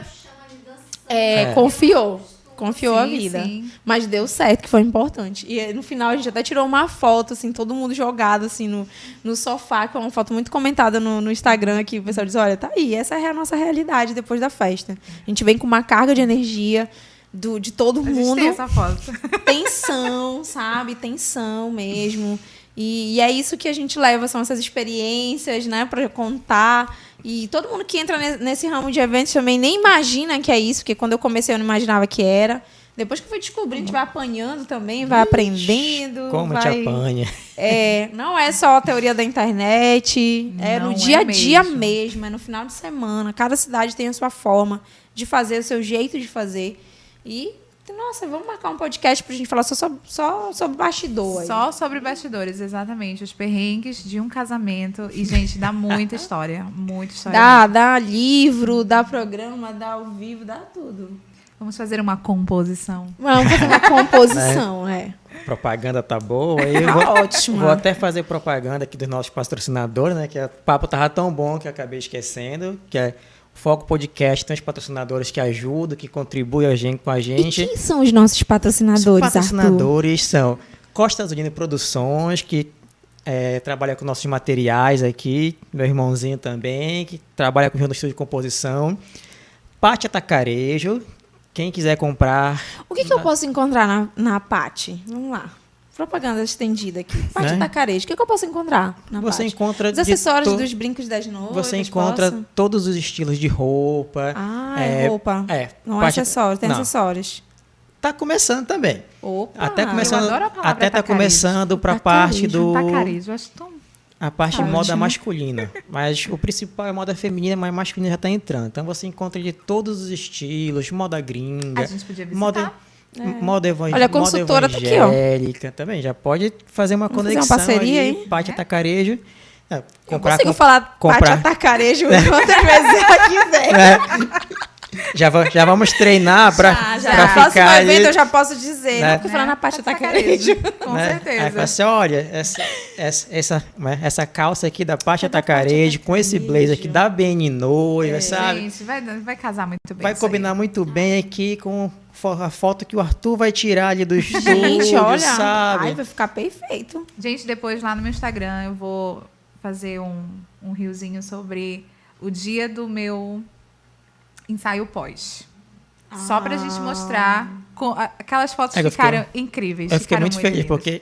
É, É. confiou. Confiou a Sim, vida. sim. Mas deu certo, que foi importante. E no final a gente até tirou uma foto, assim, todo mundo jogado assim no, no sofá, que é uma foto muito comentada no, no Instagram aqui. O pessoal diz: olha, tá aí, essa é a nossa realidade depois da festa. A gente vem com uma carga de energia do, de todo A gente mundo tem essa foto. tensão, sabe? Tensão mesmo. E, e é isso que a gente leva, são essas experiências, né, para contar. E todo mundo que entra ne- nesse ramo de eventos também nem imagina que é isso, porque quando eu comecei eu não imaginava que era. Depois que eu fui descobrindo, a gente vai apanhando também, vai aprendendo. Como vai... te apanha. É, não é só a teoria da internet, é Não no é dia a dia mesmo. mesmo, é no final de semana. Cada cidade tem a sua forma de fazer, o seu jeito de fazer. E, nossa, vamos marcar um podcast pra gente falar só, sobre- só sobre bastidor. aí. Só sobre bastidores, exatamente. Os perrengues de um casamento. E, gente, dá muita história. Muita história. Dá, dá livro, dá programa, dá ao vivo, dá tudo. Vamos fazer uma composição. Vamos fazer uma composição, é. Propaganda tá boa. Aí eu vou, Ótimo. vou até fazer propaganda aqui dos nossos patrocinadores, né? Que o papo tava tão bom que eu acabei esquecendo. Que é Foco Podcast, tem os patrocinadores que ajudam, que contribuem a gente, com a E gente. quem são os nossos Os patrocinadores, Arthur? patrocinadores são Costa Azulino Produções, que é, trabalha com nossos materiais aqui, meu irmãozinho também, que trabalha com o estúdio de composição. Pátio Atacarejo, quem quiser comprar. O que, que eu posso encontrar na, na Pati? Vamos lá. Propaganda estendida aqui. Pátio Né? Tacarejo. O que, que eu posso encontrar na Você Pátio? encontra Os acessórios to- dos brincos das noivas. Você encontra posso? todos os estilos de roupa. Ah, é, roupa. É. Não é Pátio- acessório, tem não. acessórios. Tá começando também. Opa. Até começando, adoro a palavra até tá começando para a Tacarejo, parte do Tacarejo, acho tão... a parte de Ótimo. moda masculina, mas o principal é moda feminina, mas masculina já tá entrando. Então você encontra de todos os estilos, moda gringa, A gente podia visitar. moda moda evangélica, Olha, a consultora tá aqui, ó. evangélica também. Já pode fazer uma Vamos fazer uma conexão parceria, ali, hein? Pátio Atacarejo. É, Eu comprar consigo com- falar comprar- Pátio Atacarejo quantas vezes eu quiser. É. Já, já vamos treinar para Já, já. pra No próximo ficar evento ali. eu já posso dizer. Né? Não, falando na Pátio Tá Atacarejo. Com né? certeza. Aí fala assim, olha, essa, essa, essa, né, essa calça aqui da Pátio Atacarejo, com esse blazer aqui da BN Noiva, sabe? Gente, vai, vai casar muito bem. Vai isso aí. combinar muito bem aqui com a foto que o Arthur vai tirar ali do estúdio, Gente, olha. sabe? Ai, vai ficar perfeito. Gente, depois lá no meu Instagram eu vou fazer um, um riozinho sobre o dia do meu ensaio pós. Só pra gente mostrar. com- aquelas fotos É que eu fiquei- ficaram incríveis. Eu fiquei ficaram muito feliz, lindas. porque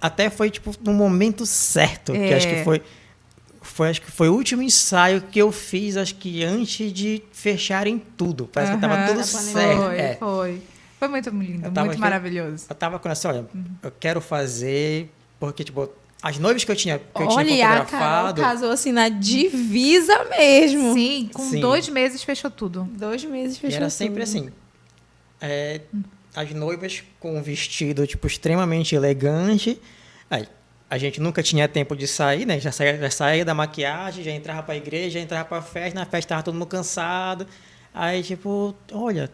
até foi, tipo, no momento certo, que É. acho que foi... Foi, acho que foi o último ensaio que eu fiz, acho que antes de fecharem tudo. Parece que tava Aham, tudo pandemia. certo. Foi, é. foi. Foi muito lindo, tava muito aqui- maravilhoso. Eu tava com essa, olha, Uhum. eu quero fazer, porque, tipo, as noivas que eu tinha, que eu Olha, tinha e a Carol fotografado. casou assim na divisa mesmo. Sim, com Sim. dois meses fechou tudo. Dois meses E fechou era sempre tudo. assim. é, as noivas com um vestido, tipo, extremamente elegante. Aí, a gente nunca tinha tempo de sair, né? Já saía, já saía da maquiagem, já entrava pra igreja, já entrava pra festa. Na festa tava todo mundo cansado. Aí, tipo, olha,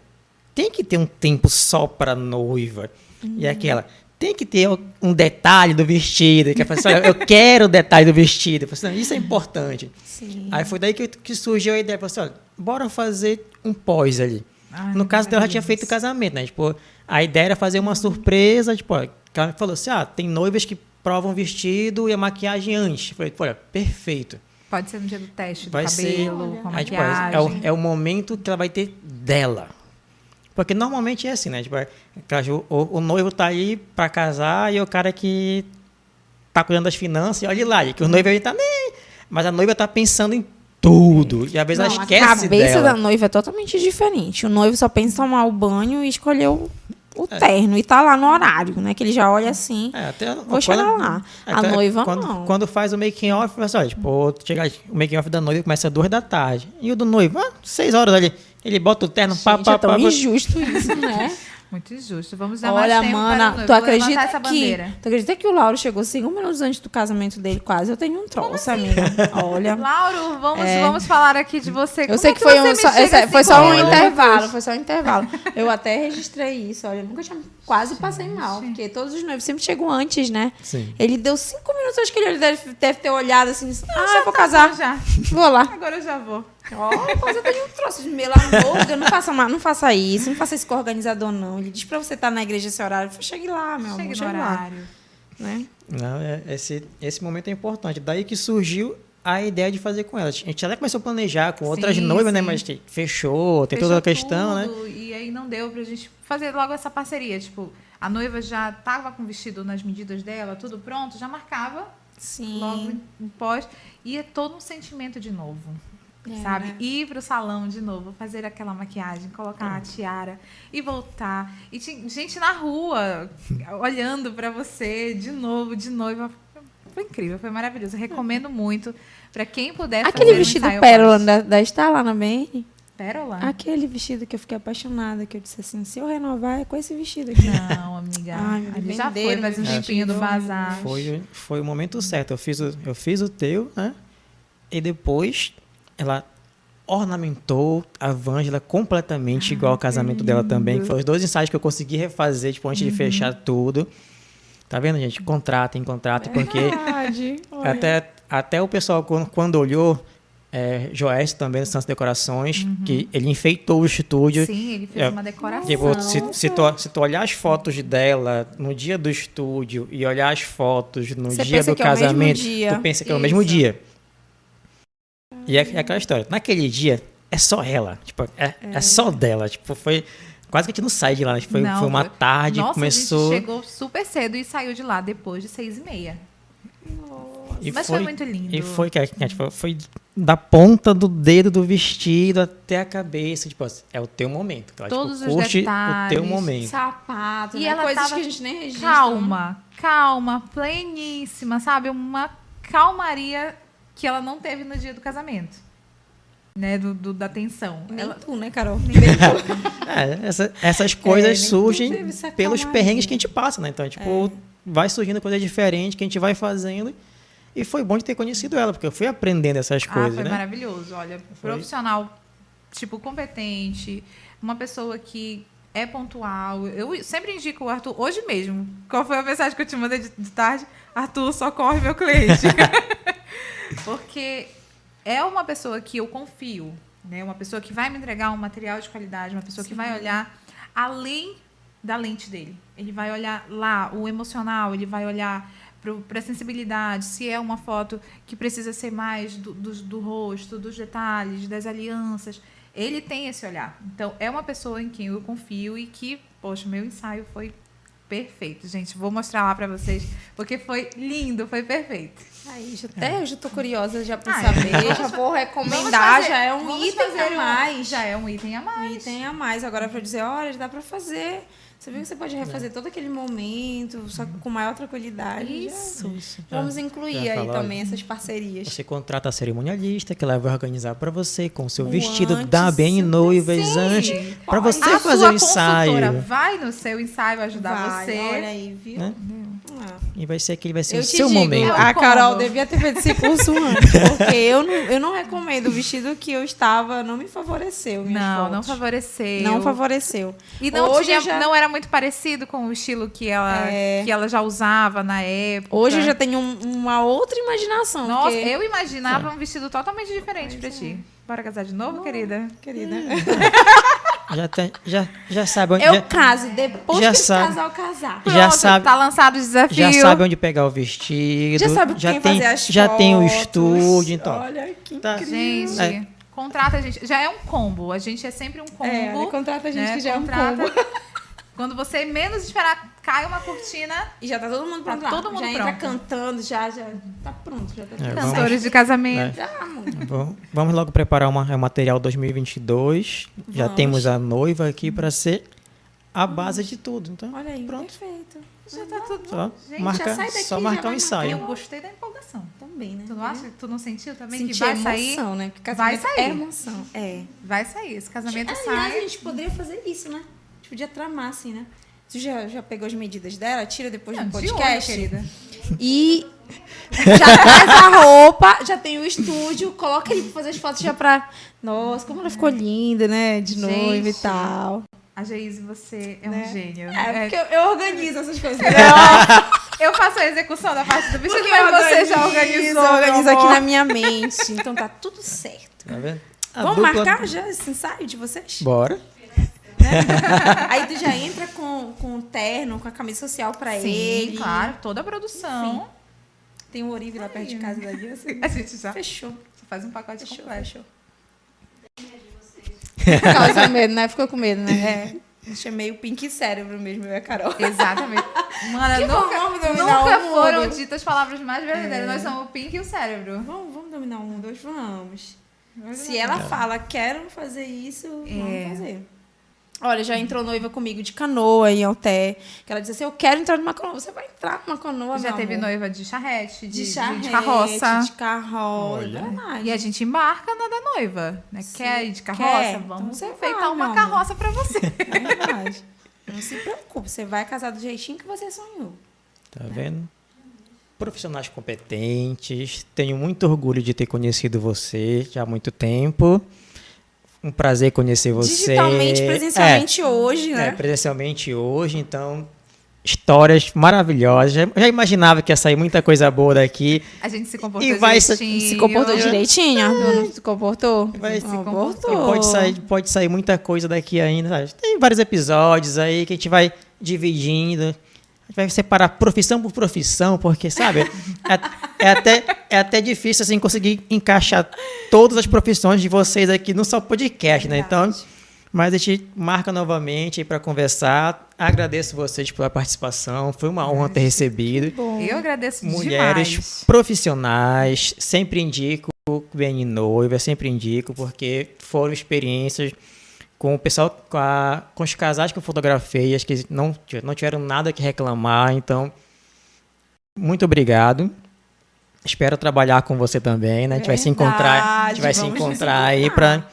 tem que ter um tempo só pra noiva. E aquela, tem que ter um detalhe do vestido. Que a pessoa, olha, eu quero o detalhe do vestido. Eu falei, "Não, isso é importante. Sim. Aí foi daí que, que surgiu a ideia. Falei assim, olha, bora fazer um pós ali. Ai, no caso dela, já tinha feito o casamento, né? Tipo, a ideia era fazer uma surpresa, tipo, ó, ela falou assim, ah, tem noivas que provam vestido e a maquiagem antes. Eu falei, olha, perfeito. Pode ser no dia do teste do Vai ser- cabelo, com a Aí, tipo, maquiagem. é, o, é o momento que ela vai ter dela. Porque normalmente é assim, né? Tipo, é, o, o noivo tá aí pra casar e o cara que tá cuidando das finanças, olha lá, que o noivo aí tá nem. Mas a noiva tá pensando em tudo. E às vezes Não, ela a esquece cabeça dela. da noiva é totalmente diferente. O noivo só pensa em tomar o banho e escolher o, o É. terno. E tá lá no horário, né? Que ele já olha assim. É, até Vou chegar lá. A noiva, quando, não. Quando faz o making off, olha, tipo, chega, o making off da noiva começa às duas da tarde. E o do noivo, ah, seis horas ali. Ele bota o terno, pá, Gente, pá, é tão pá, pá. injusto isso, né? Muito injusto. Vamos dar Olha, mais para mana, noivo. tu acredita essa que, bandeira. tu acredita que o Lauro chegou cinco minutos antes do casamento dele, quase? Eu tenho um troço, assim? amiga. Olha. Lauro, vamos, É. vamos falar aqui de você. Eu Como sei é que foi, você um, só, foi só um intervalo, foi só um intervalo. Eu até registrei isso, olha, eu nunca tinha, quase passei mal, porque todos os noivos sempre chegam antes, né? Sim. Ele deu cinco minutos, acho que ele deve, deve ter olhado assim, ah, já eu vou tá casar, já. vou lá. Agora eu já vou. Ó, eu tenho um troço de largo, não faça, não faça isso, não faça isso com o organizador, não. Ele diz pra você estar na igreja esse horário, chegue lá, meu Chegue amor, no chegue lá. horário. Né? Não, é- esse, esse momento é importante. Daí que surgiu a ideia de fazer com elas. A gente até começou a planejar com outras Sim, noivas, né? sim. Mas que fechou, tem Fechou toda a questão, né? tudo, E aí não deu pra gente fazer logo essa parceria. Tipo, a noiva já tava com o vestido nas medidas dela, tudo pronto, já marcava Sim. logo em pós. E é todo um sentimento de novo. É, sabe? né? Ir pro salão de novo, fazer aquela maquiagem, colocar a tiara e voltar. E tinha gente na rua olhando pra você de novo, de noiva. Foi incrível, foi maravilhoso. Eu recomendo muito pra quem puder Aquele fazer um vestido ensaio pérola da, da Star lá na BN, Pérola? aquele vestido que eu fiquei apaixonada, que eu disse assim, se eu renovar é com esse vestido aqui. Não, amiga. Ai, me já foi, faz um meu tempinho do bazar. Foi, foi o momento certo. Eu fiz o, eu fiz o teu, né? E depois ela ornamentou a Vângela completamente igual ao casamento dela também. Foram os dois ensaios que eu consegui refazer, tipo, antes de fechar tudo. Tá vendo, gente? Contratem, contratem, porque Verdade. até, até o pessoal, quando, quando olhou, é, Joés também, do Santos Decorações, que ele enfeitou o estúdio. Sim, ele fez É, uma decoração. Tipo, se, se, tu, se tu olhar as fotos dela no dia do estúdio e olhar as fotos no Você dia do que é casamento, dia. tu pensa que é o mesmo Isso. dia. E é, é aquela história. Naquele dia, é só ela. Tipo, é, é. só dela. Tipo, foi. quase que a gente não sai de lá. né? Foi, Não, foi uma tarde, Nossa, começou. a gente chegou super cedo e saiu de lá depois de seis e meia. e Mas foi muito lindo. E foi, que a gente foi, foi da ponta do dedo do vestido até a cabeça. Tipo, assim, é o teu momento. Ela, Todos tipo, os curte o detalhes, teu momento. Sapato, E né? ela coisas tava que a gente nem registra. Calma, calma, pleníssima, sabe? Uma calmaria que ela não teve no dia do casamento. Né? Do, do- da tensão. Nem Ela, tu, né, Carol? É, essa- essas coisas nem surgem pelos perrengues que a gente passa, né? Então, tipo, vai surgindo coisa diferente que a gente vai fazendo. E foi bom de ter conhecido ela, porque eu fui aprendendo essas ah, coisas, foi né? maravilhoso. Olha, profissional, tipo, competente, uma pessoa que é pontual. Eu sempre indico o Arthur, hoje mesmo. Qual foi a mensagem que eu te mandei de, de tarde? Arthur, socorre meu cliente. Porque é uma pessoa que eu confio, né? Uma pessoa que vai me entregar um material de qualidade, uma pessoa que vai olhar além da lente dele. Ele vai olhar lá o emocional, ele vai olhar para a sensibilidade, se é uma foto que precisa ser mais do, do, do rosto, dos detalhes, das alianças. Ele tem esse olhar. Então, é uma pessoa em quem eu confio e que, poxa, meu ensaio foi perfeito. Gente, vou mostrar lá para vocês, porque foi lindo, foi perfeito. Aí, já, até eu já tô curiosa já pra Ah, saber. vamos- já vou recomendar, fazer- já é um item a um- mais. Já é um item a Um mais. item a mais. Agora pra dizer, olha, dá pra fazer. Você viu que você pode É. refazer todo aquele momento, só que com maior tranquilidade. Isso. Isso. Vamos incluir já aí falou. também essas parcerias. Você contrata a cerimonialista, que ela vai organizar pra você com o seu O vestido antes, da bem noivas antes, pra você a fazer sua o ensaio. consultora vai no seu ensaio ajudar Vai, você. Olha aí, viu? Né? E vai ser aquele vai ser Eu o te seu digo, momento. a? Carol devia ter feito esse curso antes, porque eu não, eu não recomendo. O vestido que eu estava não me favoreceu. Não, fotos. não favoreceu. Não favoreceu. E não, Hoje tinha- já- não era muito parecido com o estilo que ela, É. que ela já usava na época. Hoje eu já tenho um- uma outra imaginação. Nossa, porque- eu imaginava um vestido totalmente diferente pra ti. Bora casar de novo, querida? Querida. Já, tem- já, já sabe onde. Eu já, caso, depois já que sabe. casal casar. Já Pronto, sabe- Tá lançado o desafio. já sabe onde pegar o vestido. Já sabe já quem tem, fazer as Já tem o fotos. estúdio, então. Olha que Tá. incrível. Gente, É. contrata a gente. Já é um combo. A gente é sempre um combo. É, contrata a gente né? que já é um Contrata- combo. Quando você menos esperar, cai uma cortina. E já tá todo mundo Tá pronto lá. todo mundo já entra pronto. cantando, já, já tá pronto. Já tá tudo É, Cantores de casamento. Já. Bom, vamos logo preparar uma, o material 2022. Já Vamos. temos a noiva aqui para ser a base de tudo. Então, Olha aí, Pronto. perfeito. Já tá tudo. só Gente, marcar, já daqui, só já marcar vai um Eu ensaio. gostei da empolgação. Também, né? Tu não acha? Tu não sentiu também Sentir que vai emoção, sair? né? Porque Vai sair. É emoção. É. Vai sair. Esse casamento Aliás, a sai. gente poderia fazer isso, né? A gente podia tramar assim, né? Tu já, já pegou as medidas dela? Tira depois Não, do de podcast. querida. E já traz a roupa, já tem o estúdio, coloca ele pra fazer as fotos já pra. Nossa, como ela ficou linda, né? De noiva e tal. A Geise, você é Né? um gênio. É, É, porque eu, eu organizo essas coisas. Eu faço a execução da parte do vestido, Porque mas você já organizo, organizou. Eu organizo aqui na minha mente. Então tá tudo certo. Tá vendo? A Vamos dupla- marcar já esse ensaio de vocês? Bora. Aí tu já entra com, com o terno, com a camisa social pra Sim, ele. claro. Toda a produção. Tem um Orive lá perto de casa da Guia. Assim. A gente já Fechou. Você faz um pacote Fechou, completo. fechou. Causa medo, né? Ficou com medo, né? É. É meio pink cérebro mesmo, eu e a Carol. Exatamente. Que nunca, vamos dominar nunca o mundo. foram ditas palavras mais verdadeiras. É. Nós somos o Pink e o cérebro. Vamos, vamos dominar o mundo hoje? Vamos. Se ela fala, quero fazer isso, É. vamos fazer. Olha, já entrou noiva comigo de canoa em Alté. Que ela disse assim: Eu quero entrar numa canoa. Você vai entrar numa canoa, Já meu teve amor. noiva de charrete, de, de, de- charrete, de carroça. De carroça. E a gente embarca na da noiva. Né? Sim. Quer ir de carroça? Quer? Vamos Então enfeitar vai, uma carroça pra você. É verdade. Não se preocupe, você vai casar do jeitinho que você sonhou. Tá vendo? Profissionais competentes. Tenho muito orgulho de ter conhecido você já há muito tempo. Um prazer conhecer você. Digitalmente, presencialmente hoje, É, né? é, presencialmente hoje, então histórias maravilhosas. Já, já imaginava que ia sair muita coisa boa daqui. A gente se comportou E vai se- direitinho. Se comportou direitinho? Não se comportou? Vai se comportou. E pode sair, pode sair muita coisa daqui ainda. sabe? Tem vários episódios aí que a gente vai dividindo. A gente vai separar profissão por profissão, porque, sabe, é, é até, é até difícil assim, conseguir encaixar todas as profissões de vocês aqui num só podcast, né? Então, Mas a gente marca novamente para conversar. Agradeço vocês pela participação. Foi uma honra ter recebido. Bom. Eu agradeço Mulheres demais. profissionais, sempre indico Bem Noiva, sempre indico, porque foram experiências com o pessoal, com, a- com os casais que eu fotografei, acho que não, não tiveram nada que reclamar, então, muito obrigado. Espero trabalhar com você também, né? A gente vai se encontrar, a gente vai se encontrar aí para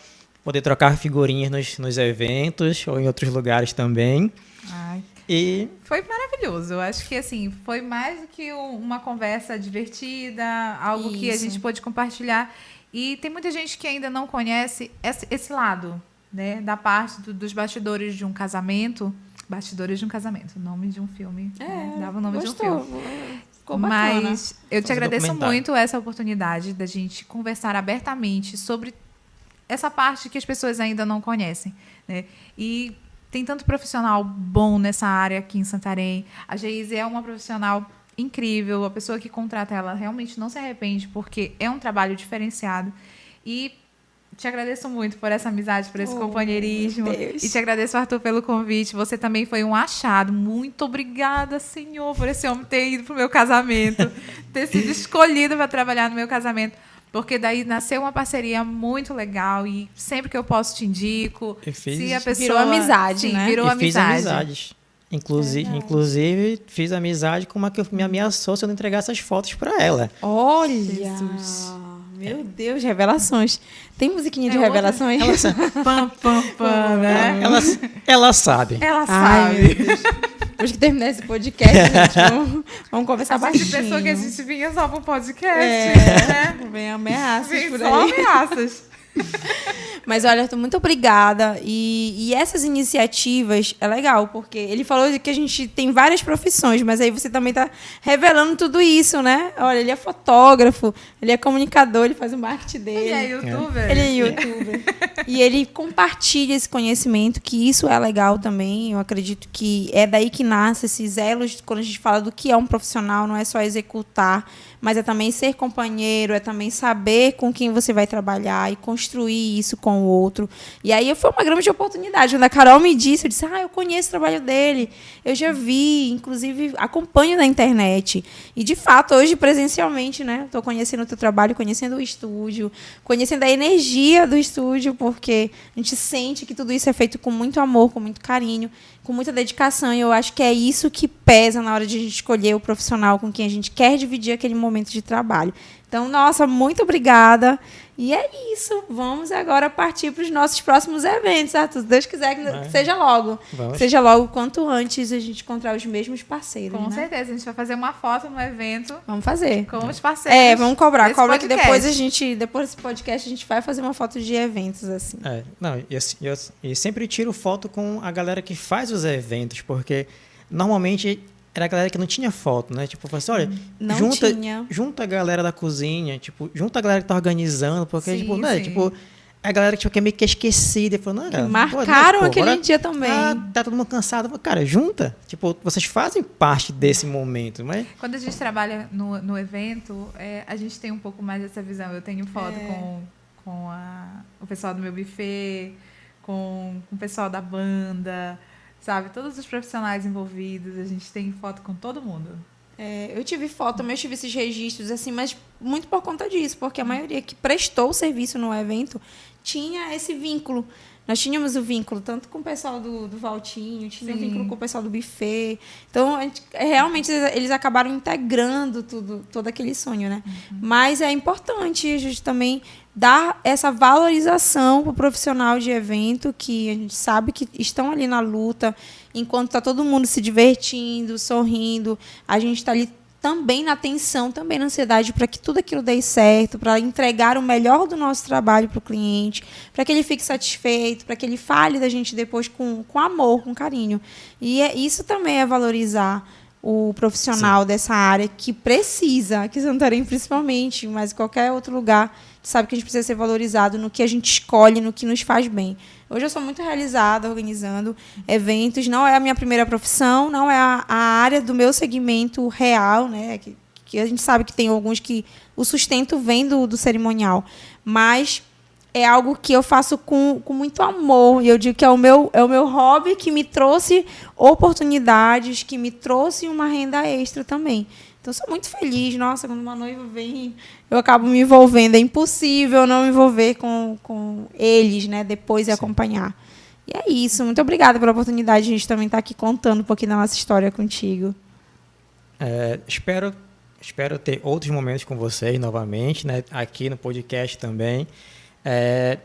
poder trocar figurinhas nos, nos eventos ou em outros lugares também. Ai, E Foi maravilhoso. Eu acho que assim, foi mais do que um- uma conversa divertida, algo que a Isso. gente pôde compartilhar. E tem muita gente que ainda não conhece esse, esse lado, né? Da parte do- dos bastidores de um casamento. Bastidores de um casamento, nome de um filme. né? Dava o nome de um Gostou? filme. Ficou bacana. Mas eu te agradeço muito essa oportunidade da gente conversar abertamente sobre essa parte que as pessoas ainda não conhecem. Né? E tem tanto profissional bom nessa área aqui em Santarém. A Geise é uma profissional incrível. A pessoa que contrata ela realmente não se arrepende, porque é um trabalho diferenciado. E te agradeço muito por essa amizade, por esse Oh, companheirismo. E te agradeço, Arthur, pelo convite. Você também foi um achado. Muito obrigada, Senhor, por esse homem ter ido pro meu casamento, ter sido escolhido para trabalhar no meu casamento. Porque daí nasceu uma parceria muito legal e sempre que eu posso te indico. Eu fiz- se a pessoa Virou amizade, Sim, né? Virou e fiz amizade. amizades. Inclusive, inclusive, fiz amizade com uma que me ameaçou se eu não entregar essas fotos para ela. Olha! Jesus. Meu Deus, revelações. Tem musiquinha de É outra- revelações? Ela, sa- Pam, pam, pam, né? ela, ela sabe. Ela Ai, sabe. Depois que terminar esse podcast, gente, vamos, vamos conversar A gente baixinho. pensou que a gente vinha só pro podcast, É, né? vem ameaças Vem por só aí. ameaças. Mas olha, muito obrigada. E, e essas iniciativas é legal, porque ele falou que a gente tem várias profissões, mas aí você também está revelando tudo isso, né? Olha, ele é fotógrafo, ele é comunicador, ele faz o marketing dele. Ele é youtuber. Ele é youtuber. e ele compartilha esse conhecimento, que isso é legal também. Eu acredito que é daí que nasce esses elos, quando a gente fala do que é um profissional, não é só executar, mas é também ser companheiro, é também saber com quem você vai trabalhar e construir isso com o outro. E aí foi uma grande oportunidade. Quando a Carol me disse, eu disse, ah, eu conheço o trabalho dele, eu já vi, inclusive acompanho na internet. E de fato, hoje presencialmente, né? Estou conhecendo o teu trabalho, conhecendo o estúdio, conhecendo a energia do estúdio, porque a gente sente que tudo isso é feito com muito amor, com muito carinho, com muita dedicação. E eu acho que é isso que pesa na hora de a gente escolher o profissional com quem a gente quer dividir aquele momento de trabalho. Então, nossa, muito obrigada. E é isso. Vamos agora partir para os nossos próximos eventos, Arthur. Se Deus quiser que Vai. seja logo. Vamos. Seja logo quanto antes a gente encontrar os mesmos parceiros. Com né? certeza, a gente vai fazer uma foto no evento Vamos fazer. com os parceiros. É, vamos cobrar. Cobra que podcast. depois a gente, depois desse podcast, a gente vai fazer uma foto de eventos, assim. É, não, e, assim, eu, e sempre tiro foto com a galera que faz os eventos, porque normalmente era a galera que não tinha foto, né? Tipo, assim, olha, Não junta, tinha. junta a galera da cozinha, tipo, junta a galera que tá organizando, porque, Sim, tipo, né, sim. tipo, a galera que, tipo, que é meio que esquecida, e falou, não, cara, marcaram pô, aquele bora- dia também. Ah, tá todo mundo cansado. Falei, Cara, junta. Tipo, vocês fazem parte desse momento, mas Quando a gente trabalha no, no evento, é, a gente tem um pouco mais dessa visão. Eu tenho foto É. com, com a- o pessoal do meu buffet, com, com o pessoal da banda, sabe? Todos os profissionais envolvidos, a gente tem foto com todo mundo. É, eu tive foto, mas eu tive esses registros, assim, mas muito por conta disso, porque a maioria que prestou o serviço no evento tinha esse vínculo. Nós tínhamos o vínculo tanto com o pessoal do, do Valtinho, tinha o vínculo com o pessoal do buffet. Então, a gente- realmente, eles- acabaram integrando tudo, todo aquele sonho, né? Mas é importante a gente também dar essa valorização para o profissional de evento, que a gente sabe que estão ali na luta, enquanto está todo mundo se divertindo, sorrindo, a gente está ali também na tensão, também na ansiedade para que tudo aquilo dê certo, para entregar o melhor do nosso trabalho para o cliente, para que ele fique satisfeito, para que ele fale da gente depois com, com amor, com carinho. E é, isso também é valorizar o profissional dessa área que precisa, aqui em Santarém principalmente, mas em qualquer outro lugar, sabe que a gente precisa ser valorizado no que a gente escolhe, no que nos faz bem. Hoje eu sou muito realizada organizando eventos, não é a minha primeira profissão, não é a, a área do meu segmento real, né? Que, que a gente sabe que tem alguns que o sustento vem do, do cerimonial, mas é algo que eu faço com, com muito amor. E eu digo que é o, meu, é o meu hobby que me trouxe oportunidades, que me trouxe uma renda extra também. Então, sou muito feliz. Nossa, quando uma noiva vem, eu acabo me envolvendo. É impossível não me envolver com, com eles, né? Depois e acompanhar. E é isso. Muito obrigada pela oportunidade de a gente também estar aqui contando um pouquinho da nossa história contigo. É, espero, espero ter outros momentos com vocês novamente, né? Aqui no podcast também. É,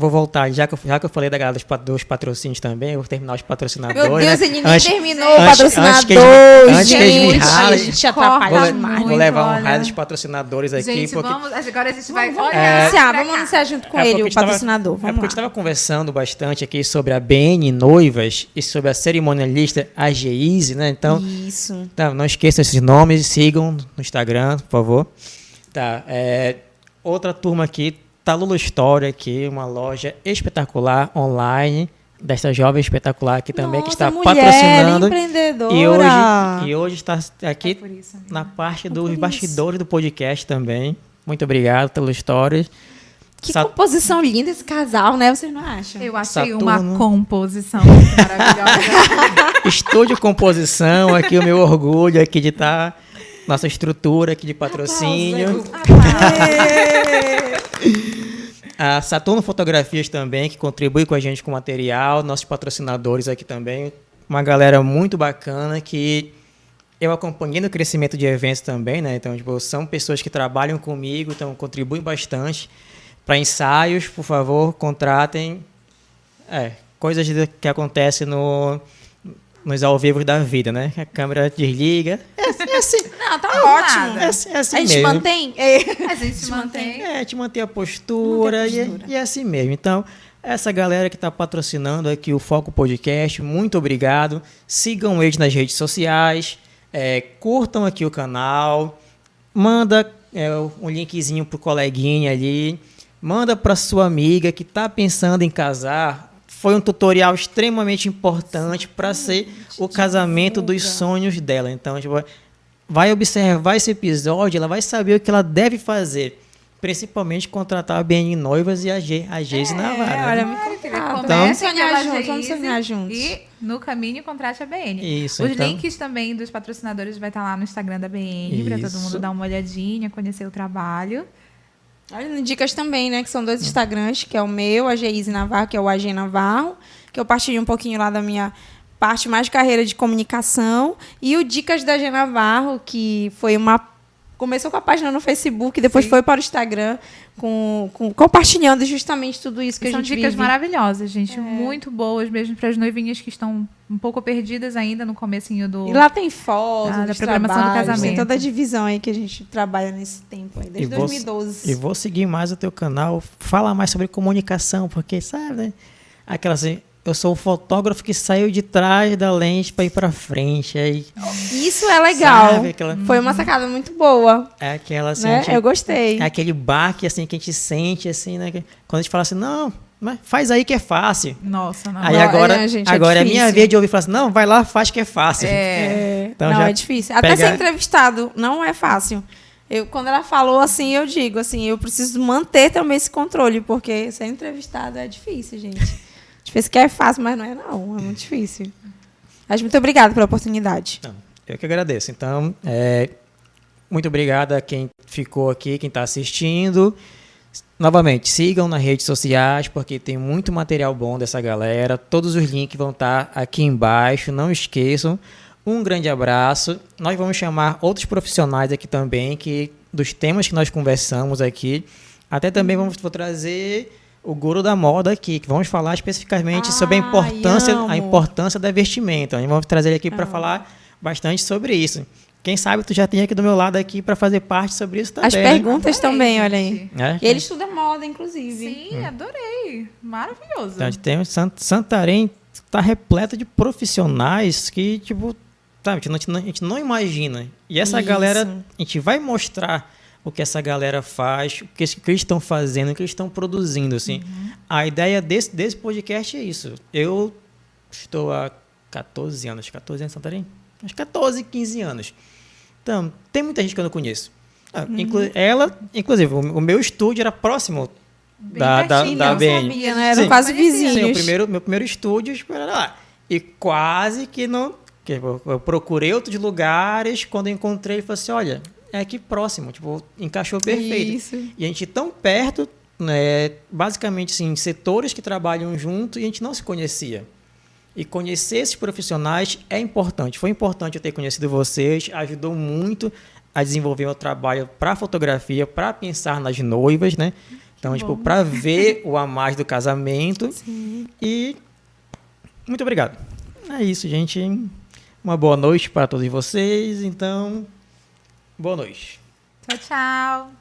vou voltar, já que, eu, já que eu falei da galera dos, dos patrocínios também, eu vou terminar os patrocinadores. Meu Deus, né? e ninguém Antes- terminou o antes- patrocinador, antes que eles antes que eles me gente. ralem, a gente atrapalha Vou, vou levar um raio dos patrocinadores aqui. Gente, porque, vamos, agora a gente vai Vamos anunciar, vamos anunciar junto com É ele, a o gente tava- patrocinador. É porque a lá. gente estava conversando bastante aqui sobre a BN Noivas e sobre a cerimonialista a Geise, né? Então, Isso. Tá, não esqueçam esses nomes, sigam no Instagram, por favor. Tá, é, outra turma aqui, Talula Store aqui, uma loja espetacular online desta jovem espetacular aqui também que Nossa, está mulher patrocinando empreendedora. e hoje e hoje está aqui É isso, na parte É dos bastidores do podcast também. Muito obrigado Talula Store. Que Sa- composição linda esse casal, né? Vocês não acham? Eu achei Saturno. uma composição maravilhosa. Estúdio Composição, aqui o meu orgulho aqui de estar nossa estrutura aqui de patrocínio. A Saturno Fotografias também, que contribui com a gente com material, nossos patrocinadores aqui também. Uma galera muito bacana que eu acompanhei no crescimento de eventos também, né? Então, tipo, são pessoas que trabalham comigo, então contribuem bastante. Para ensaios, por favor, contratem. É, coisas que acontecem no, nos ao vivo da vida, né? A câmera desliga. É, é assim, Não, tá Não, ótimo. nada. é assim, é assim a gente mesmo. mantém? É. A gente se mantém. É, te manter a postura, Manter a e- postura. E, é assim mesmo. Então, essa galera que está patrocinando aqui o Foco Podcast, muito obrigado. Sigam eles nas redes sociais, é, curtam aqui o canal, manda é, um linkzinho pro coleguinha ali, manda para sua amiga que está pensando em casar. Foi um tutorial extremamente importante para ser o casamento dos sonhos dela. Então, tipo, vai observar esse episódio, ela vai saber o que ela deve fazer. Principalmente contratar a BN Noivas e a, Ge a Geise Navarro. É, olha, né? Claro que contrata. comece Vamos sonhar juntos, vamos sonhar juntos. E no caminho contrate a BN. Isso, Os então. links também dos patrocinadores vai estar lá no Instagram da BN para todo mundo dar uma olhadinha, conhecer o trabalho. Dicas também, né? Que são dois Instagrams, que é o meu, a Geise Navarro, que é o AG Navarro, que eu partilho um pouquinho lá da minha parte mais de carreira de comunicação. E o Dicas da G Navarro, que foi uma. Começou com a página no Facebook, depois Sim. foi para o Instagram, com, com- compartilhando justamente tudo isso que a São gente dicas vive. maravilhosas, gente. Muito boas mesmo para as noivinhas que estão um pouco perdidas ainda no comecinho do. E lá tem fotos, Ah, da programação do trabalhos, Tem casamento. toda a divisão aí que a gente trabalha nesse tempo aí, desde E vou- 2012. E vou seguir mais o teu canal, fala mais sobre comunicação, porque, sabe, né? Aquela assim, eu sou o fotógrafo que saiu de trás da lente para ir para frente. Aí, Isso é legal. Sabe, aquela- Foi uma sacada muito boa, é aquela assim, né? gente- Eu gostei. é aquele baque assim que a gente sente assim, né? Quando a gente fala assim, não, mas faz aí que é fácil. Nossa, não. Aí Não, agora, é, gente, é agora é minha vez de ouvir falar assim, não, vai lá, faz que é fácil. É, Então não, já é difícil. Até pega- ser entrevistado não é fácil. Eu, quando ela falou assim, eu digo assim, eu preciso manter também esse controle, porque ser entrevistado é difícil, gente. Gente pensa que é fácil, mas não é não, é muito difícil. Mas muito obrigada pela oportunidade. Eu que agradeço. Então, é, muito obrigado a quem ficou aqui, quem está assistindo. Novamente, sigam nas redes sociais, porque tem muito material bom dessa galera. Todos os links vão estar aqui embaixo. Não esqueçam. Um grande abraço. Nós vamos chamar outros profissionais aqui também, que dos temas que nós conversamos aqui. Até também vamos vou trazer o guru da moda aqui, que vamos falar especificamente sobre a importância, amo. a importância da vestimenta. A gente vai trazer ele aqui para falar bastante sobre isso. Quem sabe tu já tem aqui do meu lado aqui para fazer parte sobre isso também. As né? perguntas Adorei, também, olha aí. É, E ele estuda moda, inclusive. Sim, adorei. Maravilhoso. Então, a gente tem Sant- Santarém está repleto de profissionais que, tipo, sabe, a gente não, a gente não imagina. E essa Isso. galera, a gente vai mostrar o que essa galera faz, o que, o que eles estão fazendo, o que eles estão produzindo, assim. A ideia desse, desse podcast é isso. Eu estou há 14 anos, 14 anos em Santarém? Uns 14, 15 anos. Então, tem muita gente que eu não conheço. Ah, inclu- Ela, inclusive, o, o meu estúdio era próximo da, da, pertinho, da não BN. Sabia, né? Eram Sim. quase Conhecia. vizinhos. Sim, o primeiro, meu primeiro estúdio era lá. E quase que não. eu, procurei outros lugares, quando eu encontrei, falei assim: olha, é aqui próximo, tipo, encaixou perfeito. Isso. E a gente tão perto, né, basicamente, assim, setores que trabalham junto e a gente não se conhecia. E conhecer esses profissionais é importante. Foi importante eu ter conhecido vocês, ajudou muito a desenvolver meu trabalho para fotografia, para pensar nas noivas, né? Então, tipo, para ver o a mais do casamento. E muito obrigado. É isso, gente. Uma boa noite para todos vocês. Então, boa noite. Tchau, tchau.